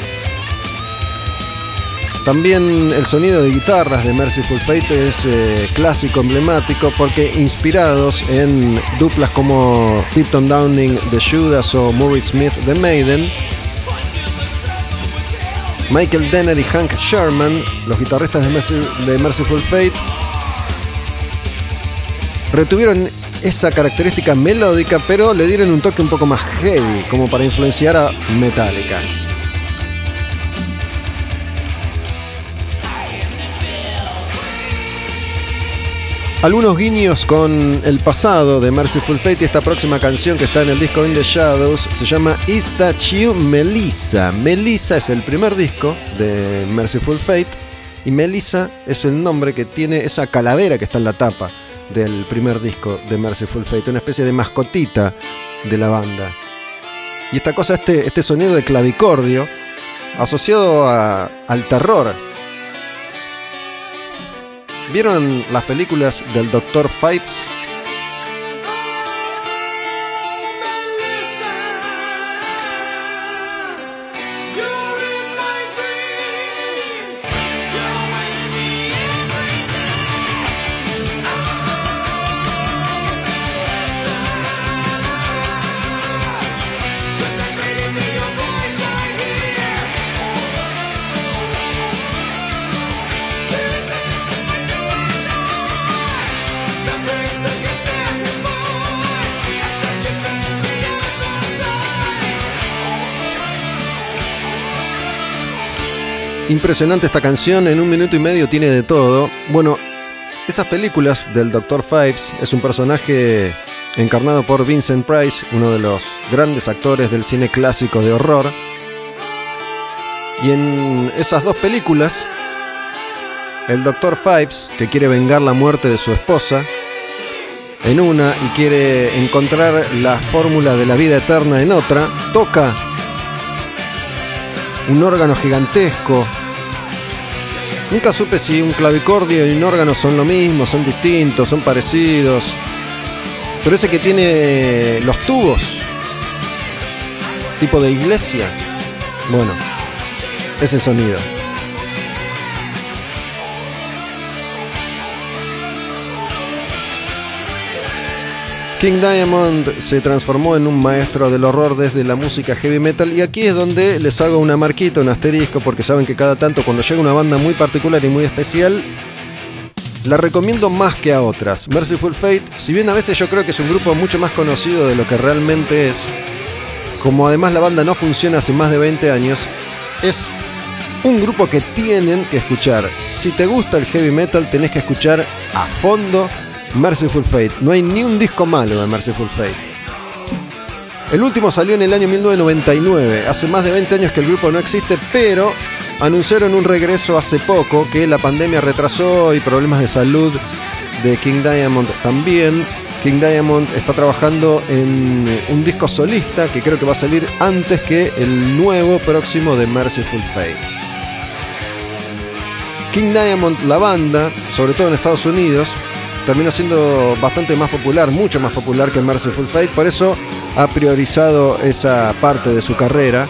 También el sonido de guitarras de Merciful Fate es eh, clásico, emblemático, porque inspirados en duplas como Tipton Downing de Judas o Murray Smith de Maiden, Michael Denner y Hank Sherman, los guitarristas de, Mercy- de Fate, retuvieron esa característica melódica, pero le dieron un toque un poco más heavy, como para influenciar a Metallica. Algunos guiños con el pasado de Merciful Fate y esta próxima canción que está en el disco In the Shadows se llama Is That You Melissa. Melissa es el primer disco de Merciful Fate y Melissa es el nombre que tiene esa calavera que está en la tapa del primer disco de Merciful Fate, una especie de mascotita de la banda. Y esta cosa, este, este sonido de clavicordio asociado al terror ¿Vieron las películas del Dr. Fipes? Impresionante esta canción, en un minuto y medio tiene de todo. Bueno, esas películas del Dr. Fives es un personaje encarnado por Vincent Price, uno de los grandes actores del cine clásico de horror. Y en esas dos películas, el Dr. Fives, que quiere vengar la muerte de su esposa, en una y quiere encontrar la fórmula de la vida eterna en otra, toca un órgano gigantesco. Nunca supe si un clavicordio y un órgano son lo mismo, son distintos, son parecidos. Pero ese que tiene los tubos, tipo de iglesia, bueno, ese sonido. King Diamond se transformó en un maestro del horror desde la música heavy metal y aquí es donde les hago una marquita, un asterisco, porque saben que cada tanto cuando llega una banda muy particular y muy especial, la recomiendo más que a otras. Merciful Fate, si bien a veces yo creo que es un grupo mucho más conocido de lo que realmente es, como además la banda no funciona hace más de 20 años, es un grupo que tienen que escuchar. Si te gusta el heavy metal, tenés que escuchar a fondo Merciful Fate. No hay ni un disco malo de Merciful Fate. El último salió en el año 1999. Hace más de 20 años que el grupo no existe, pero anunciaron un regreso hace poco que la pandemia retrasó y problemas de salud de King Diamond también. King Diamond está trabajando en un disco solista que creo que va a salir antes que el nuevo próximo de Merciful Fate. King Diamond, la banda, sobre todo en Estados Unidos, terminó siendo bastante más popular, mucho más popular que Merciful Fate, por eso ha priorizado esa parte de su carrera,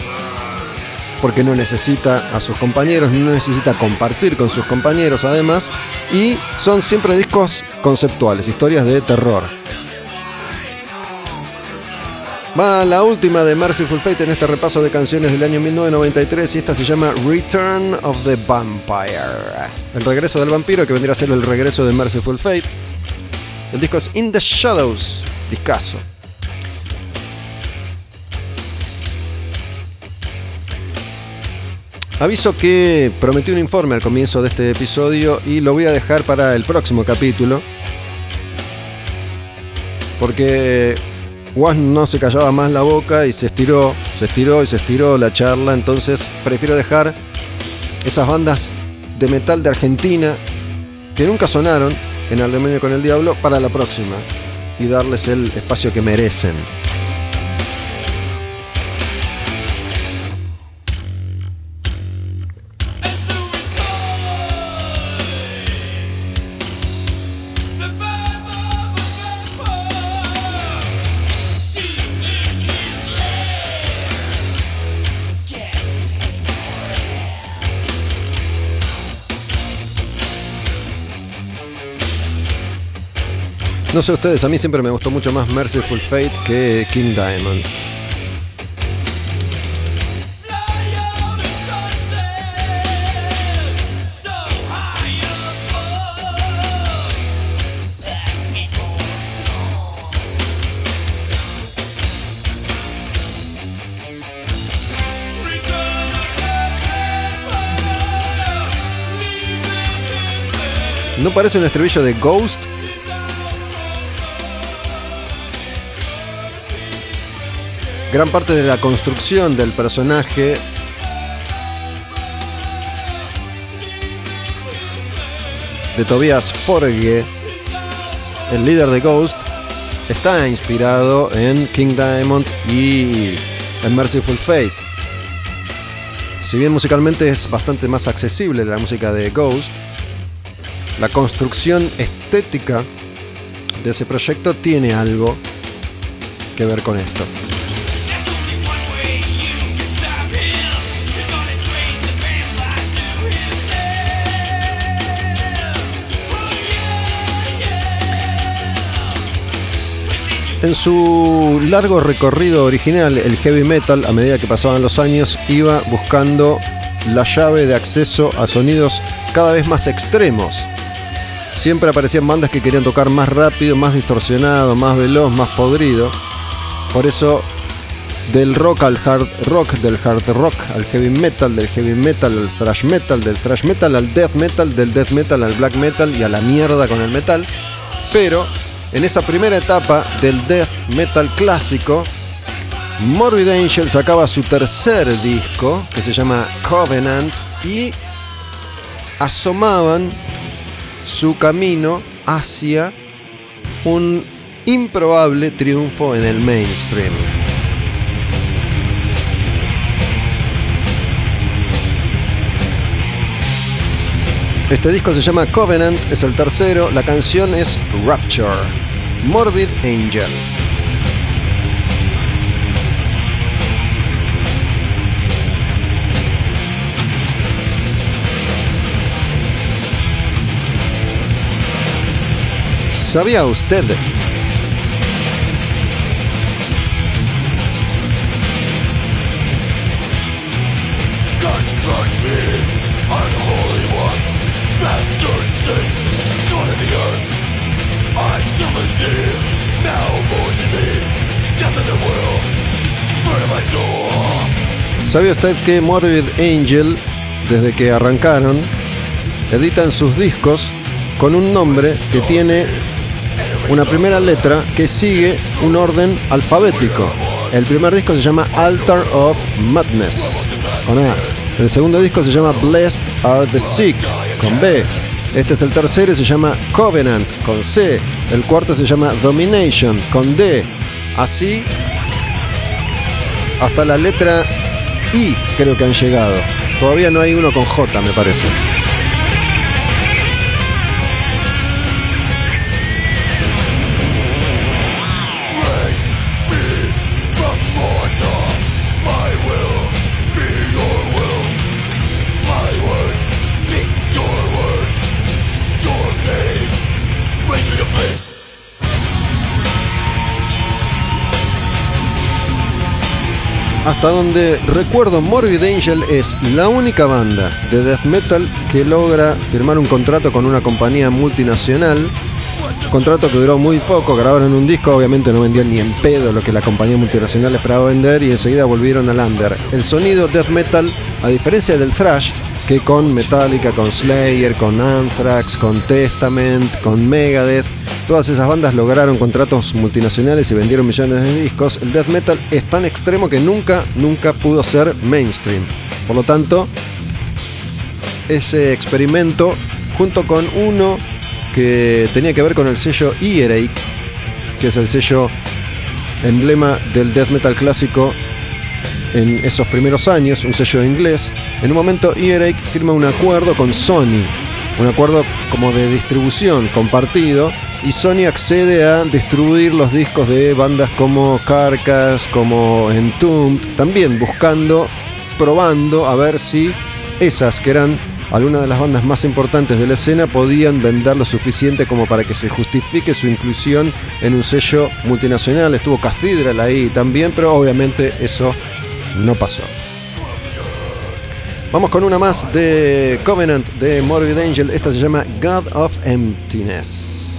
porque no necesita a sus compañeros, no necesita compartir con sus compañeros además, y son siempre discos conceptuales, historias de terror. Va la última de Merciful Fate en este repaso de canciones del año 1993 y esta se llama Return of the Vampire. El regreso del vampiro que vendría a ser el regreso de Merciful Fate. El disco es In the Shadows, discaso. Aviso que prometí un informe al comienzo de este episodio y lo voy a dejar para el próximo capítulo. Porque Juan no se callaba más la boca y se estiró, se estiró y se estiró la charla. Entonces prefiero dejar esas bandas de metal de Argentina que nunca sonaron en Al Demonio con el Diablo para la próxima y darles el espacio que merecen. No sé ustedes, a mí siempre me gustó mucho más Merciful Fate que King Diamond. ¿No parece un estribillo de Ghost? Gran parte de la construcción del personaje de Tobias Forge, el líder de Ghost, está inspirado en King Diamond y en Merciful Fate. Si bien musicalmente es bastante más accesible la música de Ghost, la construcción estética de ese proyecto tiene algo que ver con esto. En su largo recorrido original, el heavy metal, a medida que pasaban los años, iba buscando la llave de acceso a sonidos cada vez más extremos. Siempre aparecían bandas que querían tocar más rápido, más distorsionado, más veloz, más podrido. Por eso del rock al hard rock, del hard rock al heavy metal, del heavy metal al thrash metal, del thrash metal al death metal, del death metal al black metal y a la mierda con el metal. Pero en esa primera etapa del death metal clásico, Morbid Angel sacaba su tercer disco, que se llama Covenant, y asomaban su camino hacia un improbable triunfo en el mainstream. Este disco se llama Covenant, es el tercero, la canción es Rapture, Morbid Angel. ¿Sabía usted ¿Sabía usted que Morbid Angel, desde que arrancaron, editan sus discos con un nombre que tiene una primera letra que sigue un orden alfabético? El primer disco se llama Altar of Madness, con A. El segundo disco se llama Blessed Are the Sick, con B. Este es el tercero y se llama Covenant, con C. El cuarto se llama Domination, con D. Así hasta la letra I creo que han llegado. Todavía no hay uno con J, me parece. Hasta donde recuerdo, Morbid Angel es la única banda de death metal que logra firmar un contrato con una compañía multinacional. Contrato que duró muy poco, grabaron un disco, obviamente no vendían ni en pedo lo que la compañía multinacional esperaba vender y enseguida volvieron al under. El sonido death metal, a diferencia del thrash, que con Metallica, con Slayer, con Anthrax, con Testament, con Megadeth, todas esas bandas lograron contratos multinacionales y vendieron millones de discos, el death metal es tan extremo que nunca, nunca pudo ser mainstream. Por lo tanto, ese experimento, junto con uno que tenía que ver con el sello Earache, que es el sello emblema del death metal clásico en esos primeros años, un sello inglés, en un momento Earache firma un acuerdo con Sony, un acuerdo como de distribución compartido, y Sony accede a distribuir los discos de bandas como Carcass, como Entombed, también buscando, probando a ver si esas que eran algunas de las bandas más importantes de la escena podían vender lo suficiente como para que se justifique su inclusión en un sello multinacional. Estuvo Cathedral ahí también, pero obviamente eso no pasó. Vamos con una más de Covenant de Morbid Angel. Esta se llama God of Emptiness.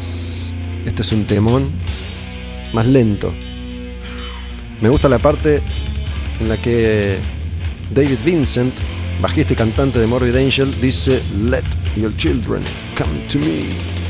Este es un temón más lento. Me gusta la parte en la que David Vincent, bajista y cantante de Morbid Angel, dice Let your children come to me.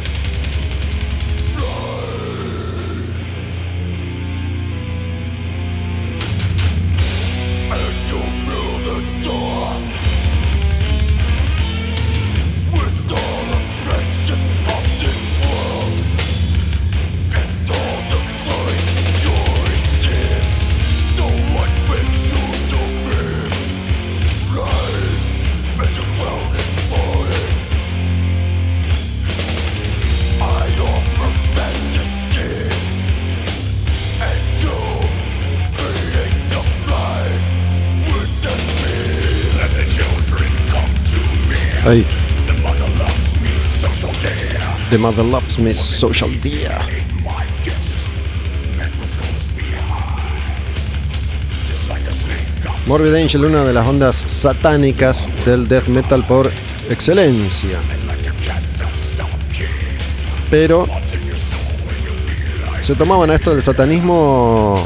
The Mother Loves Me Social Dia. Morbid Angel, una de las ondas satánicas del death metal por excelencia. Pero se tomaban a esto del satanismo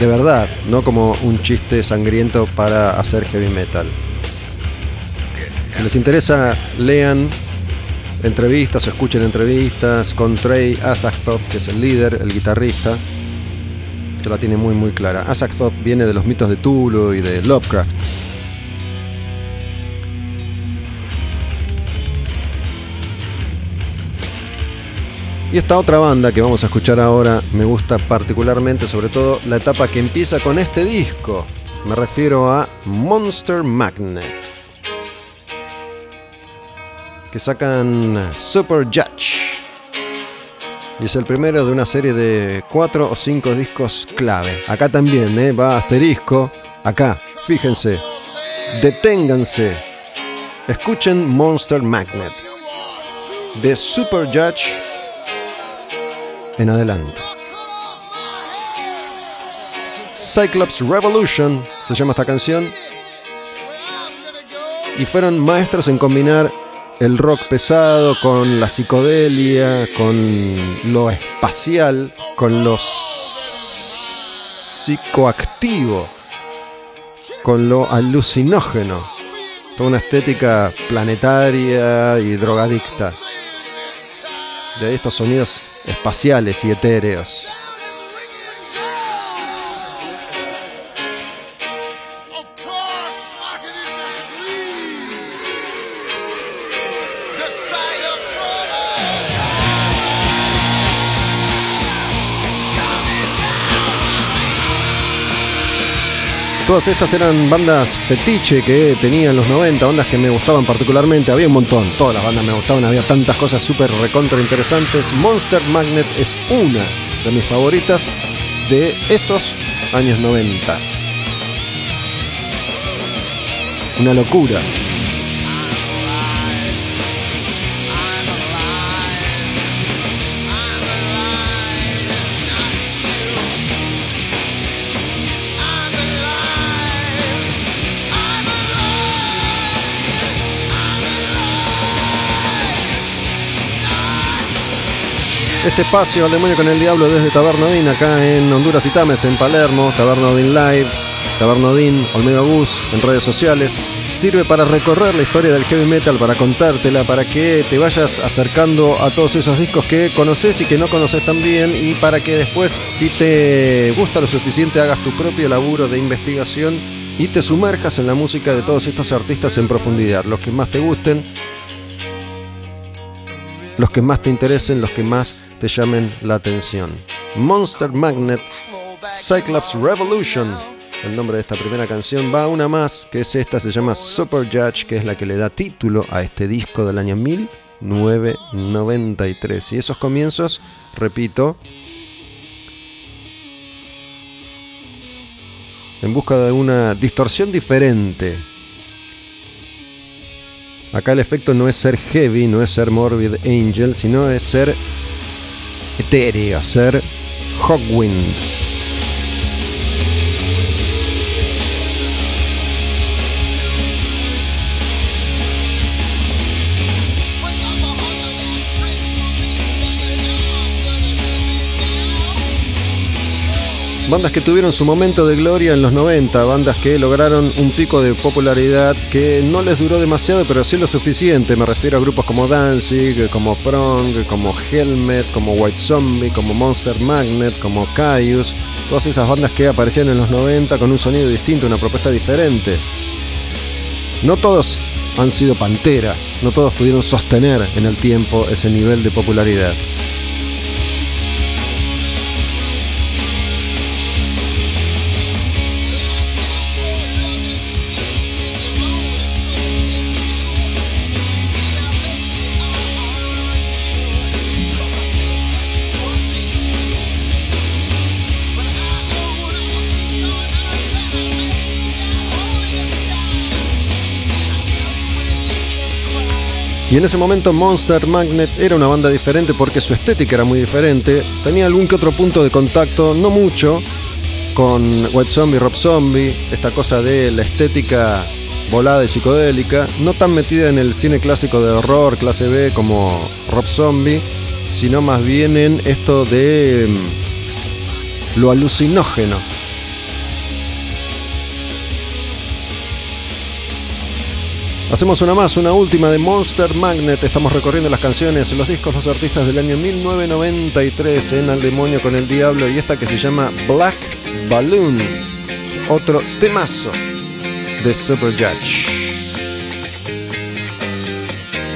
de verdad, no como un chiste sangriento para hacer heavy metal. Si les interesa, lean entrevistas o escuchen entrevistas con Trey Azagthoth, que es el líder, el guitarrista, que la tiene muy muy clara. Azagthoth viene de los mitos de Tulu y de Lovecraft. Y esta otra banda que vamos a escuchar ahora me gusta particularmente, sobre todo la etapa que empieza con este disco. Me refiero a Monster Magnet. Que sacan Super Judge. Y es el primero de una serie de cuatro o cinco discos clave. Acá también, ¿eh? va asterisco. Acá, fíjense. Deténganse. Escuchen Monster Magnet. De Super Judge en adelante. Cyclops Revolution se llama esta canción. Y fueron maestros en combinar el rock pesado con la psicodelia, con lo espacial, con lo psicoactivo, con lo alucinógeno. Toda una estética planetaria y drogadicta. De estos sonidos espaciales y etéreos. Todas estas eran bandas fetiche que tenía en los 90, bandas que me gustaban particularmente. Había un montón, todas las bandas me gustaban, había tantas cosas súper recontra interesantes. Monster Magnet es una de mis favoritas de esos años 90. Una locura. Este espacio al demonio con el diablo desde Taberna Odín, acá en Honduras y Tames, en Palermo, Taberna Odín Live, Taberna Odín, Olmedo Bus, en redes sociales, sirve para recorrer la historia del heavy metal, para contártela, para que te vayas acercando a todos esos discos que conoces y que no conoces tan bien, y para que después, si te gusta lo suficiente, hagas tu propio laburo de investigación y te sumerjas en la música de todos estos artistas en profundidad, los que más te gusten, los que más te interesen, los que más te llamen la atención. Monster Magnet, Cyclops Revolution. El nombre de esta primera canción va a una más, que es esta, se llama Super Judge, que es la que le da título a este disco del año 1993. Y esos comienzos, repito, en busca de una distorsión diferente Acá el efecto no es ser heavy, no es ser Morbid Angel, sino es ser etéreo, ser Hawkwind. Bandas que tuvieron su momento de gloria en los 90, bandas que lograron un pico de popularidad que no les duró demasiado, pero sí lo suficiente. Me refiero a grupos como Danzig, como Prong, como Helmet, como White Zombie, como Monster Magnet, como Caius. Todas esas bandas que aparecían en los 90 con un sonido distinto, una propuesta diferente. No todos han sido Pantera, no todos pudieron sostener en el tiempo ese nivel de popularidad. Y en ese momento Monster Magnet era una banda diferente porque su estética era muy diferente. Tenía algún que otro punto de contacto, no mucho, con White Zombie, Rob Zombie, esta cosa de la estética volada y psicodélica, no tan metida en el cine clásico de horror, clase B, como Rob Zombie, sino más bien en esto de mm, lo alucinógeno, Hacemos una más, una última de Monster Magnet. Estamos recorriendo las canciones, los discos, los artistas del año 1993 en Al Demonio con el Diablo y esta que se llama Black Balloon. Otro temazo de Super Judge.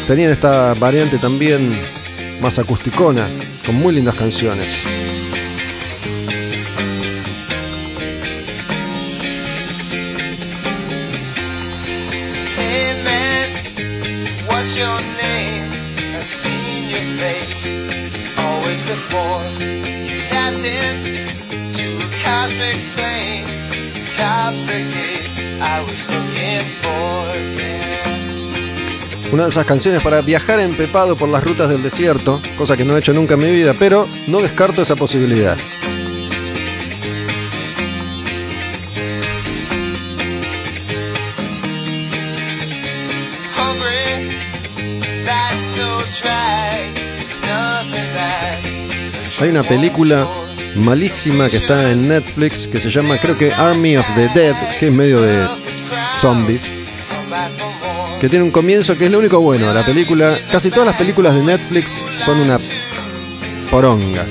Tenían esta variante también más acusticona, con muy lindas canciones. I was looking for. Yeah. Una de esas canciones para viajar empepado por las rutas del desierto, cosa que no he hecho nunca en mi vida, pero no descarto esa posibilidad. Hay una película malísima que está en Netflix que se llama creo que Army of the Dead, que es medio de zombies, que tiene un comienzo que es lo único bueno de la película. Casi todas las películas de Netflix son una poronga.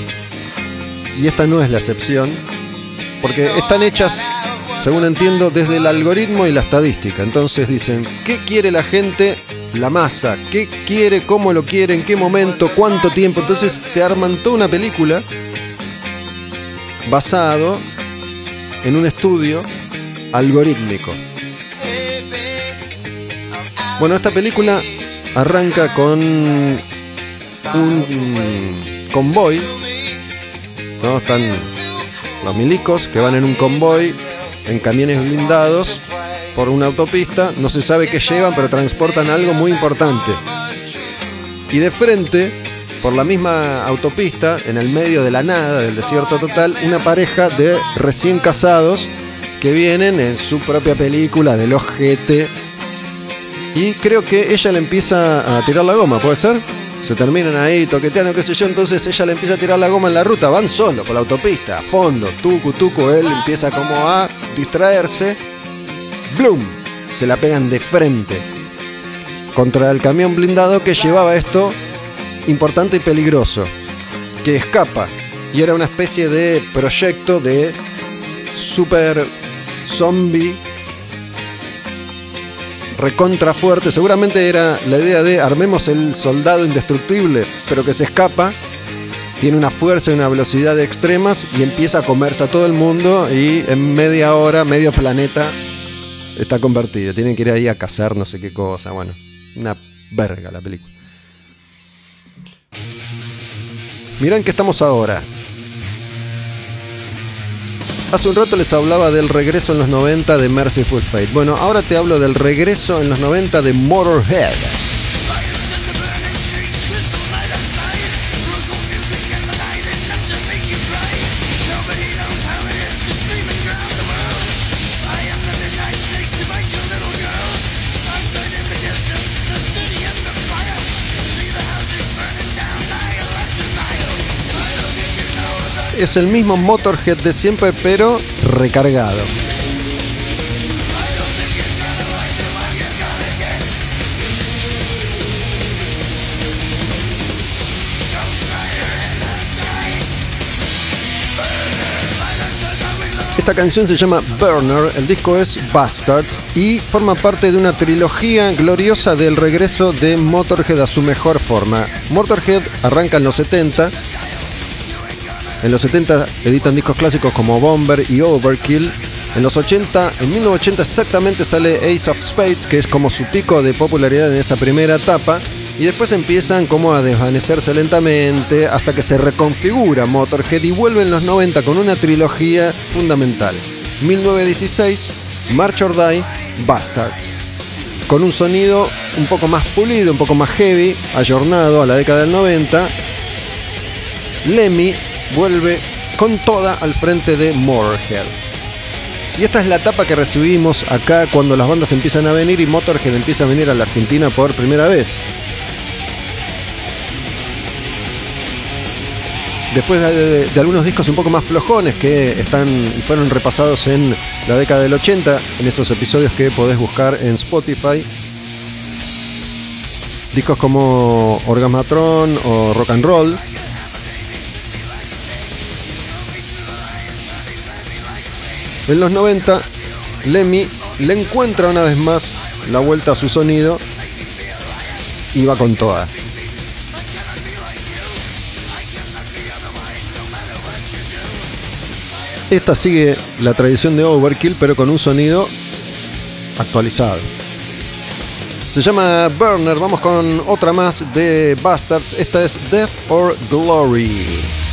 Y esta no es la excepción, porque están hechas, según entiendo, desde el algoritmo y la estadística. Entonces dicen, ¿qué quiere la gente? La masa, ¿qué quiere? ¿Cómo lo quiere? ¿En qué momento? ¿Cuánto tiempo? Entonces te arman toda una película basado en un estudio algorítmico. Bueno, esta película arranca con un convoy. Están los milicos que van en un convoy en camiones blindados por una autopista. No se sabe qué llevan, pero transportan algo muy importante. Y de frente, por la misma autopista, en el medio de la nada, del desierto total, una pareja de recién casados que vienen en su propia película del ojete y creo que ella le empieza a tirar la goma, ¿puede ser? Se terminan ahí toqueteando, qué sé yo, entonces ella le empieza a tirar la goma en la ruta, van solo por la autopista, a fondo, tucu, tucu, él empieza como a distraerse, ¡bloom! Se la pegan de frente contra el camión blindado que llevaba esto importante y peligroso, que escapa, y era una especie de proyecto de super zombie recontra fuerte. Seguramente era la idea de armemos el soldado indestructible, pero que se escapa. Tiene una fuerza y una velocidad extremas y empieza a comerse a todo el mundo y en media hora, medio planeta está convertido. Tienen que ir ahí a cazar no sé qué cosa. Bueno, una verga la película. Mirá en qué estamos ahora. Hace un rato les hablaba del regreso en los 90 de Merciful Fate. Bueno, ahora te hablo del regreso en los 90 de Motorhead. Es el mismo Motorhead de siempre, pero recargado. Esta canción se llama Burner, el disco es Bastards y forma parte de una trilogía gloriosa del regreso de Motorhead a su mejor forma. Motorhead arranca en los 70, en los 70 editan discos clásicos como Bomber y Overkill. En los 80, en 1980 exactamente sale Ace of Spades, que es como su pico de popularidad en esa primera etapa. Y después empiezan como a desvanecerse lentamente hasta que se reconfigura Motorhead y vuelve en los 90 con una trilogía fundamental. 1916, March or Die, Bastards. Con un sonido un poco más pulido, un poco más heavy, ayornado a la década del 90. Lemmy vuelve con toda al frente de Motorhead. Y esta es la etapa que recibimos acá cuando las bandas empiezan a venir y Motorhead empieza a venir a la Argentina por primera vez. Después de, algunos discos un poco más flojones que están y fueron repasados en la década del 80, en esos episodios que podés buscar en Spotify, Discos como Orgasmatron o Rock and Roll. En los 90, Lemmy le encuentra una vez más la vuelta a su sonido y va con toda. Esta sigue la tradición de Overkill, pero con un sonido actualizado. Se llama Burner, vamos con otra más de Bastards. Esta es Death or Glory.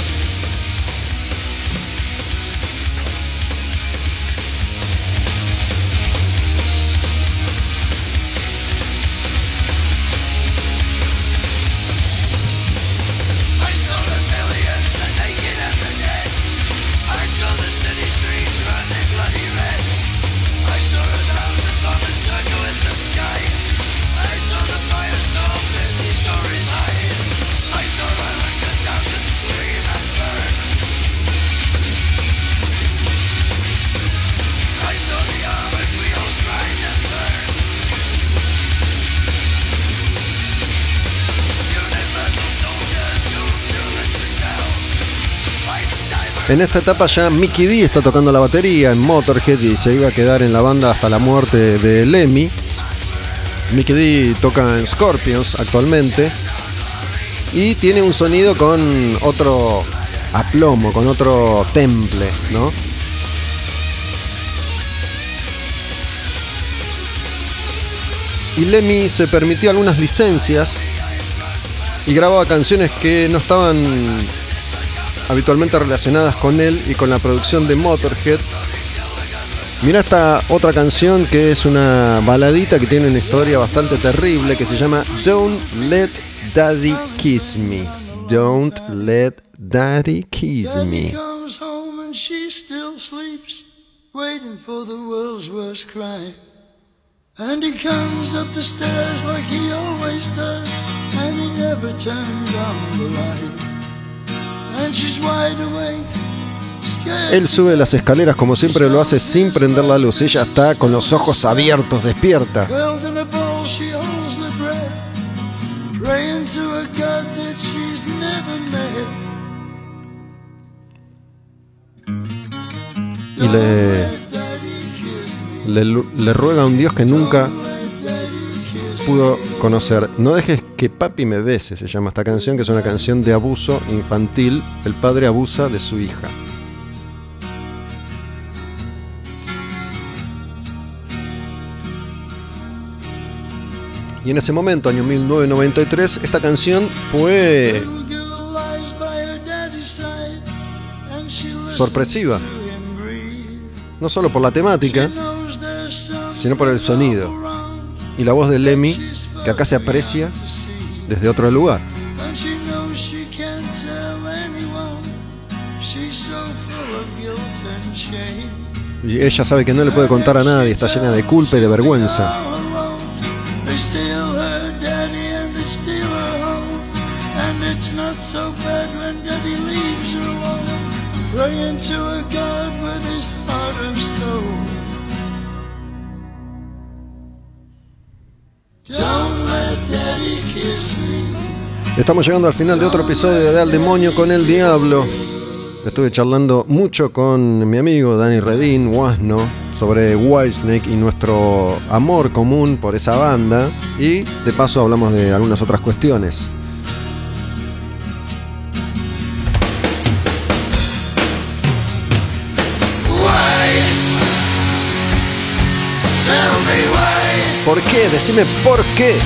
En esta etapa ya Mickey D está tocando la batería en Motorhead y se iba a quedar en la banda hasta la muerte de Lemmy. Mickey D toca en Scorpions actualmente y tiene un sonido con otro aplomo, con otro temple, ¿no? Y Lemmy se permitió algunas licencias y grababa canciones que no estaban habitualmente relacionadas con él y con la producción de Motorhead. Mira esta otra canción que es una baladita que tiene una historia bastante terrible que se llama Don't Let Daddy Kiss Me. Don't Let Daddy Kiss Me. waiting for the world's worst crime. And he comes up the stairs like he always does, and he never turns on the light. Él sube las escaleras como siempre lo hace sin prender la luz. Ella está con los ojos abiertos, despierta. Y le, le, le ruega a un Dios que nunca pudo conocer. No dejes que papi me bese, se llama esta canción, que es una canción de abuso infantil. El padre abusa de su hija. Y en ese momento, año 1993, esta canción fue Sorpresiva. no solo por la temática, sino por el sonido y la voz de Lemmy, que acá se aprecia desde otro lugar. Y ella sabe que no le puede contar a nadie, está llena de culpa y de vergüenza. Estamos llegando al final de otro episodio de Al Demonio con el Diablo. Estuve charlando mucho con mi amigo Dani Redín, Wasno, sobre Whitesnake y nuestro amor común por esa banda. Y de paso hablamos de algunas otras cuestiones. ¿Por qué? Decime por qué.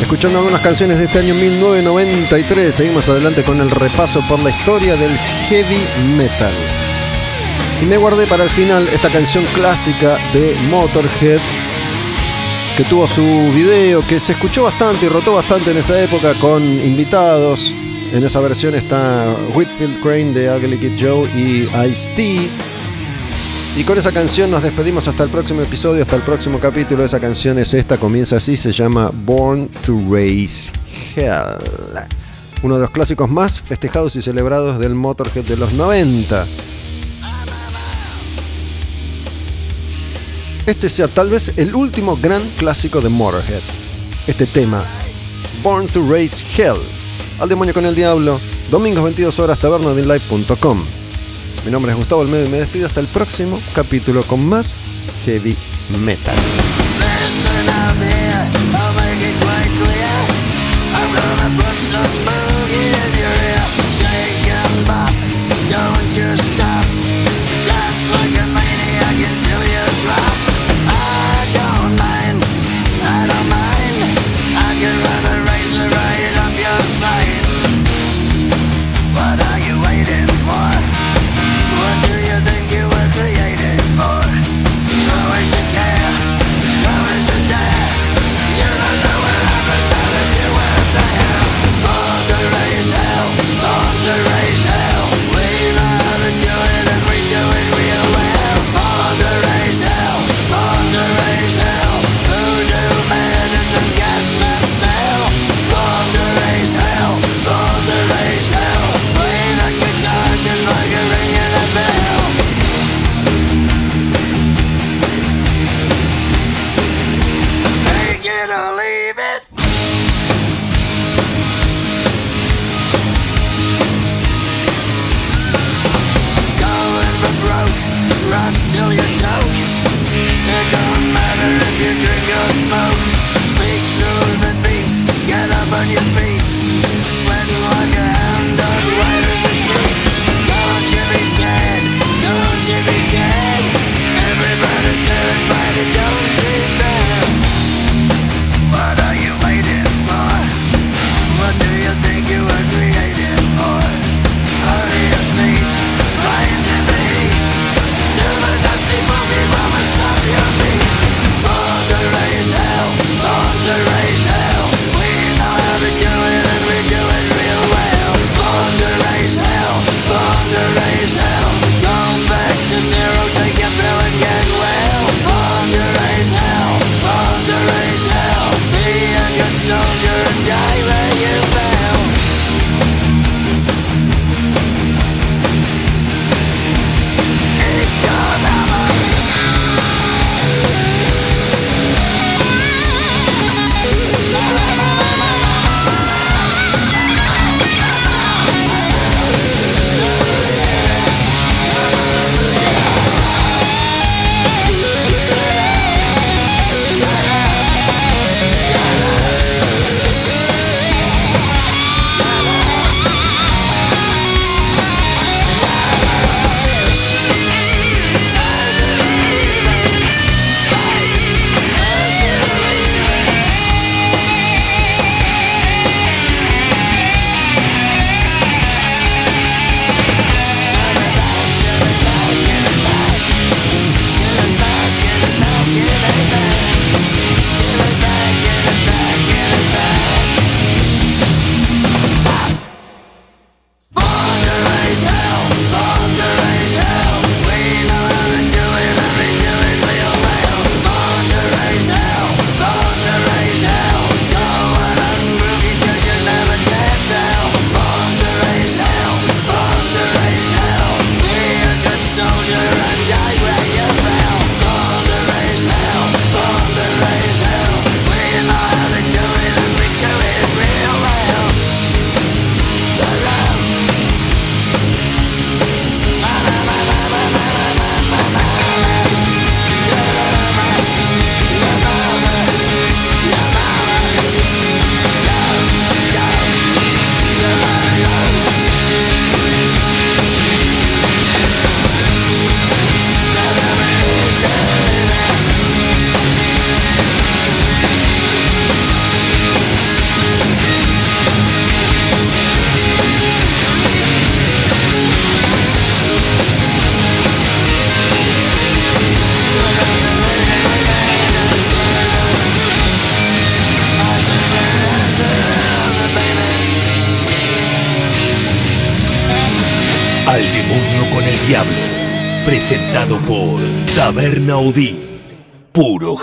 Escuchando algunas canciones de este año 1993, seguimos adelante con el repaso por la historia del heavy metal. Y me guardé para el final esta canción clásica de Motorhead, que tuvo su video, que se escuchó bastante y rotó bastante en esa época con invitados. En esa versión está Whitfield Crane de Ugly Kid Joe y Ice-T. Y con esa canción nos despedimos hasta el próximo episodio, hasta el próximo capítulo. Esa canción es esta, comienza así, se llama Born to Raise Hell. Uno de los clásicos más festejados y celebrados del Motorhead de los 90. Este sea tal vez el último gran clásico de Motorhead. Este tema, Born to Raise Hell. Al Demonio con el Diablo, domingos 22 horas tabernadeonlive.com. Mi nombre es Gustavo Almedo y me despido hasta el próximo capítulo con más Heavy Metal.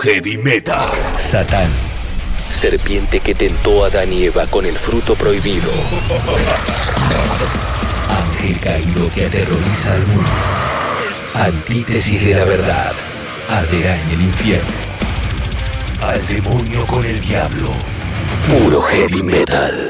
heavy metal. Satán. Serpiente que tentó a Adán y Eva con el fruto prohibido. Ángel caído que aterroriza al mundo. Antítesis de la verdad. Arderá en el infierno. Al demonio con el diablo. Puro heavy metal.